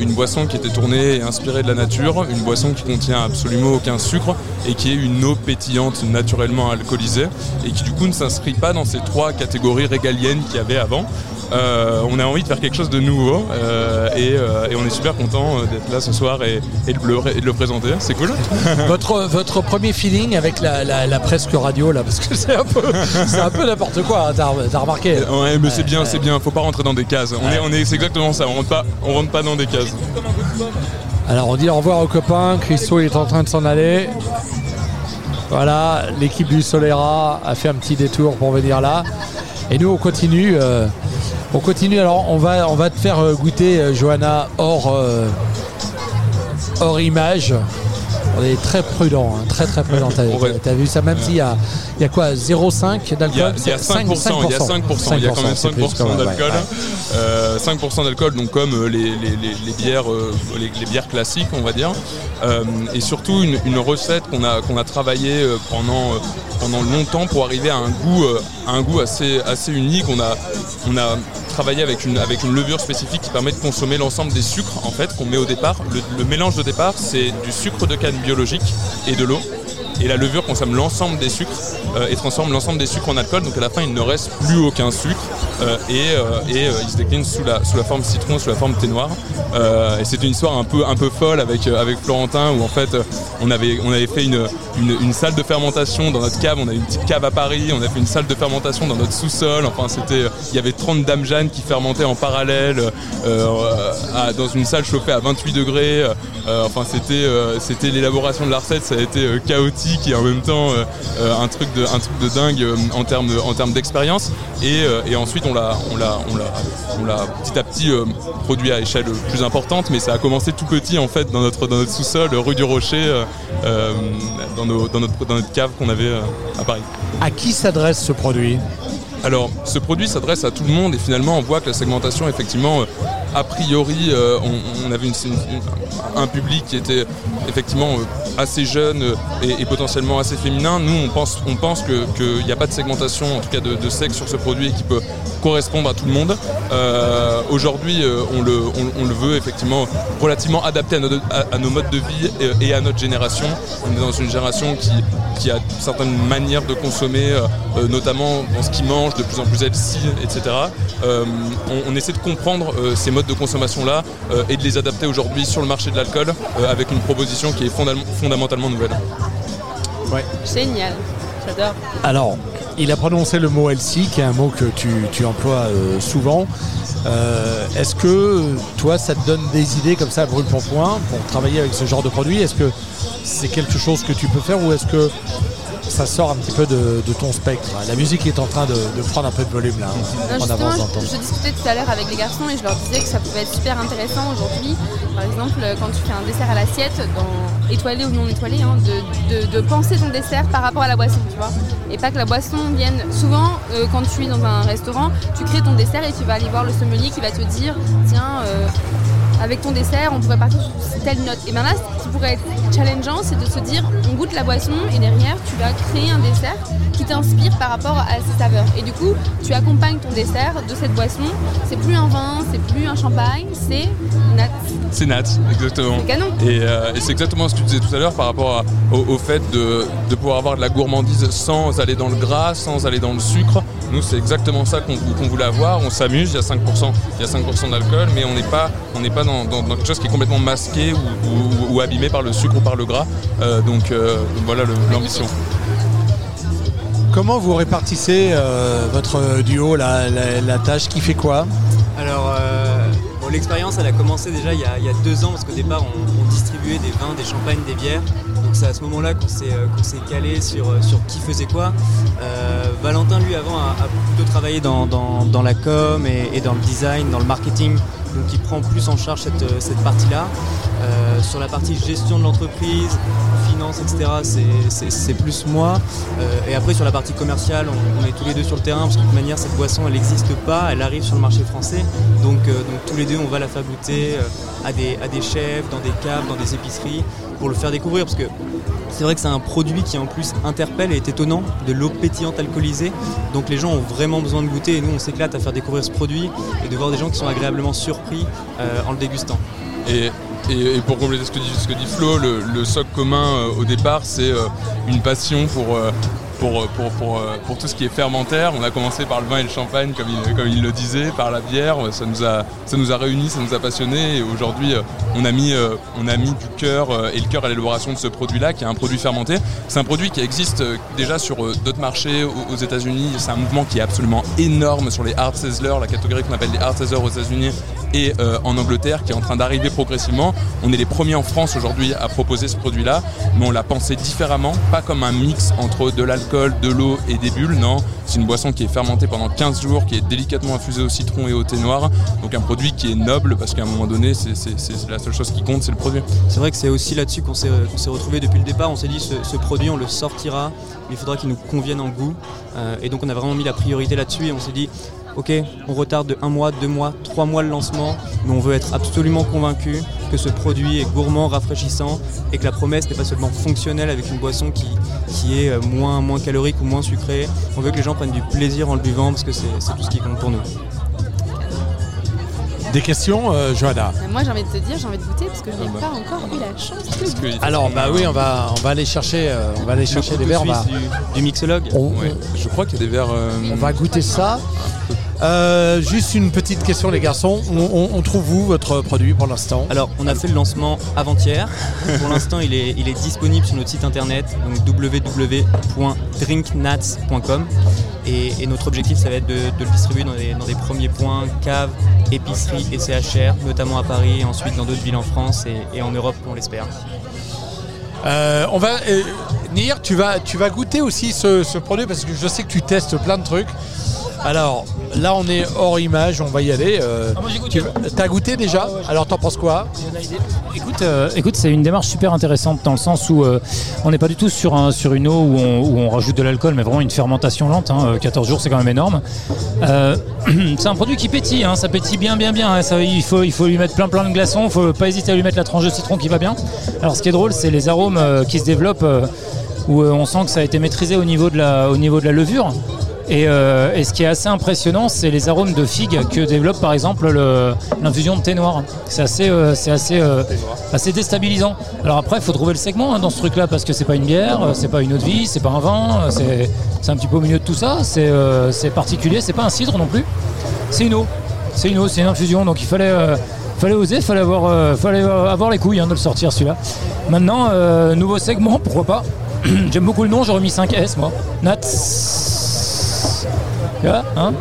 une boisson qui était tournée et inspirée de la nature, une boisson qui contient absolument aucun sucre et qui est une eau pétillante naturellement alcoolisée et qui du coup ne s'inscrit pas dans ces trois catégories régaliennes qu'il y avait avant. Euh, on a envie de faire quelque chose de nouveau euh, et, euh, et on est super content d'être là ce soir et, et de, le, et de le présenter. C'est cool. *laughs* *laughs* votre, votre premier feeling avec la, la- la presque radio là, parce que c'est un peu, c'est un peu n'importe quoi, hein, t'as, t'as remarqué Ouais, mais c'est bien, c'est bien. Faut pas rentrer dans des cases. On est, on est, c'est exactement ça. On rentre pas, on rentre pas dans des cases. Alors on dit au revoir aux copains, Christo il est en train de s'en aller. Voilà, l'équipe du Solera a fait un petit détour pour venir là. Et nous on continue. euh, on continue, alors on va, on va te faire euh, goûter euh, Johanna hors, hors image. On est très prudent, hein, très très prudent. T'as, t'as vu ça, même s'il y a, il y a quoi 0,5 d'alcool Il y a, il y a 5%, il y a 5%, il y a quand même c'est plus 5% quand même, ouais, d'alcool. ouais. Euh, 5% d'alcool, donc comme euh, les, les- les- les bières, euh, les, bières classiques, on va dire. Euh, et surtout une, une recette qu'on a, qu'on a travaillé euh, pendant, pendant longtemps pour arriver à un goût, un goût assez, assez unique. On a, on a avec une, levure spécifique qui permet de consommer l'ensemble des sucres en fait qu'on met au départ. Le, mélange de départ, c'est du sucre de canne biologique et de l'eau. et la levure consomme l'ensemble des sucres euh, et transforme l'ensemble des sucres en alcool. Donc à la fin, il ne reste plus aucun sucre et, euh, et, euh, il se décline sous la, sous la forme citron, sous la forme thé noir. Euh, et c'est une histoire un peu, un peu folle avec, euh, avec Florentin où en fait euh, on avait, on avait fait une, une, salle de fermentation dans notre cave. On a une petite cave à Paris, on a fait une salle de fermentation dans notre sous-sol. Enfin, c'était, euh, il y avait 30 dames Jeanne qui fermentaient en parallèle euh, dans une salle chauffée à 28 degrés. Euh, enfin, c'était, euh, c'était l'élaboration de la recette. Ça a été euh, chaotique et en même temps euh, euh, un truc de, un truc de dingue euh, en termes, en termes d'expérience. Et, euh, et ensuite, on l'a, on l'a, on l'a, on l'a petit à petit euh, produit à échelle plus importante. Mais ça a commencé tout petit en fait dans notre, dans notre sous-sol, rue du Rocher, euh, euh, dans, nos- dans notre, dans notre cave qu'on avait à Paris. À qui s'adresse ce produit? Alors, ce produit s'adresse à tout le monde et finalement, on voit que la segmentation, effectivement, a priori, euh, on, on avait une- une- un public qui était effectivement assez jeune et, et potentiellement assez féminin. Nous, on pense, on pense que- qu'il n'y a pas de segmentation, en tout cas de, de sexe sur ce produit qui peut correspondre à tout le monde. Euh, Aujourd'hui, euh, on, le, on- on le veut effectivement relativement adapté à, notre- à- à nos modes de vie et, et à notre génération. On est dans une génération qui, qui a certaines manières de consommer, euh, euh, notamment dans ce qu'ils mangent, de plus en plus healthy, etc. Euh, on, on essaie de comprendre euh, ces modes de consommation-là euh, et de les adapter aujourd'hui sur le marché de l'alcool euh, avec une proposition qui est fondam- fondamentalement nouvelle. Génial, j'adore. Alors, il a prononcé le mot healthy, qui est un mot que tu, tu emploies euh, souvent. Euh, Est-ce que toi, ça te donne des idées comme ça, brûle pour point, pour travailler avec ce genre de produit? Est-ce que c'est quelque chose que tu peux faire ou est-ce que ça sort un petit peu de, de ton spectre La musique est en train de, de prendre un peu de volume là, Non, en avance je, discutais tout à l'heure avec les garçons et je leur disais que ça pouvait être super intéressant aujourd'hui. Par exemple, quand tu fais un dessert à l'assiette, dans étoilé ou non étoilé, hein, de penser ton dessert par rapport à la boisson, tu vois. Et pas que la boisson vienne. Souvent, euh, quand tu es dans un restaurant, tu crées ton dessert et tu vas aller voir le sommelier qui va te dire tiens, euh, avec ton dessert, on pourrait partir sur telle note. Et là, ce qui pourrait être challengeant, c'est de se dire on goûte la boisson et derrière, tu vas créer un dessert qui t'inspire par rapport à ses saveurs. Et du coup, tu accompagnes ton dessert de cette boisson. C'est plus un vin, c'est plus un champagne, c'est nat. C'est Nat, exactement. C'est canon. Et, euh, et c'est exactement ce que tu disais tout à l'heure par rapport à- au, au fait de, de pouvoir avoir de la gourmandise sans aller dans le gras, sans aller dans le sucre. Nous, c'est exactement ça qu'on voulait avoir. On s'amuse, il y a 5%, il y a 5 d'alcool, mais on n'est pas, on n'est pas dans, dans- dans quelque chose qui est complètement masqué ou, ou- ou abîmé par le sucre ou par le gras. Euh, donc, euh, donc voilà l'ambition. Comment vous répartissez euh, votre duo, la, la- la tâche Qui fait quoi? Alors, euh, bon, l'expérience, elle a commencé déjà il y a, il y a deux ans, parce qu'au départ, on, on distribuait des vins, des champagnes, des bières. Donc c'est à ce moment-là qu'on s'est, euh, calé sur, euh, sur qui faisait quoi. Euh, Valentin, lui, avant, a, a plutôt travaillé dans, la com et, dans le design, dans le marketing. Donc il prend plus en charge cette, partie-là. Sur la partie gestion de l'entreprise, etc., c'est- plus moi. Euh, et après, sur la partie commerciale, on, est tous les deux sur le terrain, parce que de toute manière, cette boisson, elle n'existe pas, elle arrive sur le marché français. Donc, euh, tous les deux, on va la faire goûter euh, à, des, à des chefs, dans des caves, dans des épiceries, pour le faire découvrir. Parce que c'est vrai que c'est un produit qui en plus interpelle et est étonnant, de l'eau pétillante alcoolisée. Donc les gens ont vraiment besoin de goûter et nous on s'éclate à faire découvrir ce produit et de voir des gens qui sont agréablement surpris en le dégustant. Et- pour compléter ce que dit, Flo, le, le socle commun euh, au départ, c'est euh, une passion pour, euh, pour, euh, pour, pour, euh, pour tout ce qui est fermentaire. On a commencé par le vin et le champagne, comme il, comme il le disait, par la bière. Ça nous a, ça nous a réunis, ça nous a passionnés. Et aujourd'hui, euh, on, a mis, on a mis du cœur et le cœur à l'élaboration de ce produit-là, qui est un produit fermenté. C'est un produit qui existe déjà sur d'autres marchés aux, États-Unis. C'est un mouvement qui est absolument énorme sur les hard sizzlers, la catégorie qu'on appelle les hard sizzlers aux États-Unis et en Angleterre qui est en train d'arriver progressivement. On est les premiers en France aujourd'hui à proposer ce produit-là, mais on l'a pensé différemment, pas comme un mix entre de l'alcool, de l'eau et des bulles, non. C'est une boisson qui est fermentée pendant 15 jours, qui est délicatement infusée au citron et au thé noir, donc un produit qui est noble parce qu'à un moment donné, c'est la seule chose qui compte, c'est le produit. C'est vrai que c'est aussi là-dessus qu'on s'est, retrouvé depuis le départ. On s'est dit ce, ce produit, on le sortira, mais il faudra qu'il nous convienne en goût. Euh, et donc on a vraiment mis la priorité là-dessus et on s'est dit, ok, on retarde de un mois, deux mois, trois mois le lancement, mais on veut être absolument convaincu que ce produit est gourmand, rafraîchissant et que la promesse n'est pas seulement fonctionnelle avec une boisson qui, qui est euh, moins, moins calorique ou moins sucrée. On veut que les gens prennent du plaisir en le buvant parce que c'est, c'est tout ce qui compte pour nous. Des questions, euh, Johanna? Moi j'ai envie de te dire, j'ai envie de goûter parce que je n'ai pas encore eu la chance de goûter. Alors bah oui, on va on va aller chercher euh, on va aller chercher des verres. on va- du, mixologue. On- Je crois qu'il y a des verres. euh, On va goûter ça. Euh, juste une petite question les garçons. On, on- on trouve où votre produit pour l'instant Alors, on a fait le lancement avant-hier. Pour l'instant, il est, il est disponible sur notre site internet, donc www.drinknats.com. Et, et notre objectif, ça va être de, de le distribuer dans des, dans des premiers points, caves, épiceries et CHR, notamment à Paris, et ensuite dans d'autres villes en France et, et en Europe, on l'espère. Euh, on va euh, Nir, tu vas tu vas goûter aussi ce, ce produit parce que je sais que tu testes plein de trucs. Alors là on est hors image, on va y aller. euh, tu vas- T'as goûté déjà Alors t'en penses quoi Écoute, euh, écoute, c'est une démarche super intéressante dans le sens où euh, on n'est pas du tout sur, un- sur une eau où on, où on rajoute de l'alcool, mais vraiment une fermentation lente. hein, euh, 14 jours, c'est quand même énorme. Euh, *clears throat* c'est un produit qui pétille, hein, ça pétille bien, bien, bien. hein, ça, il, faut, il faut lui mettre plein, plein de glaçons. Il faut pas hésiter à lui mettre la tranche de citron qui va bien. Alors, ce qui est drôle, c'est les arômes euh, qui se développent euh, où euh, on sent que ça a été maîtrisé au niveau de la, au niveau de la levure. Et, euh, et ce qui est assez impressionnant, c'est les arômes de figue que développe par exemple le- l'infusion de thé noir. C'est assez, euh, euh, assez déstabilisant. Alors après, il faut trouver le segment hein, dans ce truc-là parce que c'est pas une bière, c'est pas une eau de vie, c'est pas un vin, c'est, un petit peu au milieu de tout ça. C'est, particulier, c'est pas un cidre non plus. C'est une eau, c'est une eau, c'est une infusion. Donc il fallait, fallait oser, fallait avoir, fallait avoir les couilles hein, de le sortir celui-là. Maintenant, nouveau segment, pourquoi pas. *clears throat* J'aime beaucoup le nom, j'aurais mis 5S moi. Nats. Tu vois, hein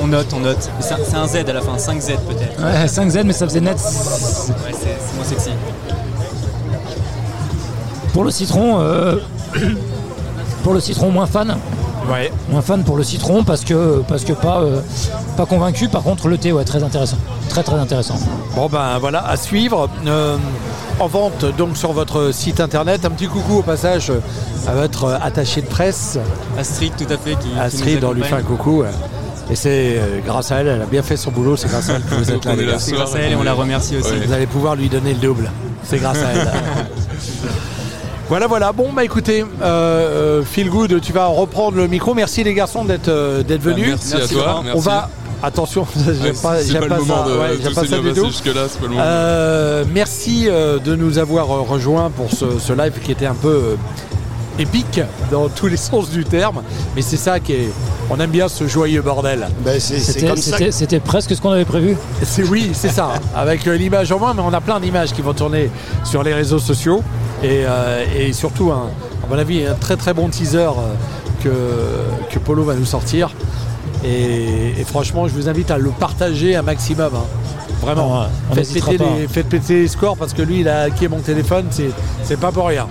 On note, on note. C'est un, Z à la fin, 5Z peut-être. Ouais, 5Z, mais ça faisait net. Ouais, c'est c'est moins sexy. Pour le citron, euh, *coughs* pour le citron, moins fan. Ouais. Moins fan pour le citron parce que, parce que pas, euh, pas convaincu. Par contre, le thé, ouais, très intéressant. Très, très intéressant. Bon ben voilà, à suivre. Euh, en vente donc sur votre site internet. Un petit coucou au passage euh, à votre euh, attaché de presse. Astrid, tout à fait. Qui, Astrid, on lui fait un coucou. Et c'est euh, grâce à elle, elle a bien fait son boulot, c'est grâce à elle que vous êtes là. C'est grâce à elle et on la remercie aussi. Vous allez pouvoir lui donner le double. C'est grâce à elle. *laughs* Voilà, voilà. Bon, bah écoutez, euh, euh, Feel Good, tu vas reprendre le micro. Merci les garçons d'être euh, d'être Bah, venus. merci à toi, On merci. va. Attention, *laughs* j'aime pas, pas le moment ça. de- Ouais, tout j'aime pas ça du tout. jusque-là, c'est pas le moment. Euh, merci euh, de nous avoir euh, rejoints pour ce, ce live qui était un peu euh, épique dans tous les *laughs* sens du terme. Mais c'est ça qui est. On aime bien ce joyeux bordel. C'était- C'était presque ce qu'on avait prévu. C'est oui, c'est ça. Avec euh, l'image en moins, mais on a plein d'images qui vont tourner sur les réseaux sociaux et, euh, et surtout, un, à mon avis, un très très bon teaser euh, que, que Polo va nous sortir. Et, et franchement, je vous invite à le partager un maximum. hein. Vraiment. Ah on faites, péter pas. les, faites péter les scores parce que lui, il a hacké mon téléphone. C'est, c'est pas pour rien.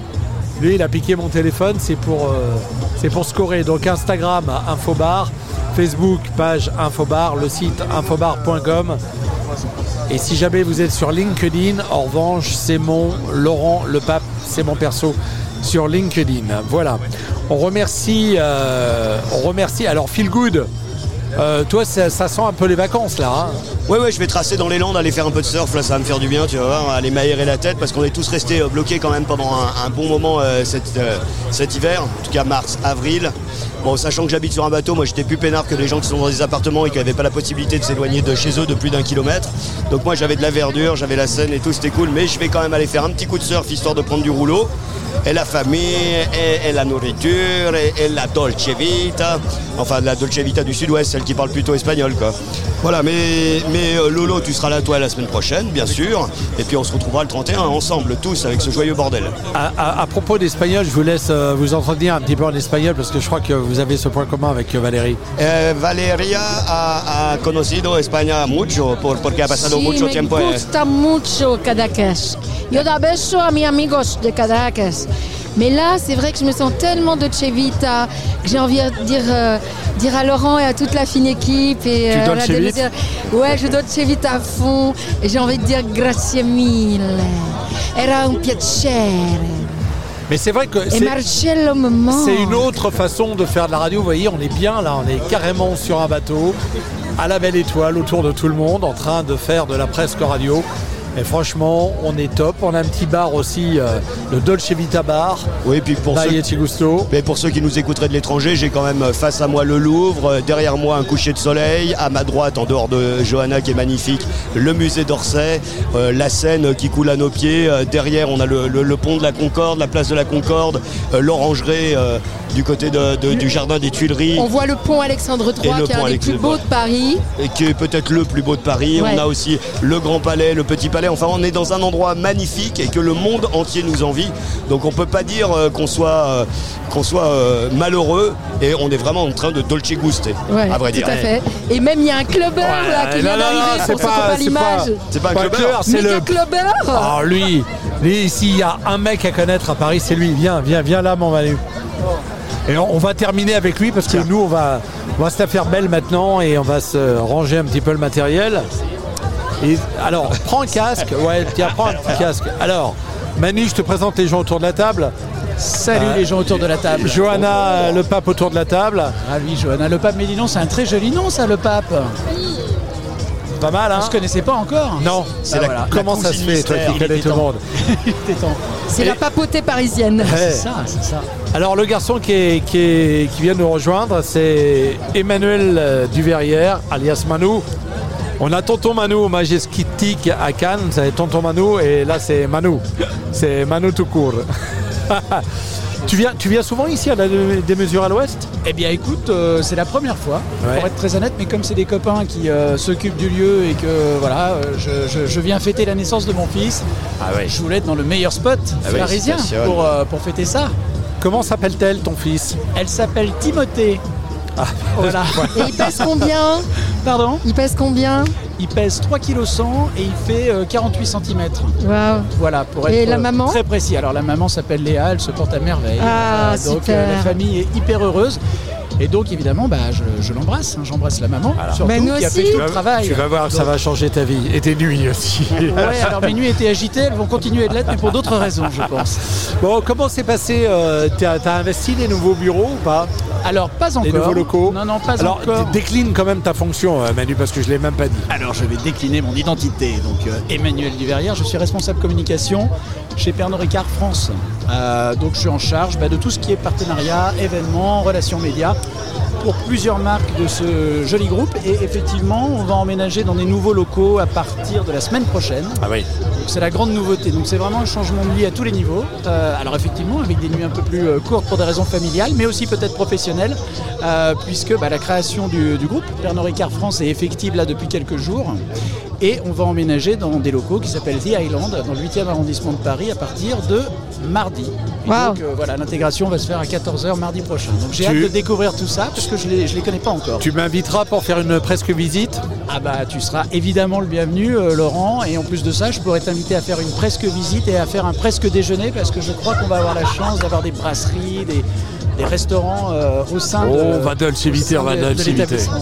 Lui, il a piqué mon téléphone. C'est pour, euh, c'est pour scorer. Donc Instagram, Infobar. Facebook, page Infobar. Le site infobar.com. Et si jamais vous êtes sur LinkedIn, en revanche, c'est mon Laurent Le Pape, c'est mon perso sur LinkedIn. Voilà. On remercie, euh, on remercie. Alors, Feel Good, euh, toi, ça, sent un peu les vacances là. hein. Ouais, je vais tracer dans les Landes, aller faire un peu de surf, là ça va me faire du bien, tu vas voir, aller m'aérer la tête parce qu'on est tous restés euh, bloqués quand même pendant un, bon moment cet, euh, cet hiver, en tout cas mars, avril. Bon, sachant que j'habite sur un bateau, moi j'étais plus peinard que les gens qui sont dans des appartements et qui n'avaient pas la possibilité de s'éloigner de chez eux de plus d'un kilomètre. Donc moi j'avais de la verdure, j'avais la Seine et tout, c'était cool, mais je vais quand même aller faire un petit coup de surf histoire de prendre du rouleau. Et la famille, et, et la nourriture, et, et la dolce vita. Enfin, la dolce vita du sud-ouest, celle qui parle plutôt espagnol, quoi. Voilà, mais, mais euh, Lolo, tu seras là, toi, la semaine prochaine, bien sûr. Et puis on se retrouvera le 31 ensemble, tous, avec ce joyeux bordel. À, à- à propos d'espagnol, je vous laisse euh, vous entretenir un petit peu en espagnol parce que je crois que vous avez ce point commun avec euh, Valérie. Eh, Valeria ha, ha conocido España mucho por- porque ha pasado Sí, mucho me tiempo. eh. gusta mucho Caracas. Yo da beso a mis amigos de Caracas. Mais là, c'est vrai que je me sens tellement de Vita que j'ai envie de dire, euh, dire à Laurent et à toute la fine équipe. Et, Tu euh, de dire, ouais, je Dolce Vita à fond. Et j'ai envie de dire grazie mille. Era un piacere. Mais c'est vrai que. C'est une autre façon de faire de la radio. Vous voyez, on est bien là, on est carrément sur un bateau, à la belle étoile, autour de tout le monde, en train de faire de la presque radio. Et franchement, on est top. On a un petit bar aussi, euh, le Dolce Vita Bar. Oui, puis pour ceux, mais pour ceux qui nous écouteraient de l'étranger, j'ai quand même face à moi le Louvre, euh, derrière moi un coucher de soleil, à ma droite, en dehors de Johanna qui est magnifique, le musée d'Orsay, euh, la Seine qui coule à nos pieds, euh, derrière on a le, le- le pont de la Concorde, la place de la Concorde, euh, l'orangerie euh, du côté de- de- du jardin des Tuileries. On voit le pont Alexandre Et III le qui est pont un des plus beaux de Paris. et qui est peut-être le plus beau de Paris. Ouais. On a aussi le Grand Palais, le Petit Palais. Enfin, on est dans un endroit magnifique et que le monde entier nous envie. Donc, on peut pas dire euh, qu'on soit, euh, qu'on soit euh, malheureux et on est vraiment en train de dolce guster, Ouais, à vrai tout dire. à fait. Et même il y a un clubbeur là qui vient d'arriver c'est pas- c'est l'image. pas- C'est pas un clubbeur, c'est le. clubbeur Ah, lui, lui, s'il y a un mec à connaître à Paris, c'est lui. Viens, viens, viens là, mon Manu. Et on, on va terminer avec lui parce que nous, on va, on va se la faire belle maintenant et on va se ranger un petit peu le matériel. Et, alors, prends un casque. Ouais, tiens, prends un petit casque. Alors, Manu, je te présente les gens autour de la table. Salut Euh, les gens autour de la table. Johanna, le pape autour de la table. Ah oui, Johanna, le pape Médilon, c'est un très joli nom ça, le pape. Pas mal, hein On se connaissait pas encore Non, c'est Ah, voilà. Comment ça se fait, toi qui connais tout le monde. *laughs* C'est la papauté parisienne. Ouais. C'est ça, c'est ça. Alors le garçon qui, est- qui, est- qui vient nous rejoindre, c'est Emmanuel Duverrière, alias Manu. On a Tonton Manu au Majestic à Cannes, c'est Tonton Manu, et là c'est Manu. C'est Manu tout court. *laughs* tu, viens, tu viens souvent ici à la des mesures à l'ouest? Eh bien écoute, euh, c'est la première fois, Ouais. pour être très honnête, mais comme c'est des copains qui euh, s'occupent du lieu et que voilà, euh, je, je- je viens fêter la naissance de mon fils, je voulais être dans le meilleur spot Ah parisien euh, pour fêter ça. Comment s'appelle-t-elle ton fils? Elle s'appelle Timothée. *laughs* Voilà. Et il pèse combien Pardon Il pèse combien Il pèse 3 kg 100 et il fait euh, 48 cm. Waouh. Voilà, pour être Et la euh, maman très précis. Alors la maman s'appelle Léa, elle se porte à merveille. Ah, donc super. la famille est hyper heureuse. Et donc évidemment, bah, je, je l'embrasse, hein, j'embrasse la maman, surtout Bah, nous qui a aussi. fait tout Tu le vas- travail. Tu vas voir, ça va changer ta vie. Et tes nuits aussi. Ouais, alors mes nuits étaient agitées, elles vont continuer de l'être, mais pour d'autres raisons, je pense. Bon, comment s'est passé euh, T'as as investi les nouveaux bureaux ou pas? Alors pas encore. Les nouveaux locaux Non, non, pas Alors, encore. décline quand même ta fonction, euh, Manu, parce que je l'ai même pas dit. Alors je vais décliner mon identité. Donc euh, Emmanuel Duverrière, je suis responsable communication chez Pernod Ricard France. Euh, donc je suis en charge bah, de tout ce qui est partenariat, événements, relations médias pour plusieurs marques de ce joli groupe. Et effectivement, on va emménager dans des nouveaux locaux à partir de la semaine prochaine. Ah oui. Donc c'est la grande nouveauté. Donc c'est vraiment un changement de vie à tous les niveaux. Euh, alors effectivement, avec des nuits un peu plus euh, courtes pour des raisons familiales, mais aussi peut-être professionnelles, euh, puisque bah, la création du, du groupe Pernod Ricard France est effective là depuis quelques jours. Et on va emménager dans des locaux qui s'appellent The Island, dans le 8e arrondissement de Paris, à partir de mardi. Et Wow. donc euh, voilà, l'intégration va se faire à 14h mardi prochain. Donc j'ai Tu- hâte de découvrir tout ça, parce que je ne les, je les connais pas encore. Tu m'inviteras pour faire une presque visite Ah bah tu seras évidemment le bienvenu euh, Laurent et en plus de ça je pourrais t'inviter à faire une presque visite et à faire un presque déjeuner parce que je crois qu'on va avoir la chance d'avoir des brasseries, des, des restaurants euh, au sein de... Oh, on va dolce vite, on va au sein de- dolce de vite. l'établissement.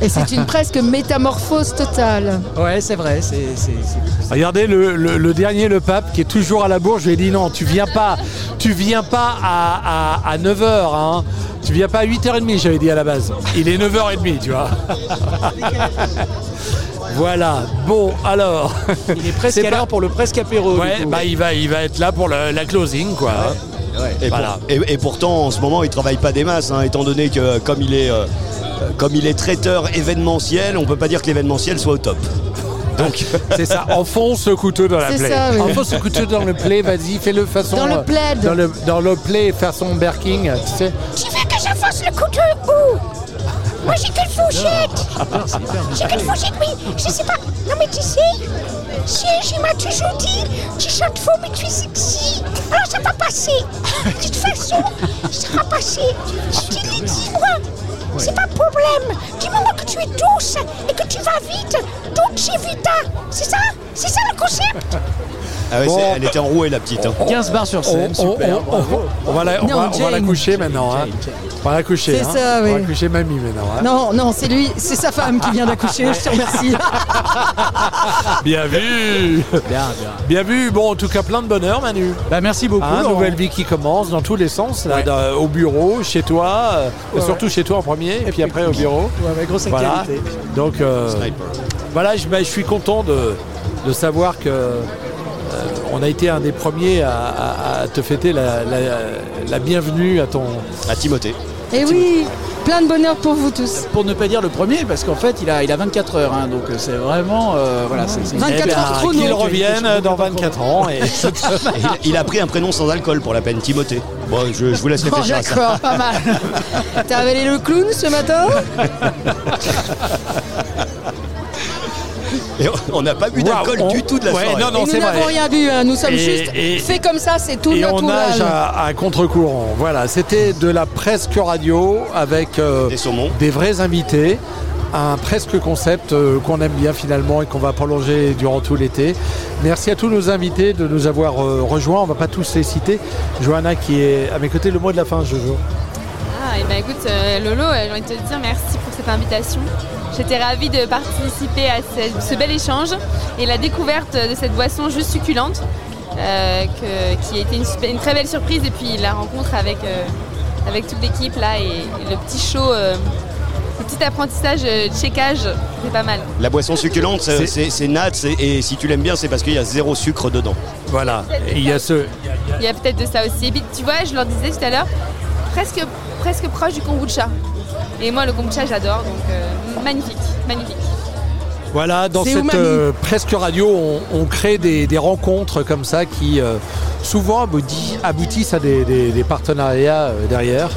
Et c'est une presque métamorphose totale. Ouais c'est vrai, c'est... c'est- c'est- Regardez le, le- le dernier, le pape, qui est toujours à la bourse. Je lui ai dit non, tu viens pas, tu viens pas à, à, 9h, hein. tu viens pas à 8h30, j'avais dit à la base. Il est 9h30, tu vois. *laughs* voilà, bon, alors. Il est presque C'est à pas- l'heure pour le presque apéro. du Ouais, coup. bah il va, il va être là pour le- la closing, quoi. Et, Voilà. pour- et- et pourtant, en ce moment, il travaille pas des masses, hein, étant donné que comme il est, euh, euh, comme il est traiteur événementiel, on peut pas dire que l'événementiel soit au top. Donc, *laughs* C'est ça, enfonce le couteau dans la C'est plaie. ça, oui. Enfonce le couteau dans le plaie, vas-y, fais-le façon. Dans le euh, plaid. Dans le, dans le plaid, façon Berking, tu sais. Tu veux que j'enfonce le couteau où? Moi j'ai qu'une fourchette J'ai qu'une fourchette, oui Je sais pas Non mais tu sais Il m'a toujours dit Tu chantes faux mais tu es sexy. Alors ça va passer. De toute façon, ça va passer. Je te l'ai dit moi C'est pas problème. Du moment que tu es douce et que tu vas vite. Dolce Vita. C'est ça? C'est ça le concept? *laughs* ah ouais, Bon. c'est- elle était enrouée la petite. hein. 15 bars sur scène, On- on- super, on- bravo. On va la, on Non, va, on va la Jane. coucher maintenant. hein. On va la coucher. C'est hein. ça, On va oui. coucher mamie maintenant. hein. Non, non, c'est lui, c'est sa femme qui vient d'accoucher, je te remercie. *laughs* Bien vu Bien, bien. Bien vu. Bon, en tout cas, plein de bonheur, Manu. Bah merci beaucoup. Hein, Laurent. nouvelle vie qui commence dans tous les sens, là, dans- au bureau, chez toi, euh, Ouais, surtout chez toi en premier, et, puis après au bureau. Ouais, grosse Voilà. actualité. Donc, euh, voilà, je, bah, je suis content de, de savoir que on a été un des premiers à, à- à te fêter la, la- la bienvenue à ton à Timothée. Et oui, plein de bonheur pour vous tous. Pour ne pas dire le premier, parce qu'en fait, il a, il a 24 heures, hein, donc euh, c'est vraiment. euh, voilà, c'est, c'est- 24 Eh ben, heures chrono. Qu'il revienne dans 24 ans. Et... *laughs* il, il a pris un prénom sans alcool pour la peine, Timothée. Bon, je, je vous laisse réfléchir à ça. d'accord, pas mal. *laughs* T'as révélé le clown ce matin? *laughs* Et on n'a pas bu d'alcool du tout de la Ouais, soirée. non, non, Et c'est nous n'avons rien bu, hein, nous sommes Et- juste et- fait comme ça, c'est tout Et notre on nage à, à contre-courant. Voilà, c'était de la presque radio avec euh, des, vrais invités. Un presque concept euh, qu'on aime bien finalement et qu'on va prolonger durant tout l'été. Merci à tous nos invités de nous avoir euh, rejoints. On va pas tous les citer. Johanna qui est à mes côtés, le mot de la fin, Jojo. Ah, et ben écoute, euh, Lolo, euh, j'ai envie de te dire merci pour cette invitation. J'étais ravie de participer à ce, ce bel échange et la découverte de cette boisson juste succulente, euh, que- qui a été une, très belle surprise. Et puis la rencontre avec, euh, avec toute l'équipe là et, et le petit show, euh, le petit apprentissage euh, checkage, c'est pas mal. La boisson succulente, c'est- nat, et si tu l'aimes bien, c'est parce qu'il y a zéro sucre dedans. Voilà, il y a ce. Il y a peut-être de ça aussi. Et puis tu vois, je leur disais tout à l'heure, presque, presque proche du kombucha. Et moi, le kombucha, j'adore, donc euh, magnifique, magnifique. Voilà, dans cette euh, presque radio, on, on crée des, des rencontres comme ça qui euh, souvent abouti- aboutissent à des, des- des partenariats euh, derrière.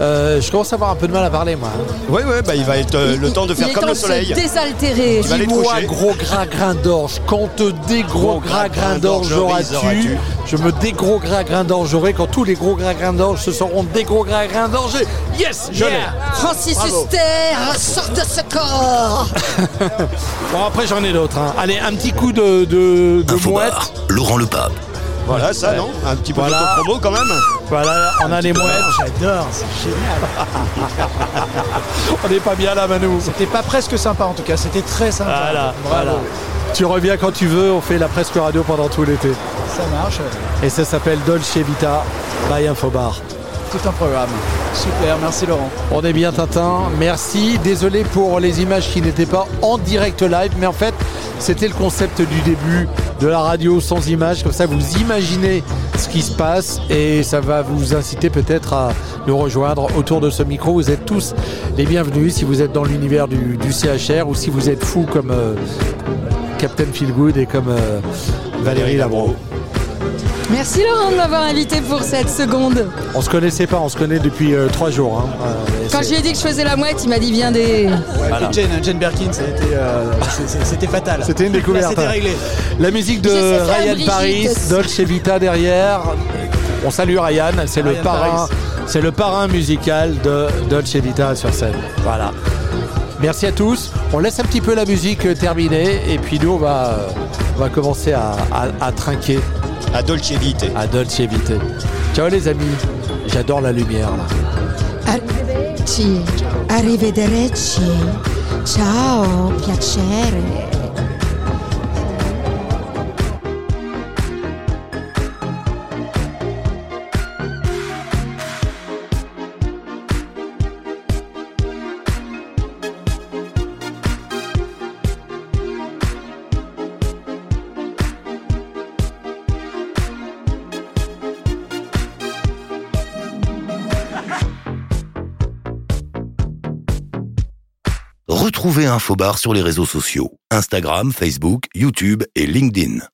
Euh, je commence à avoir un peu de mal à parler, moi. hein. Ouais, ouais, bah, il va être euh, le temps de faire Il comme le soleil. aller te Dis-moi, coucher. gros gras grain d'orge, quand te des gros gras grain d'orge auras-tu Je me des gros gras grain d'orge aurai quand tous les gros gras grains d'orge se seront des gros gras grains d'orge. Yes, je l'ai. Francis Bravo. Huster, sort de ce corps *laughs* Bon, après j'en ai d'autres. hein. Allez, un petit coup de, de, de mouette. Laurent Le Pape. Voilà, ça, non Un petit peu Voilà. de promo quand même Voilà, on a les mouettes. J'adore, c'est génial. *laughs* On n'est pas bien là, Manu. C'était pas presque sympa en tout cas, c'était très sympa. Voilà, Bravo. voilà. Tu reviens quand tu veux, on fait la presque radio pendant tout l'été. Ça marche. Et ça s'appelle Dolce Vita by Infobar. Tout un programme. Super, merci Laurent. On est bien Tintin, merci. Désolé pour les images qui n'étaient pas en direct live, mais en fait, c'était le concept du début de la radio sans images. Comme ça, vous imaginez ce qui se passe et ça va vous inciter peut-être à nous rejoindre autour de ce micro. Vous êtes tous les bienvenus si vous êtes dans l'univers du, du CHR ou si vous êtes fou comme euh, Captain Feelgood et comme euh, Valérie Labro. Merci Laurent de m'avoir invité pour cette seconde. On se connaissait pas, on se connaît depuis euh, trois jours. hein. Euh, Quand je lui ai dit que je faisais la mouette, il m'a dit viens des. Ouais, Voilà. Jane, hein, Jane Birkin, euh, c'était fatal. C'était une *laughs* découverte. C'était réglé. La musique de Ryan Brigitte Paris. Dolce Vita derrière. On salue Ryan, c'est le parrain, Paris. c'est le parrain musical de Dolce Vita sur scène. Voilà. Merci à tous. On laisse un petit peu la musique terminer et puis nous on va, on va commencer à, à- à trinquer. À Dolce Vita. À Dolce Vita. Ciao les amis. J'adore la lumière là. Arrivederci. Arrivederci. Ciao, piacere. Infobar sur les réseaux sociaux. Instagram, Facebook, YouTube et LinkedIn.